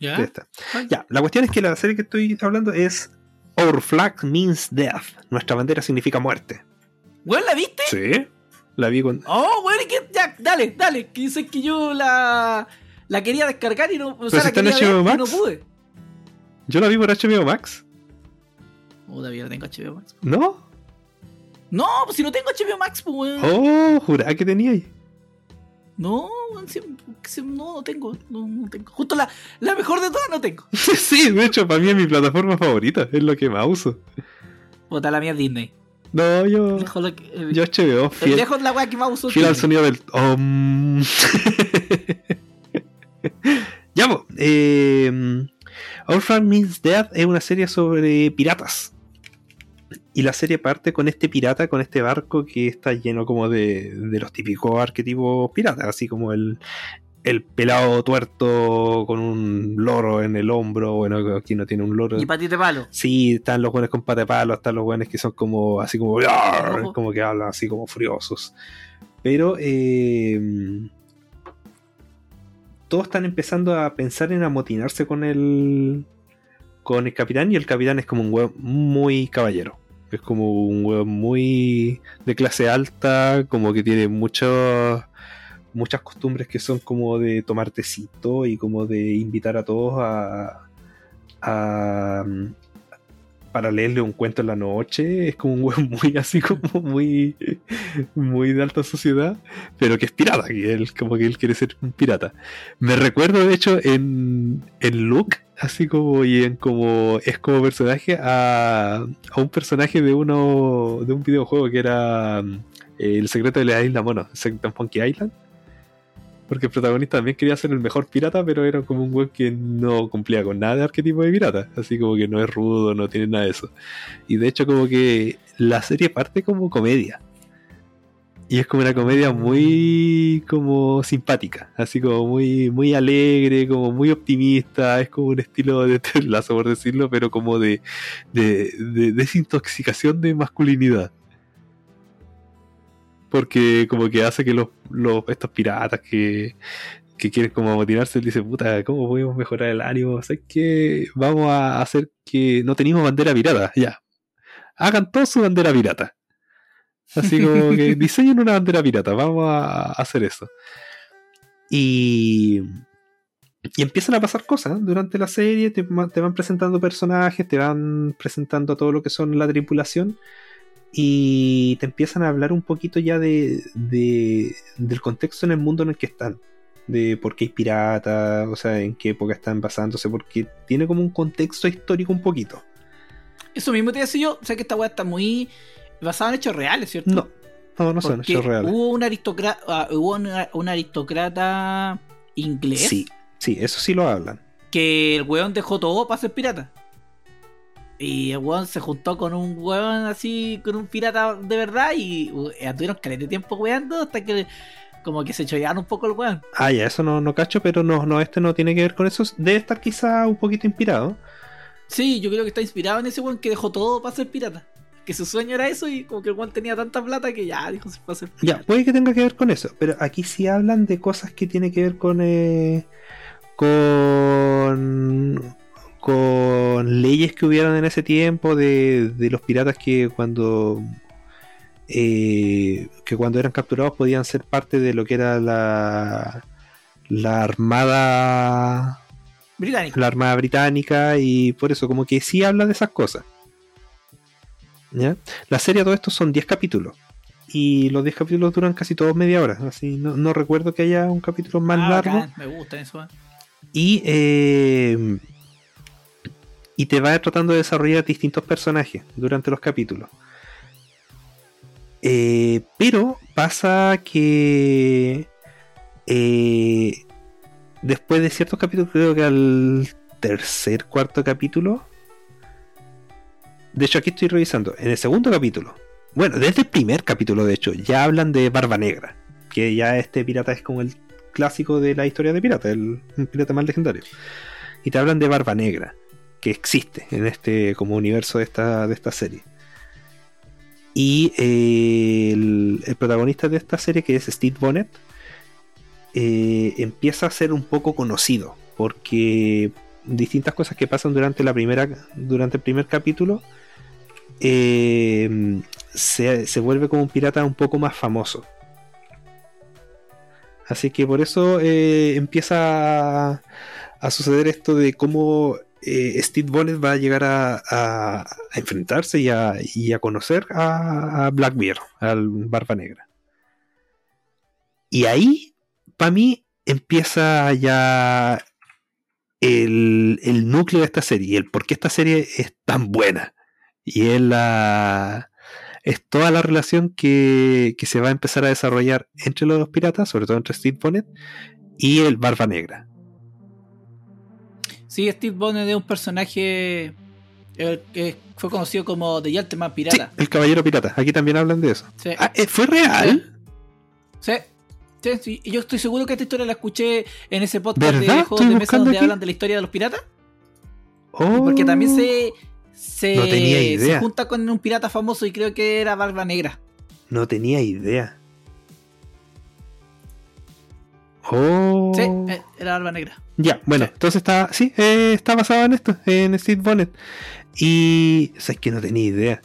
¿Ya? esta. Ya, la cuestión es que la serie que estoy hablando es Our Flag Means Death. Nuestra bandera significa muerte. Weón, ¿la viste? Sí. La vi con. Oh, weón, ¿y qué? Ya, dale, dale. Que dices que yo la, la quería descargar y no. O sea, la quería ver y no pude. Yo la vi por HBO Max. Oh, todavía no tengo HBO Max. ¿No? No, pues si no tengo HBO Max, pues weón. Oh, jurá que tenía ahí. No, no, no tengo. No, no tengo. Justo la, la mejor de todas no tengo. Sí, de hecho, para mí es mi plataforma favorita. Es lo que más uso. Puta, la mía es Disney. No, yo. Dejo la que- el, Yo HBO, el fiel, lejos la weá que más uso. fiel al sonido del. Om. ya, po, eh, Flag Means Death es una serie sobre piratas. Y la serie parte con este pirata, con este barco que está lleno como de, de los típicos arquetipos piratas, así como el, el pelado tuerto con un loro en el hombro. Bueno, aquí no tiene un loro. Y patite palo. Sí, están los buenos con pata de palo, están los buenos que son como así como Ojo. como que hablan así como furiosos. Pero eh, todos están empezando a pensar en amotinarse con el con el capitán y el capitán es como un huevo muy caballero. Es como un huevo muy de clase alta, como que tiene muchos muchas costumbres que son como de tomar tecito y como de invitar a todos a, a para leerle un cuento en la noche. Es como un weón muy así como muy muy de alta sociedad, pero que es pirata, que él como que él quiere ser un pirata. Me recuerdo de hecho en en look así como y en como es como personaje a, a un personaje de uno de un videojuego que era mm, El secreto de la isla mono, and Funky Island. Porque el protagonista también quería ser el mejor pirata, pero era como un weón que no cumplía con nada de arquetipo de pirata. Así como que no es rudo, no tiene nada de eso. Y de hecho, como que la serie parte como comedia. Y es como una comedia muy como simpática, así como muy, muy alegre, como muy optimista, es como un estilo de Lasso, por decirlo, pero como de, de, de desintoxicación de masculinidad. Porque como que hace que los, los estos piratas que, que quieren como amotinarse, dicen, puta, ¿cómo podemos mejorar el ánimo? O sea, es que vamos a hacer que no tenemos bandera pirata, ya. Hagan todos su bandera pirata. Así como que diseñen una bandera pirata, vamos a hacer eso. Y, y empiezan a pasar cosas durante la serie, te, te van presentando personajes, te van presentando todo lo que son la tripulación y te empiezan a hablar un poquito ya de, de- del contexto en el mundo en el que están. De por qué hay piratas, o sea, en qué época están basándose, porque tiene como un contexto histórico un poquito. Eso mismo te decía yo. O sea que esta weá está muy basada en hechos reales, ¿cierto? No, no, no son hechos reales. Hubo un aristócrata, hubo una- un aristócrata inglés Sí, sí, eso sí lo hablan. que el weón dejó todo para ser pirata. Y el weón se juntó con un weón así, con un pirata de verdad y uh, estuvieron caleta de tiempo weando hasta que como que se chollaron un poco el weón. Ah, ya, eso no, no cacho, pero no, no, este no tiene que ver con eso. Debe estar quizá un poquito inspirado. Sí, yo creo que está inspirado en ese weón que dejó todo para ser pirata. Que su sueño era eso y como que el weón tenía tanta plata que ya dijo se fue a ser Ya, pirata. puede que tenga que ver con eso, pero aquí sí hablan de cosas que tienen que ver con. eh, con. Con leyes que hubieron en ese tiempo de, de los piratas que cuando. eh, que cuando eran capturados podían ser parte de lo que era la. la armada. Británico. la Armada Británica y por eso como que sí habla de esas cosas. ¿Ya? La serie todo esto son 10 capítulos y los 10 capítulos duran casi todos media hora, así no, no recuerdo que haya un capítulo más Ah, largo bacán, me gusta eso. weón. y eh, y te va tratando de desarrollar distintos personajes durante los capítulos. Eh, pero pasa que eh, después de ciertos capítulos, creo que al tercer, cuarto capítulo. De hecho, aquí estoy revisando. En el segundo capítulo. Bueno, desde el primer capítulo, de hecho, ya hablan de Barba Negra. Que ya este pirata es como el clásico de la historia de pirata, el, pirata más legendario. Y te hablan de Barba Negra, que existe en este como universo de esta, de esta serie. Y eh, el, protagonista de esta serie, que es Steve Bonnet, eh, empieza a ser un poco conocido. Porque distintas cosas que pasan durante la primera. Durante el primer capítulo. eh, se, se vuelve como un pirata un poco más famoso. Así que por eso eh, empieza a, a suceder esto de cómo eh, Steve Bonnet va a llegar a, enfrentarse y a, conocer a, a Blackbeard, al Barba Negra. Y ahí, para mí, empieza ya el, núcleo de esta serie y el por qué esta serie es tan buena. Y es la. Es toda la relación que, que se va a empezar a desarrollar entre los dos piratas, sobre todo entre Steve Bonnet y el Barba Negra. Sí, Steve Bonnet es un personaje que fue conocido como The Gentleman Sí, Pirata. el caballero pirata. Aquí también hablan de eso. Sí. Ah, ¿eh, ¿Fue real? Sí. Sí, sí. Y yo estoy seguro que esta historia la escuché en ese podcast de ¿Verdad? juegos Estoy de mesa donde aquí. hablan de la historia de los piratas. Oh. Porque también se, se, No tenía idea. se junta con un pirata famoso y creo que era Barba Negra. No tenía idea. Oh. Sí, eh, era Barba Negra. Ya, bueno, Sí. entonces está, sí, eh, está basado en esto, en Steve Bonnet. Y, o sea, es que no tenía idea.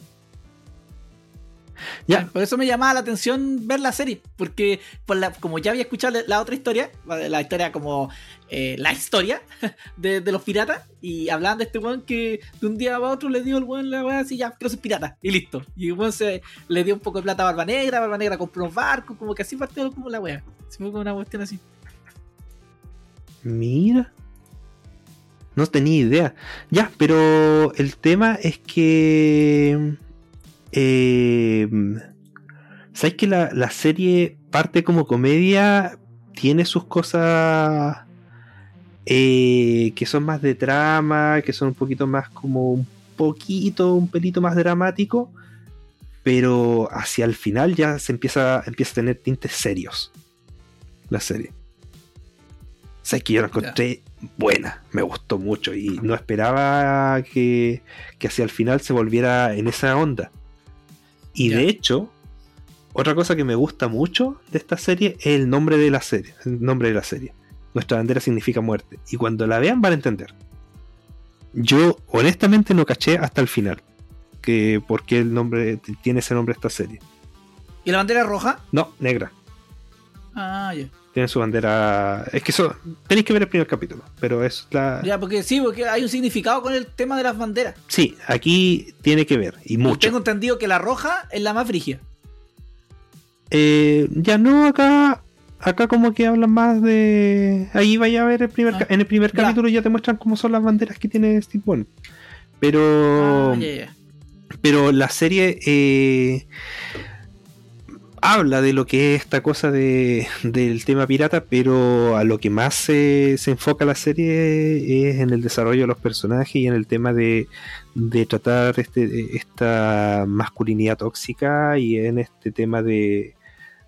Ya, Por eso me llamaba la atención ver la serie. Porque por la, como ya había escuchado la, otra historia, la historia como eh, la historia de, de los piratas, y hablaban de este weón que de un día a otro le dio el weón la weá así, ya quiero ser pirata, y listo. Y el weón se le dio un poco de plata a Barba Negra, Barba Negra compró unos barcos, como que así partió como la weá. Se fue como una cuestión así. Mira. No tenía idea. Ya, pero el tema es que... Eh, ¿Sabes que la, la serie parte como comedia? Tiene sus cosas eh, que son más de trama, que son un poquito más como un poquito, un pelito más dramático, pero hacia el final ya se empieza, empieza a tener tintes serios la serie. Sabes que yo la encontré buena, me gustó mucho y no esperaba que, que hacia el final se volviera en esa onda. Y Ya. de hecho, otra cosa que me gusta mucho de esta serie es el nombre de la serie. El nombre de la serie. Nuestra bandera significa muerte. Y cuando la vean van a entender. Yo honestamente no caché hasta el final. Que por qué el nombre tiene ese nombre esta serie. ¿Y la bandera roja? No, negra. Ah, ya. Tiene su bandera. Es que eso. Tenéis que ver el primer capítulo. Pero es la. Ya, porque sí, porque hay un significado con el tema de las banderas. Sí, aquí tiene que ver. Y Y mucho. tengo entendido que la roja es la más frigia. Eh, ya no, acá. Acá como que hablan más de. Ahí vaya a ver el primer Ah, en el primer capítulo ya te muestran cómo son las banderas que tiene Steve Bonnet. Pero. Ah. Pero la serie eh, habla de lo que es esta cosa de, del tema pirata, pero a lo que más se, se enfoca la serie es en el desarrollo de los personajes y en el tema de, de tratar este, esta masculinidad tóxica y en este tema de,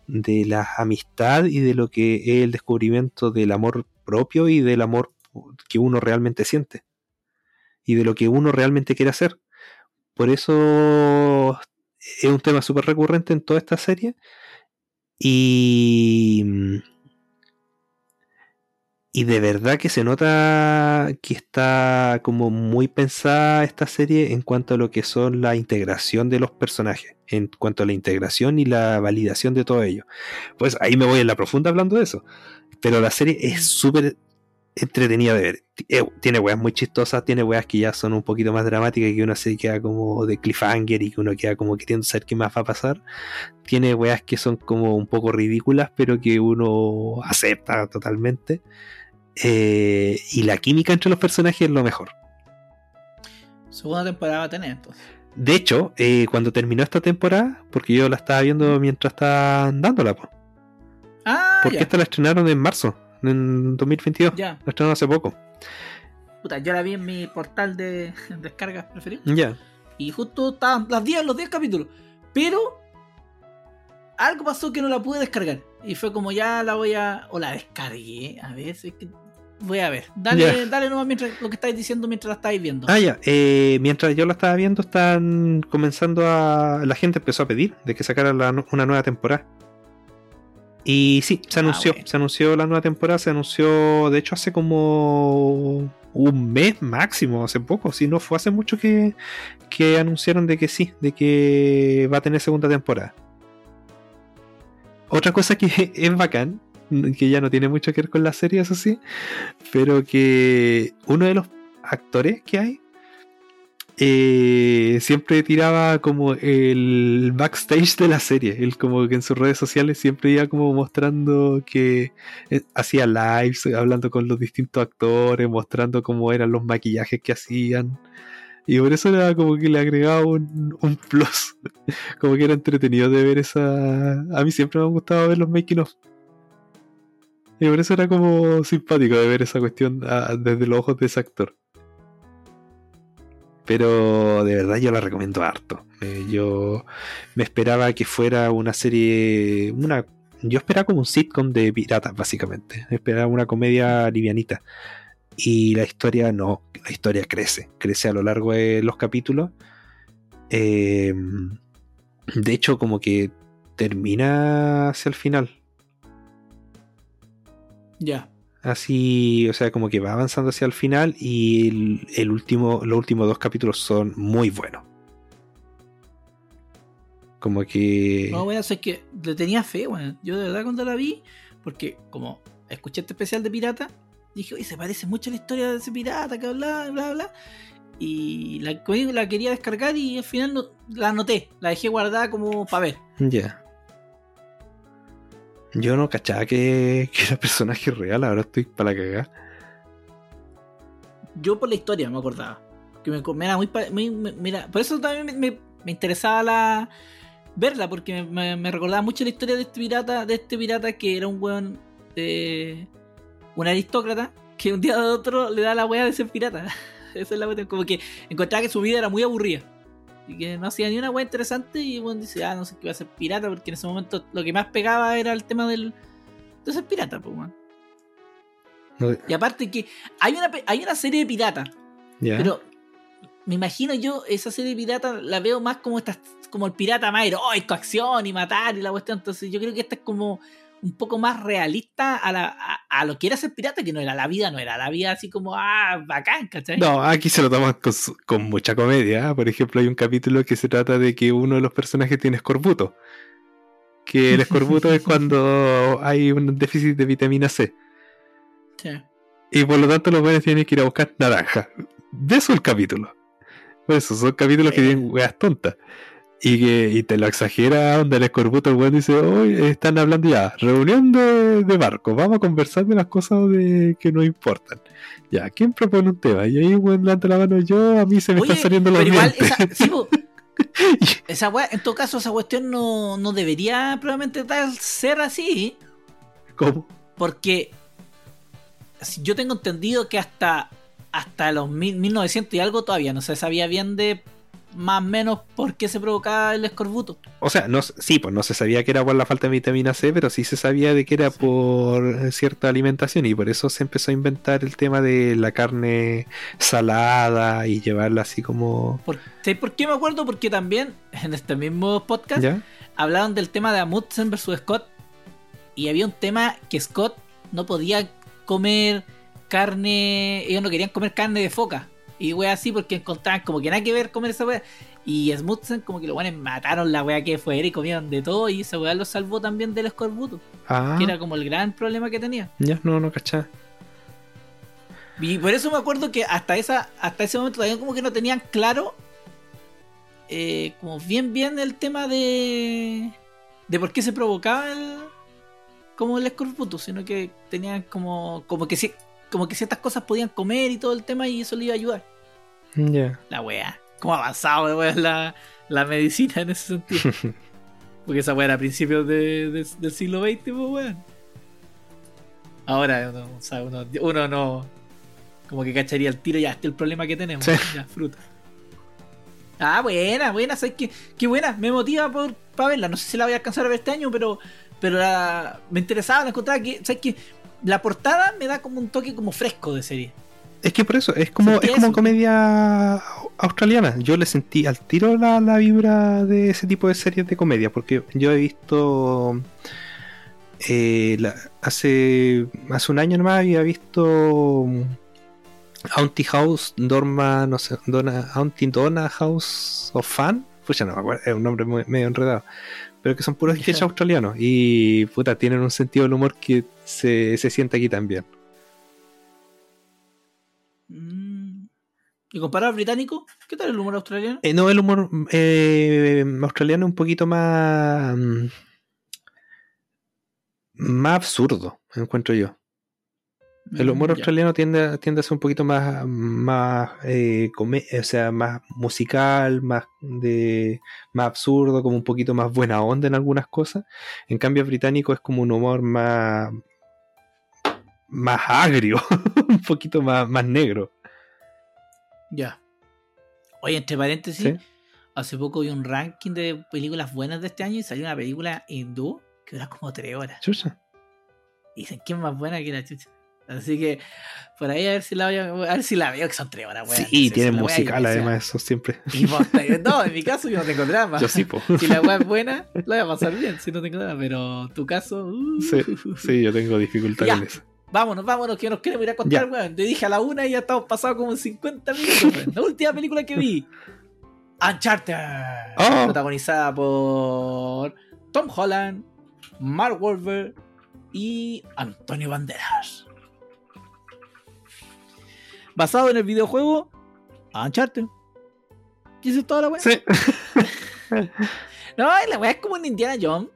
de la amistad y de lo que es el descubrimiento del amor propio y del amor que uno realmente siente y de lo que uno realmente quiere hacer. Por eso es un tema súper recurrente en toda esta serie. Y. Y de verdad que se nota que está como muy pensada esta serie en cuanto a lo que son la integración de los personajes, en cuanto a la integración y la validación de todo ello. Pues ahí me voy en la profunda hablando de eso. Pero la serie es súper entretenida de ver. Eh, Tiene weas muy chistosas, tiene weas que ya son un poquito más dramáticas que uno se queda como de cliffhanger y que uno queda como queriendo saber qué más va a pasar. Tiene weas que son como un poco ridículas, pero que uno acepta totalmente. Eh, y la química entre los personajes es lo mejor. Segunda temporada va a tener entonces. De hecho, eh, cuando terminó esta temporada, porque yo la estaba viendo mientras estaban dándola, po, Ah, porque ya. esta la estrenaron en marzo, en 2022. Ya. La estrenaron hace poco. Puta, yo la vi en mi portal de descargas preferido. Ya. Y justo estaban las 10, los 10 capítulos. Pero algo pasó que no la pude descargar. Y fue como ya la voy a. O la descargué. A ver, es que. Voy a ver. Dale, dale nomás mientras, lo que estáis diciendo mientras la estáis viendo. Ah, ya. eh, mientras yo la estaba viendo, están comenzando a. La gente empezó a pedir de que la nu- una nueva temporada. Y sí, se Ah, anunció. bueno. Se anunció la nueva temporada. Se anunció, de hecho, hace como un mes máximo, hace poco. Si no fue hace mucho que, que anunciaron de que sí, de que va a tener segunda temporada. Otra cosa que es bacán, que ya no tiene mucho que ver con la serie, eso sí, pero que uno de los actores que hay eh, siempre tiraba como el backstage de la serie. Él como que en sus redes sociales siempre iba como mostrando que eh, hacía lives, hablando con los distintos actores, mostrando cómo eran los maquillajes que hacían. Y por eso era como que le agregaba un, un plus. como que era entretenido de ver esa... A mí siempre me ha gustado ver los making of. Y por eso era como simpático de ver esa cuestión ah, desde los ojos de ese actor. Pero de verdad yo la recomiendo harto. Eh, yo me esperaba que fuera una serie. Una, yo esperaba como un sitcom de piratas, básicamente. Esperaba una comedia livianita. Y la historia no, la historia crece. Crece a lo largo de los capítulos. Eh, de hecho, como que termina hacia el final. Ya. Así, o sea, como que va avanzando hacia el final y el, el último, los últimos dos capítulos son muy buenos. Como que... No, bueno, es que le tenía fe, weón. Yo de verdad cuando la vi, porque como escuché este especial de pirata, dije, oye, se parece mucho a la historia de ese pirata que bla, bla, bla. Y la, la quería descargar y al final no, la anoté, la dejé guardada como para ver. Ya. Yo no cachaba que, que era personaje real, ahora estoy para la cagada. Yo por la historia me acordaba. Que me, era muy, muy- mira, por eso también me, me- interesaba la verla, porque me, recordaba mucho la historia de este pirata, de este pirata que era un weón eh, un aristócrata, que un día de otro le da la wea de ser pirata. Esa es la cuestión, como que encontraba que su vida era muy aburrida. Y que no hacía ni una wea interesante. Y bueno, dice, ah, no sé qué va a ser pirata, porque en ese momento lo que más pegaba era el tema del de ser pirata, pues, Y aparte que hay una, hay una serie de piratas ya. pero me imagino yo esa serie de pirata la veo más como esta, como el pirata más heroico, acción y matar y la cuestión. Entonces yo creo que esta es como un poco más realista a, la, a, a lo que era ser pirata, que no era la vida, no era la vida así como, ah, bacán, ¿cachai? No, aquí se lo toman con, mucha comedia. ¿ah? Por ejemplo, hay un capítulo que se trata de que uno de los personajes tiene escorbuto. Que el escorbuto es cuando hay un déficit de vitamina C. Sí. Y por lo tanto los buenos tienen que ir a buscar naranja. De eso el capítulo. Por eso, son capítulos que tienen weas tontas. Y que y te lo exagera, donde el escorbuto, el weón dice, hoy están hablando ya, reunión de, de barco, vamos a conversar de las cosas de, que nos importan. Ya, ¿quién propone un tema? Y ahí weón levanta la mano yo, a mí se me Oye, están saliendo los pero igual, esa, sí, po. esa wea- en todo caso, esa cuestión no, no debería probablemente tal ser así. ¿Cómo? Porque yo tengo entendido que hasta, hasta los mil- 1900 y algo todavía no se sabía bien de más o menos por qué se provocaba el escorbuto. O sea, no, sí, pues no se sabía que era por la falta de vitamina C, pero sí se sabía de que era por cierta alimentación y por eso se empezó a inventar el tema de la carne salada y llevarla así como... ¿Por, ¿sabes por qué me acuerdo? Porque también en este mismo podcast ¿Ya? hablaron del tema de Amundsen versus Scott y había un tema que Scott no podía comer carne, ellos no querían comer carne de foca y wea así porque encontraban como que nada que ver comer esa wea. Y Smutsen como que los buenos mataron la wea que fue y comieron de todo y esa wea lo salvó también del escorbuto Ah, que era como el gran problema que tenía. Ya, no, no cachá. y por eso me acuerdo que hasta esa hasta ese momento todavía como que no tenían claro eh, como bien bien el tema de de por qué se provocaba el como el escorbuto sino que tenían como como que sí como que ciertas cosas podían comer y todo el tema y eso le iba a ayudar Ya. La wea. ¿Cómo ha avanzado weón, la, la medicina en ese sentido? Porque esa wea era a principios de- de- del siglo XX, pues weón. Ahora uno, o sea, uno, uno no. Como que cacharía el tiro, ya, este es el problema que tenemos. Sí. Ya, fruta. Ah, buena, buena, ¿sabes qué? Qué buena, me motiva por, para verla. No sé si la voy a alcanzar a ver este año, pero, pero la- me interesaba, la encontraba que, ¿sabes qué? La portada me da como un toque como fresco de serie. Es que por eso, es como, es como eso. comedia australiana. Yo le sentí al tiro la, la vibra de ese tipo de series de comedia, porque yo he visto eh, la- hace, hace un año nomás había visto Auntie House, Dorma, no sé, Donna, Auntie Donna House of Fun. Pues ya no me acuerdo, es un nombre muy- medio enredado. Pero que son puros sketches australianos y puta, tienen un sentido del humor que se, se siente aquí también. Mm. ¿Y comparado al británico? ¿Qué tal el humor australiano? Eh, no, el humor eh, australiano es un poquito más. mm, más absurdo, encuentro yo. El humor Mm, australiano tiende, tiende a ser un poquito más, más, eh, come- o sea, más musical, más de, más absurdo, como un poquito más buena onda en algunas cosas. En cambio, el británico es como un humor más, más agrio, un poquito más, más negro. Ya. Oye, entre paréntesis, ¿sí? hace poco vi un ranking de películas buenas de este año y salió una película hindú que dura como tres horas. Chucha. Dicen que es más buena que la chucha. Así que por ahí a ver si la voy a, ver si la veo, que son tres horas, weón. Sí, Sí, tiene sí, la wea, musical y además, eso siempre. Y vos, no, en mi caso yo no tengo drama. Yo sí, po. Si la weá es buena, la voy a pasar bien, si no tengo drama. Pero tu caso. uh. Sí, sí, yo tengo dificultad Ya. en eso. Vámonos, vámonos, que nos queremos ir a contar, weón. Te dije a la una y ya estamos pasados como 50 minutos, weón. La última película que vi. Uncharted. Oh. Protagonizada por Tom Holland, Mark Wahlberg y Antonio Banderas. Basado en el videojuego Uncharted. ¿Y eso es toda la weá? Sí. No, la weá es como en Indiana Jones.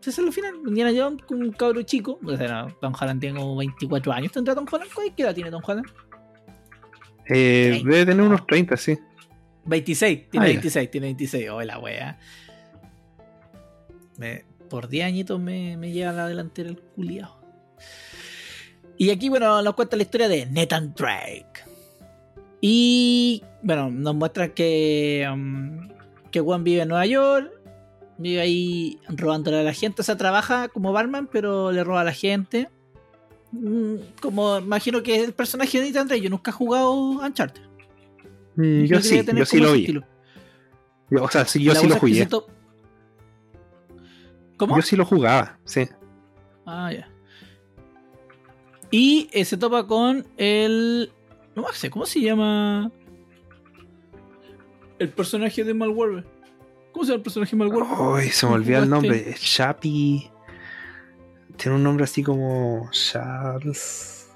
Ese es el final. Indiana Jones con un cabro chico. O sea, no, Tom Holland tiene como 24 años. ¿Tendrá Tom Holland? ¿Qué edad tiene Tom Holland? Eh, debe tener unos 30, sí. 26. Tiene Ah, ya. 26, tiene 26. Oh, la weá. Me- por 10 añitos me, me lleva la delantera el culiao. Y aquí, bueno, nos cuenta la historia de Nathan Drake. Y, bueno, nos muestra que, um, que Juan vive en Nueva York. Vive ahí robándole a la gente. O sea, trabaja como barman, pero le roba a la gente. Mm, Como imagino que es el personaje de Nathan Drake. Yo nunca he jugado Uncharted. Mm, yo sí, yo sí lo vi. estilo. O sea, sí, yo La sí lo jugué. se to- ¿Cómo? Yo sí lo jugaba, sí. Ah, ya. Y eh, se topa con el. No sé, ¿cómo se llama? El personaje de Malware. ¿Cómo se llama el personaje de Malware? Uy, se me ¿Tú olvidó el jugaste? nombre. Es Chappie. Tiene un nombre así como Charles.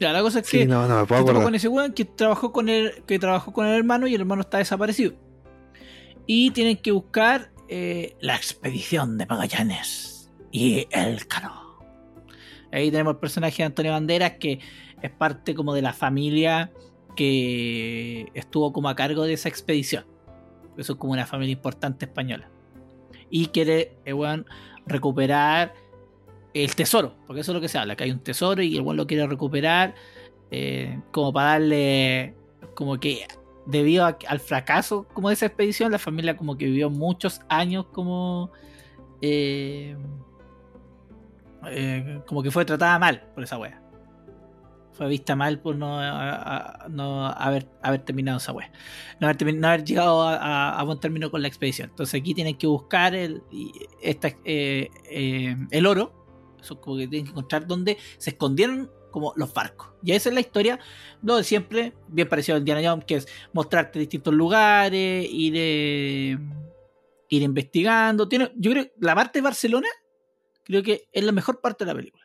Ya, la cosa es Sí, que no, no me puedo se topa con ese weón que trabajó con el, que trabajó con el hermano y el hermano está desaparecido. Y tienen que buscar eh, la expedición de Magallanes y el cano. Ahí tenemos el personaje de Antonio Banderas que es parte como de la familia que estuvo como a cargo de esa expedición. Eso es como una familia importante española. Y quiere weón recuperar el tesoro, porque eso es lo que se habla, que hay un tesoro y el weón lo quiere recuperar eh, como para darle como que debido al fracaso como de esa expedición la familia como que vivió muchos años como eh, eh, como que fue tratada mal por esa wea fue vista mal por no, haber, terminado esa wea no haber, llegado a, a- buen término con la expedición entonces aquí tienen que buscar el, eh, eh, el oro eso como que tienen que encontrar dónde se escondieron como los barcos. Y esa es la historia, lo de siempre, bien parecido a Indiana Jones, que es mostrarte distintos lugares, ir, ir investigando. Tiene, yo creo que la parte de Barcelona, creo que es la mejor parte de la película.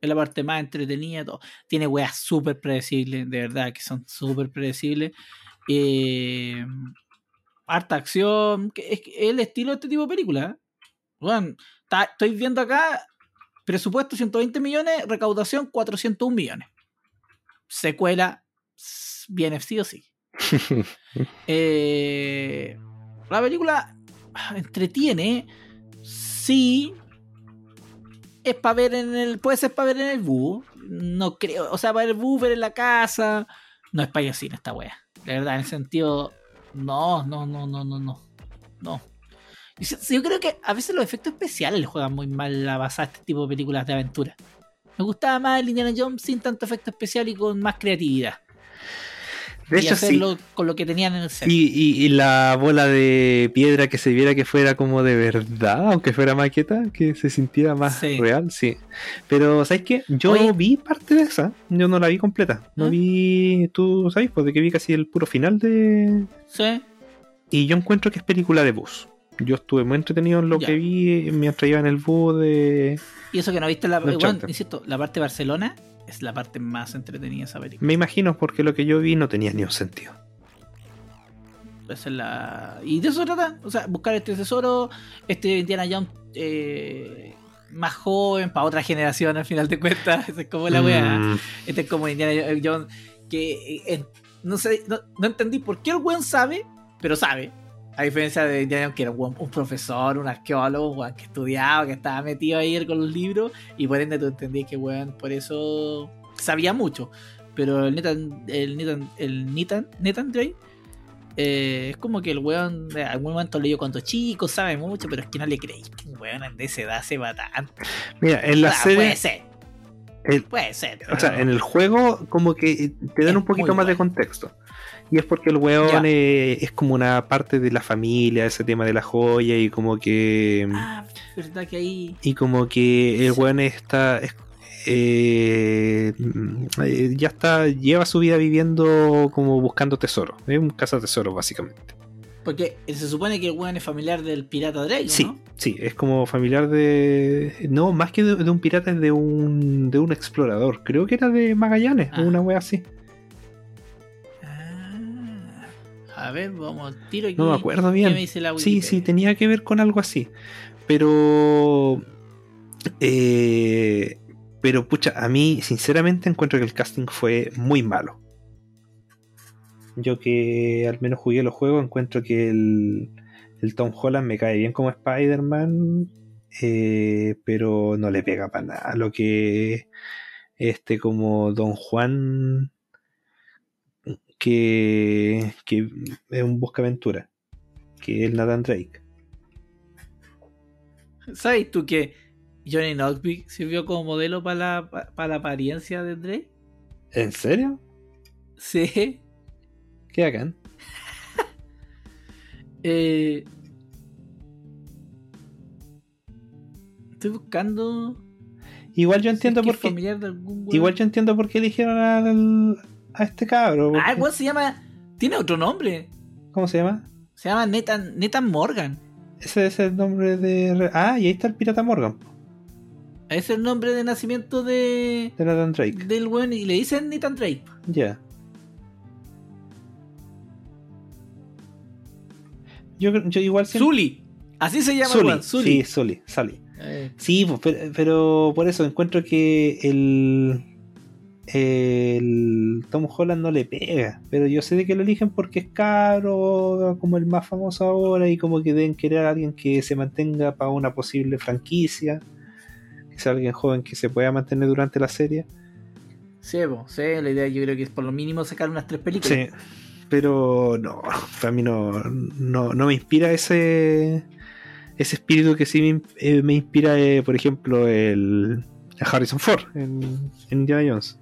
Es la parte más entretenida, todo. Tiene weas súper predecibles, de verdad, que son súper predecibles. Eh, harta acción, que es, el estilo de este tipo de película. ¿eh? Weón, está- estoy viendo acá presupuesto 120 millones, recaudación 401 millones. Secuela viene sí o sí. Eh, la película entretiene, sí. Es para ver en el. Puede ser para ver en el bus. No creo. O sea, para ver el bus, ver en la casa. No es para cine esta wea. De verdad, en el sentido. No, no, no, no, no, no. No. Yo creo que a veces los efectos especiales le juegan muy mal a basar este tipo de películas de aventura. Me gustaba más el Indiana Jones sin tanto efecto especial y con más creatividad. De y hecho, sí. hacerlo con lo que tenían en el set. Y, y- y la bola de piedra que se viera que fuera como de verdad, aunque fuera maqueta, que se sintiera más Sí. real, sí. Pero, ¿sabes qué? Yo Oye. vi parte de esa, yo no la vi completa. No ¿Ah? vi, tú sabes, pues de que vi casi el puro final de... Sí. Y yo encuentro que es película de bus. Yo estuve muy entretenido en lo Ya. que vi mientras iba en el bus de... Y eso que no viste la. Chanta. insisto, la parte de Barcelona es la parte más entretenida de esa película. Me imagino porque lo que yo vi no tenía ni un sentido. Esa es la. Y de eso se trata. O sea, buscar este tesoro. Este Indiana Jones eh, más joven, para otra generación al final de cuentas. Esa es como la wea. Mm, Este es como Indiana Jones que eh, eh, no sé, no, no entendí por qué el weón sabe, pero sabe. A diferencia de Indiana que era un, profesor, un arqueólogo, weón que estudiaba, que estaba metido ahí con los libros, y por ende tú entendí que weón por eso sabía mucho. Pero el Nathan, el Nathan, el Nathan, Nathan Drake, eh, es como que el weón en algún momento leyó cuando chico, sabe mucho, pero es que no le creéis que un weón de esa edad se va tanto. Mira, en la Ah, serie... Puede ser. el- Puede ser. O sea, en el juego como que te dan Es un poquito más de contexto. Y es porque el weón eh, es como una parte de la familia, ese tema de la joya y como que... Ah, verdad que ahí. Y como que el weón está... es- eh, mm, eh, ya está, lleva su vida viviendo como buscando tesoro. Es un tesoro básicamente. Porque se supone que el weón es familiar del pirata Drake, Sí, ¿no? sí, es como familiar de... No, más que de, de un pirata es de un, de un explorador. Creo que era de Magallanes, Ah. una wea así. A ver, vamos tiro aquí. No me acuerdo bien. ¿Qué me dice la Sí, sí, tenía que ver con algo así. Pero. eh, pero, pucha, a mí, sinceramente, encuentro que el casting fue muy malo. Yo que al menos jugué los juegos, encuentro que el, el Tom Holland me cae bien como Spider-Man, eh, pero no le pega para nada. Lo que este como Don Juan, que, que es un buscaventura, que es el Nathan Drake. ¿Sabes tú que Johnny Knoxville sirvió como modelo para la, pa- para la apariencia de Drake? ¿En serio? Sí. ¿Qué hagan? Eh, estoy buscando. Igual yo entiendo si es por que es qué. familiar de algún weón. Igual yo entiendo por qué eligieron al- a este cabro. Ah, el porque- weón se llama. Tiene otro nombre. ¿Cómo se llama? Se llama Nathan, Nathan Morgan. Ese es el nombre de. Ah, y ahí está el pirata Morgan, es el nombre de nacimiento de. de Nathan Drake. Del weón. Y le dicen Nathan Drake. Ya. Yo, yo igual siempre. Zully. Así se llama el Sully, weón, Zully. Sí, Sully, Sully. Eh, Sí, pero, pero por eso encuentro que el, el Tom Holland no le pega. Pero yo sé de que lo eligen porque es caro, como el más famoso ahora, y como que deben querer a alguien que se mantenga para una posible franquicia. Que sea alguien joven que se pueda mantener durante la serie. sí, sí, la idea yo creo que es por lo mínimo sacar unas tres películas. Sí. Pero no, para mí no, no, no me inspira ese ese espíritu que sí me, eh, me inspira, eh, por ejemplo, el a Harrison Ford en, en Indiana Jones.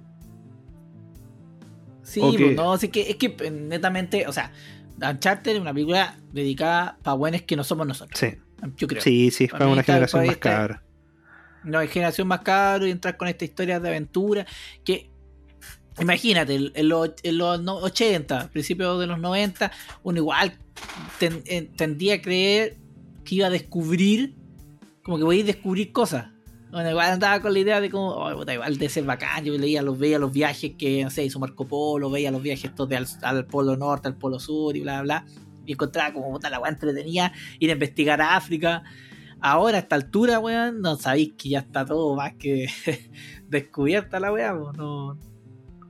Sí, no, sí que, es que eh, netamente, o sea, Uncharted es una película dedicada para buenos que no somos nosotros. Sí, Yo creo. sí, sí, es Para una generación para más esta- cabra. No hay generación más caro y entrar con esta historia de aventura que imagínate, en, los, en los no- 80, principios de los 90, uno igual ten- eh, tendía a creer que iba a descubrir, como que voy a descubrir cosas. Bueno, igual andaba con la idea de como, oh, puta, igual de ser bacán, yo leía los, veía los viajes que, no sé, hizo Marco Polo, veía los viajes estos de al, al polo norte, al polo sur y bla, bla, bla. Y encontraba como, puta, la weá entretenía ir a investigar a África. Ahora, a esta altura, weón, no sabéis que ya está todo más que descubierta la weá, no.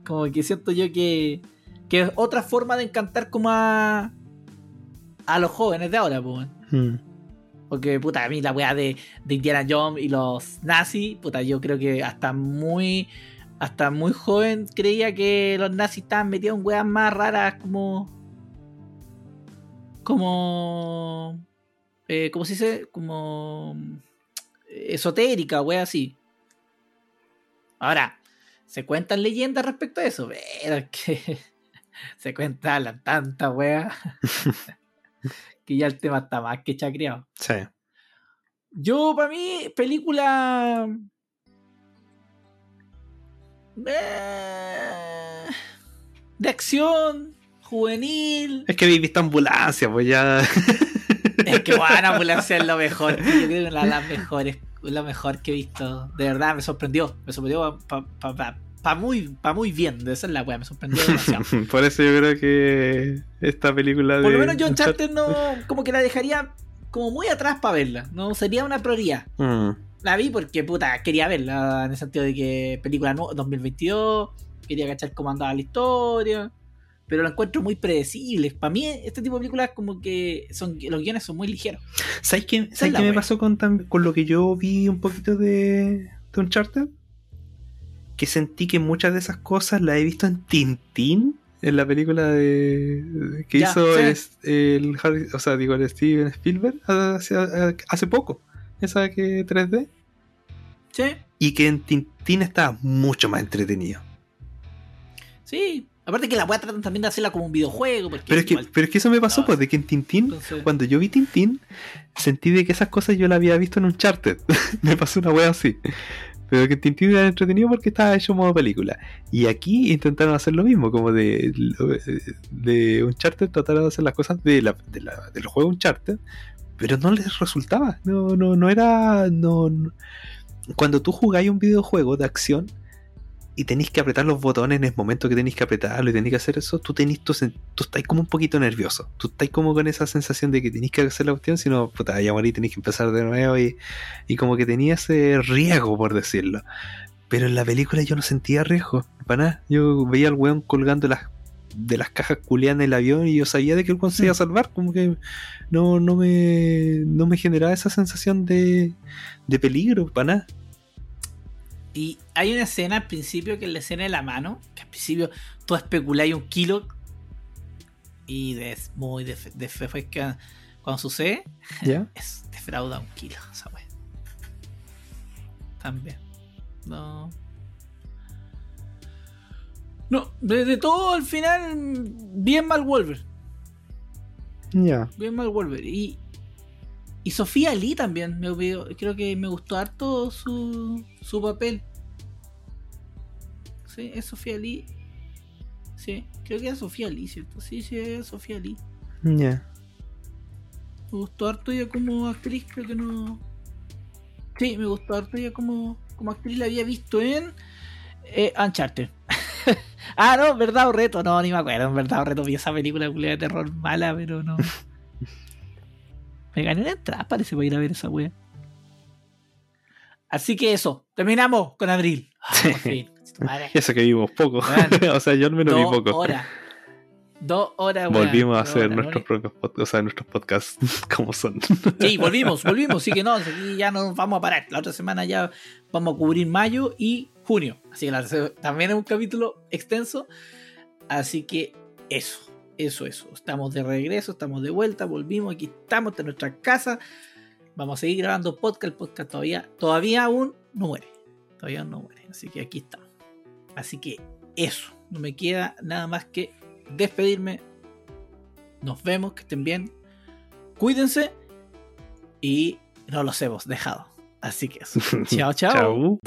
Como que siento yo que Que es otra forma de encantar como a. a los jóvenes de ahora, pues. Mm. Porque, puta, a mí la weá de, Indiana Jones y los nazis, puta, yo creo que hasta muy. Hasta muy joven creía que los nazis estaban metidos en weas más raras como. Como. Eh, ¿Cómo se dice? Como. Esotérica, wea así. Ahora, se cuentan leyendas respecto a eso, pero que. se cuentan tantas weas. que ya el tema está más que chacreado. Sí. Yo, para mí, película. eh, De acción, juvenil. Es que visto ambulancia, pues ya. Es que bueno, Ambulancia es lo mejor. Yo creo que es la, la mejor, es lo mejor que he visto. De verdad, me sorprendió. Me sorprendió para pa, pa- pa muy, pa muy bien. De esa es la wea, me sorprendió demasiado. Por eso yo creo que esta película de. Por lo menos yo Uncharted no. Como que la dejaría como muy atrás para verla. No sería una prioridad. Mm. La vi porque, puta, quería verla. En el sentido de que película no, 2022. Quería cachar cómo andaba la historia. Pero la encuentro muy predecible. Para mí, este tipo de películas, como que son los guiones son muy ligeros. ¿Sabes qué, es ¿sabes qué me pasó con, con lo que yo vi un poquito de, de Uncharted? Que sentí que muchas de esas cosas las he visto en Tintín, en la película de que Ya, hizo sí. el, es- el Harry- o sea, digo, el Steven Spielberg hace, hace poco. Esa que 3D. Sí, Y que en Tintín estaba mucho más entretenido. sí. Aparte que la weá tratan también de hacerla como un videojuego. Porque Pero es, que, igual- pero es que eso me pasó, No, pues, de que en Tintín entonces- Cuando yo vi Tintín, sentí de que esas cosas yo las había visto en Uncharted. Me pasó una wea así. Pero que Tintín era entretenido porque estaba hecho modo película. Y aquí intentaron hacer lo mismo, como de, de Uncharted trataron de hacer las cosas de la, de la- del juego Uncharted, pero no les resultaba. No, no, no era. No. Cuando tú jugáis un videojuego de acción y tenéis que apretar los botones en el momento que tenéis que apretarlo y tenéis que hacer eso, tú sen- tú estás como un poquito nervioso. Tú estás como con esa sensación de que tenéis que hacer la cuestión, si no, puta, ya morí, tenéis que empezar de nuevo y, y como que tenía ese riesgo, por decirlo. Pero en la película yo no sentía riesgo, para nada. Yo veía al weón colgando las de las cajas culiadas en el avión y yo sabía de que el weón se iba a salvar, como que no, no me no me generaba esa sensación de, de peligro, para nada. Y hay una escena al principio que es la escena de la mano. Que al principio tú especuláis un kilo. Y es muy de, de, que cuando sucede, ¿Ya? es defrauda un kilo esa wea. También. No. No, de todo al final, bien mal Wolver. Ya. Bien mal Wolver. Y, y Sofía Lee también. Me, creo que me gustó harto su, su papel. Sí, es Sofía Lee. Sí, creo que es Sofía Lee, ¿cierto? Sí, sí, es Sofía Lee. Ya. Me gustó harto ella como actriz, creo que no. Sí, me gustó harto ella como, como actriz. La había visto en eh, Uncharted. ah, no, verdad o reto. No, ni me acuerdo. En verdad o reto vi esa película de terror mala, pero no. me gané una entrada, parece, para ir a ver esa wea. Así que eso, terminamos con Abril. Ah, por Eso que vimos poco. Bueno. o sea, yo al menos vi poco. horas. Dos horas, weón. Volvimos a hacer horas, nuestros ¿no? propios podcasts, o sea, nuestros podcasts como son. Sí, volvimos, volvimos. Así que no, aquí ya nos vamos a parar. La otra semana ya vamos a cubrir mayo y junio. Así que la también es un capítulo extenso. Así que eso, eso, eso. Estamos de regreso, estamos de vuelta, volvimos, aquí estamos en nuestra casa. Vamos a seguir grabando podcast. El podcast todavía, todavía aún no muere. Todavía no muere. Así que aquí estamos. Así que eso. No me queda nada más que despedirme. Nos vemos, que estén bien. Cuídense y no los hemos dejado. Así que eso. chao, chao. Chau.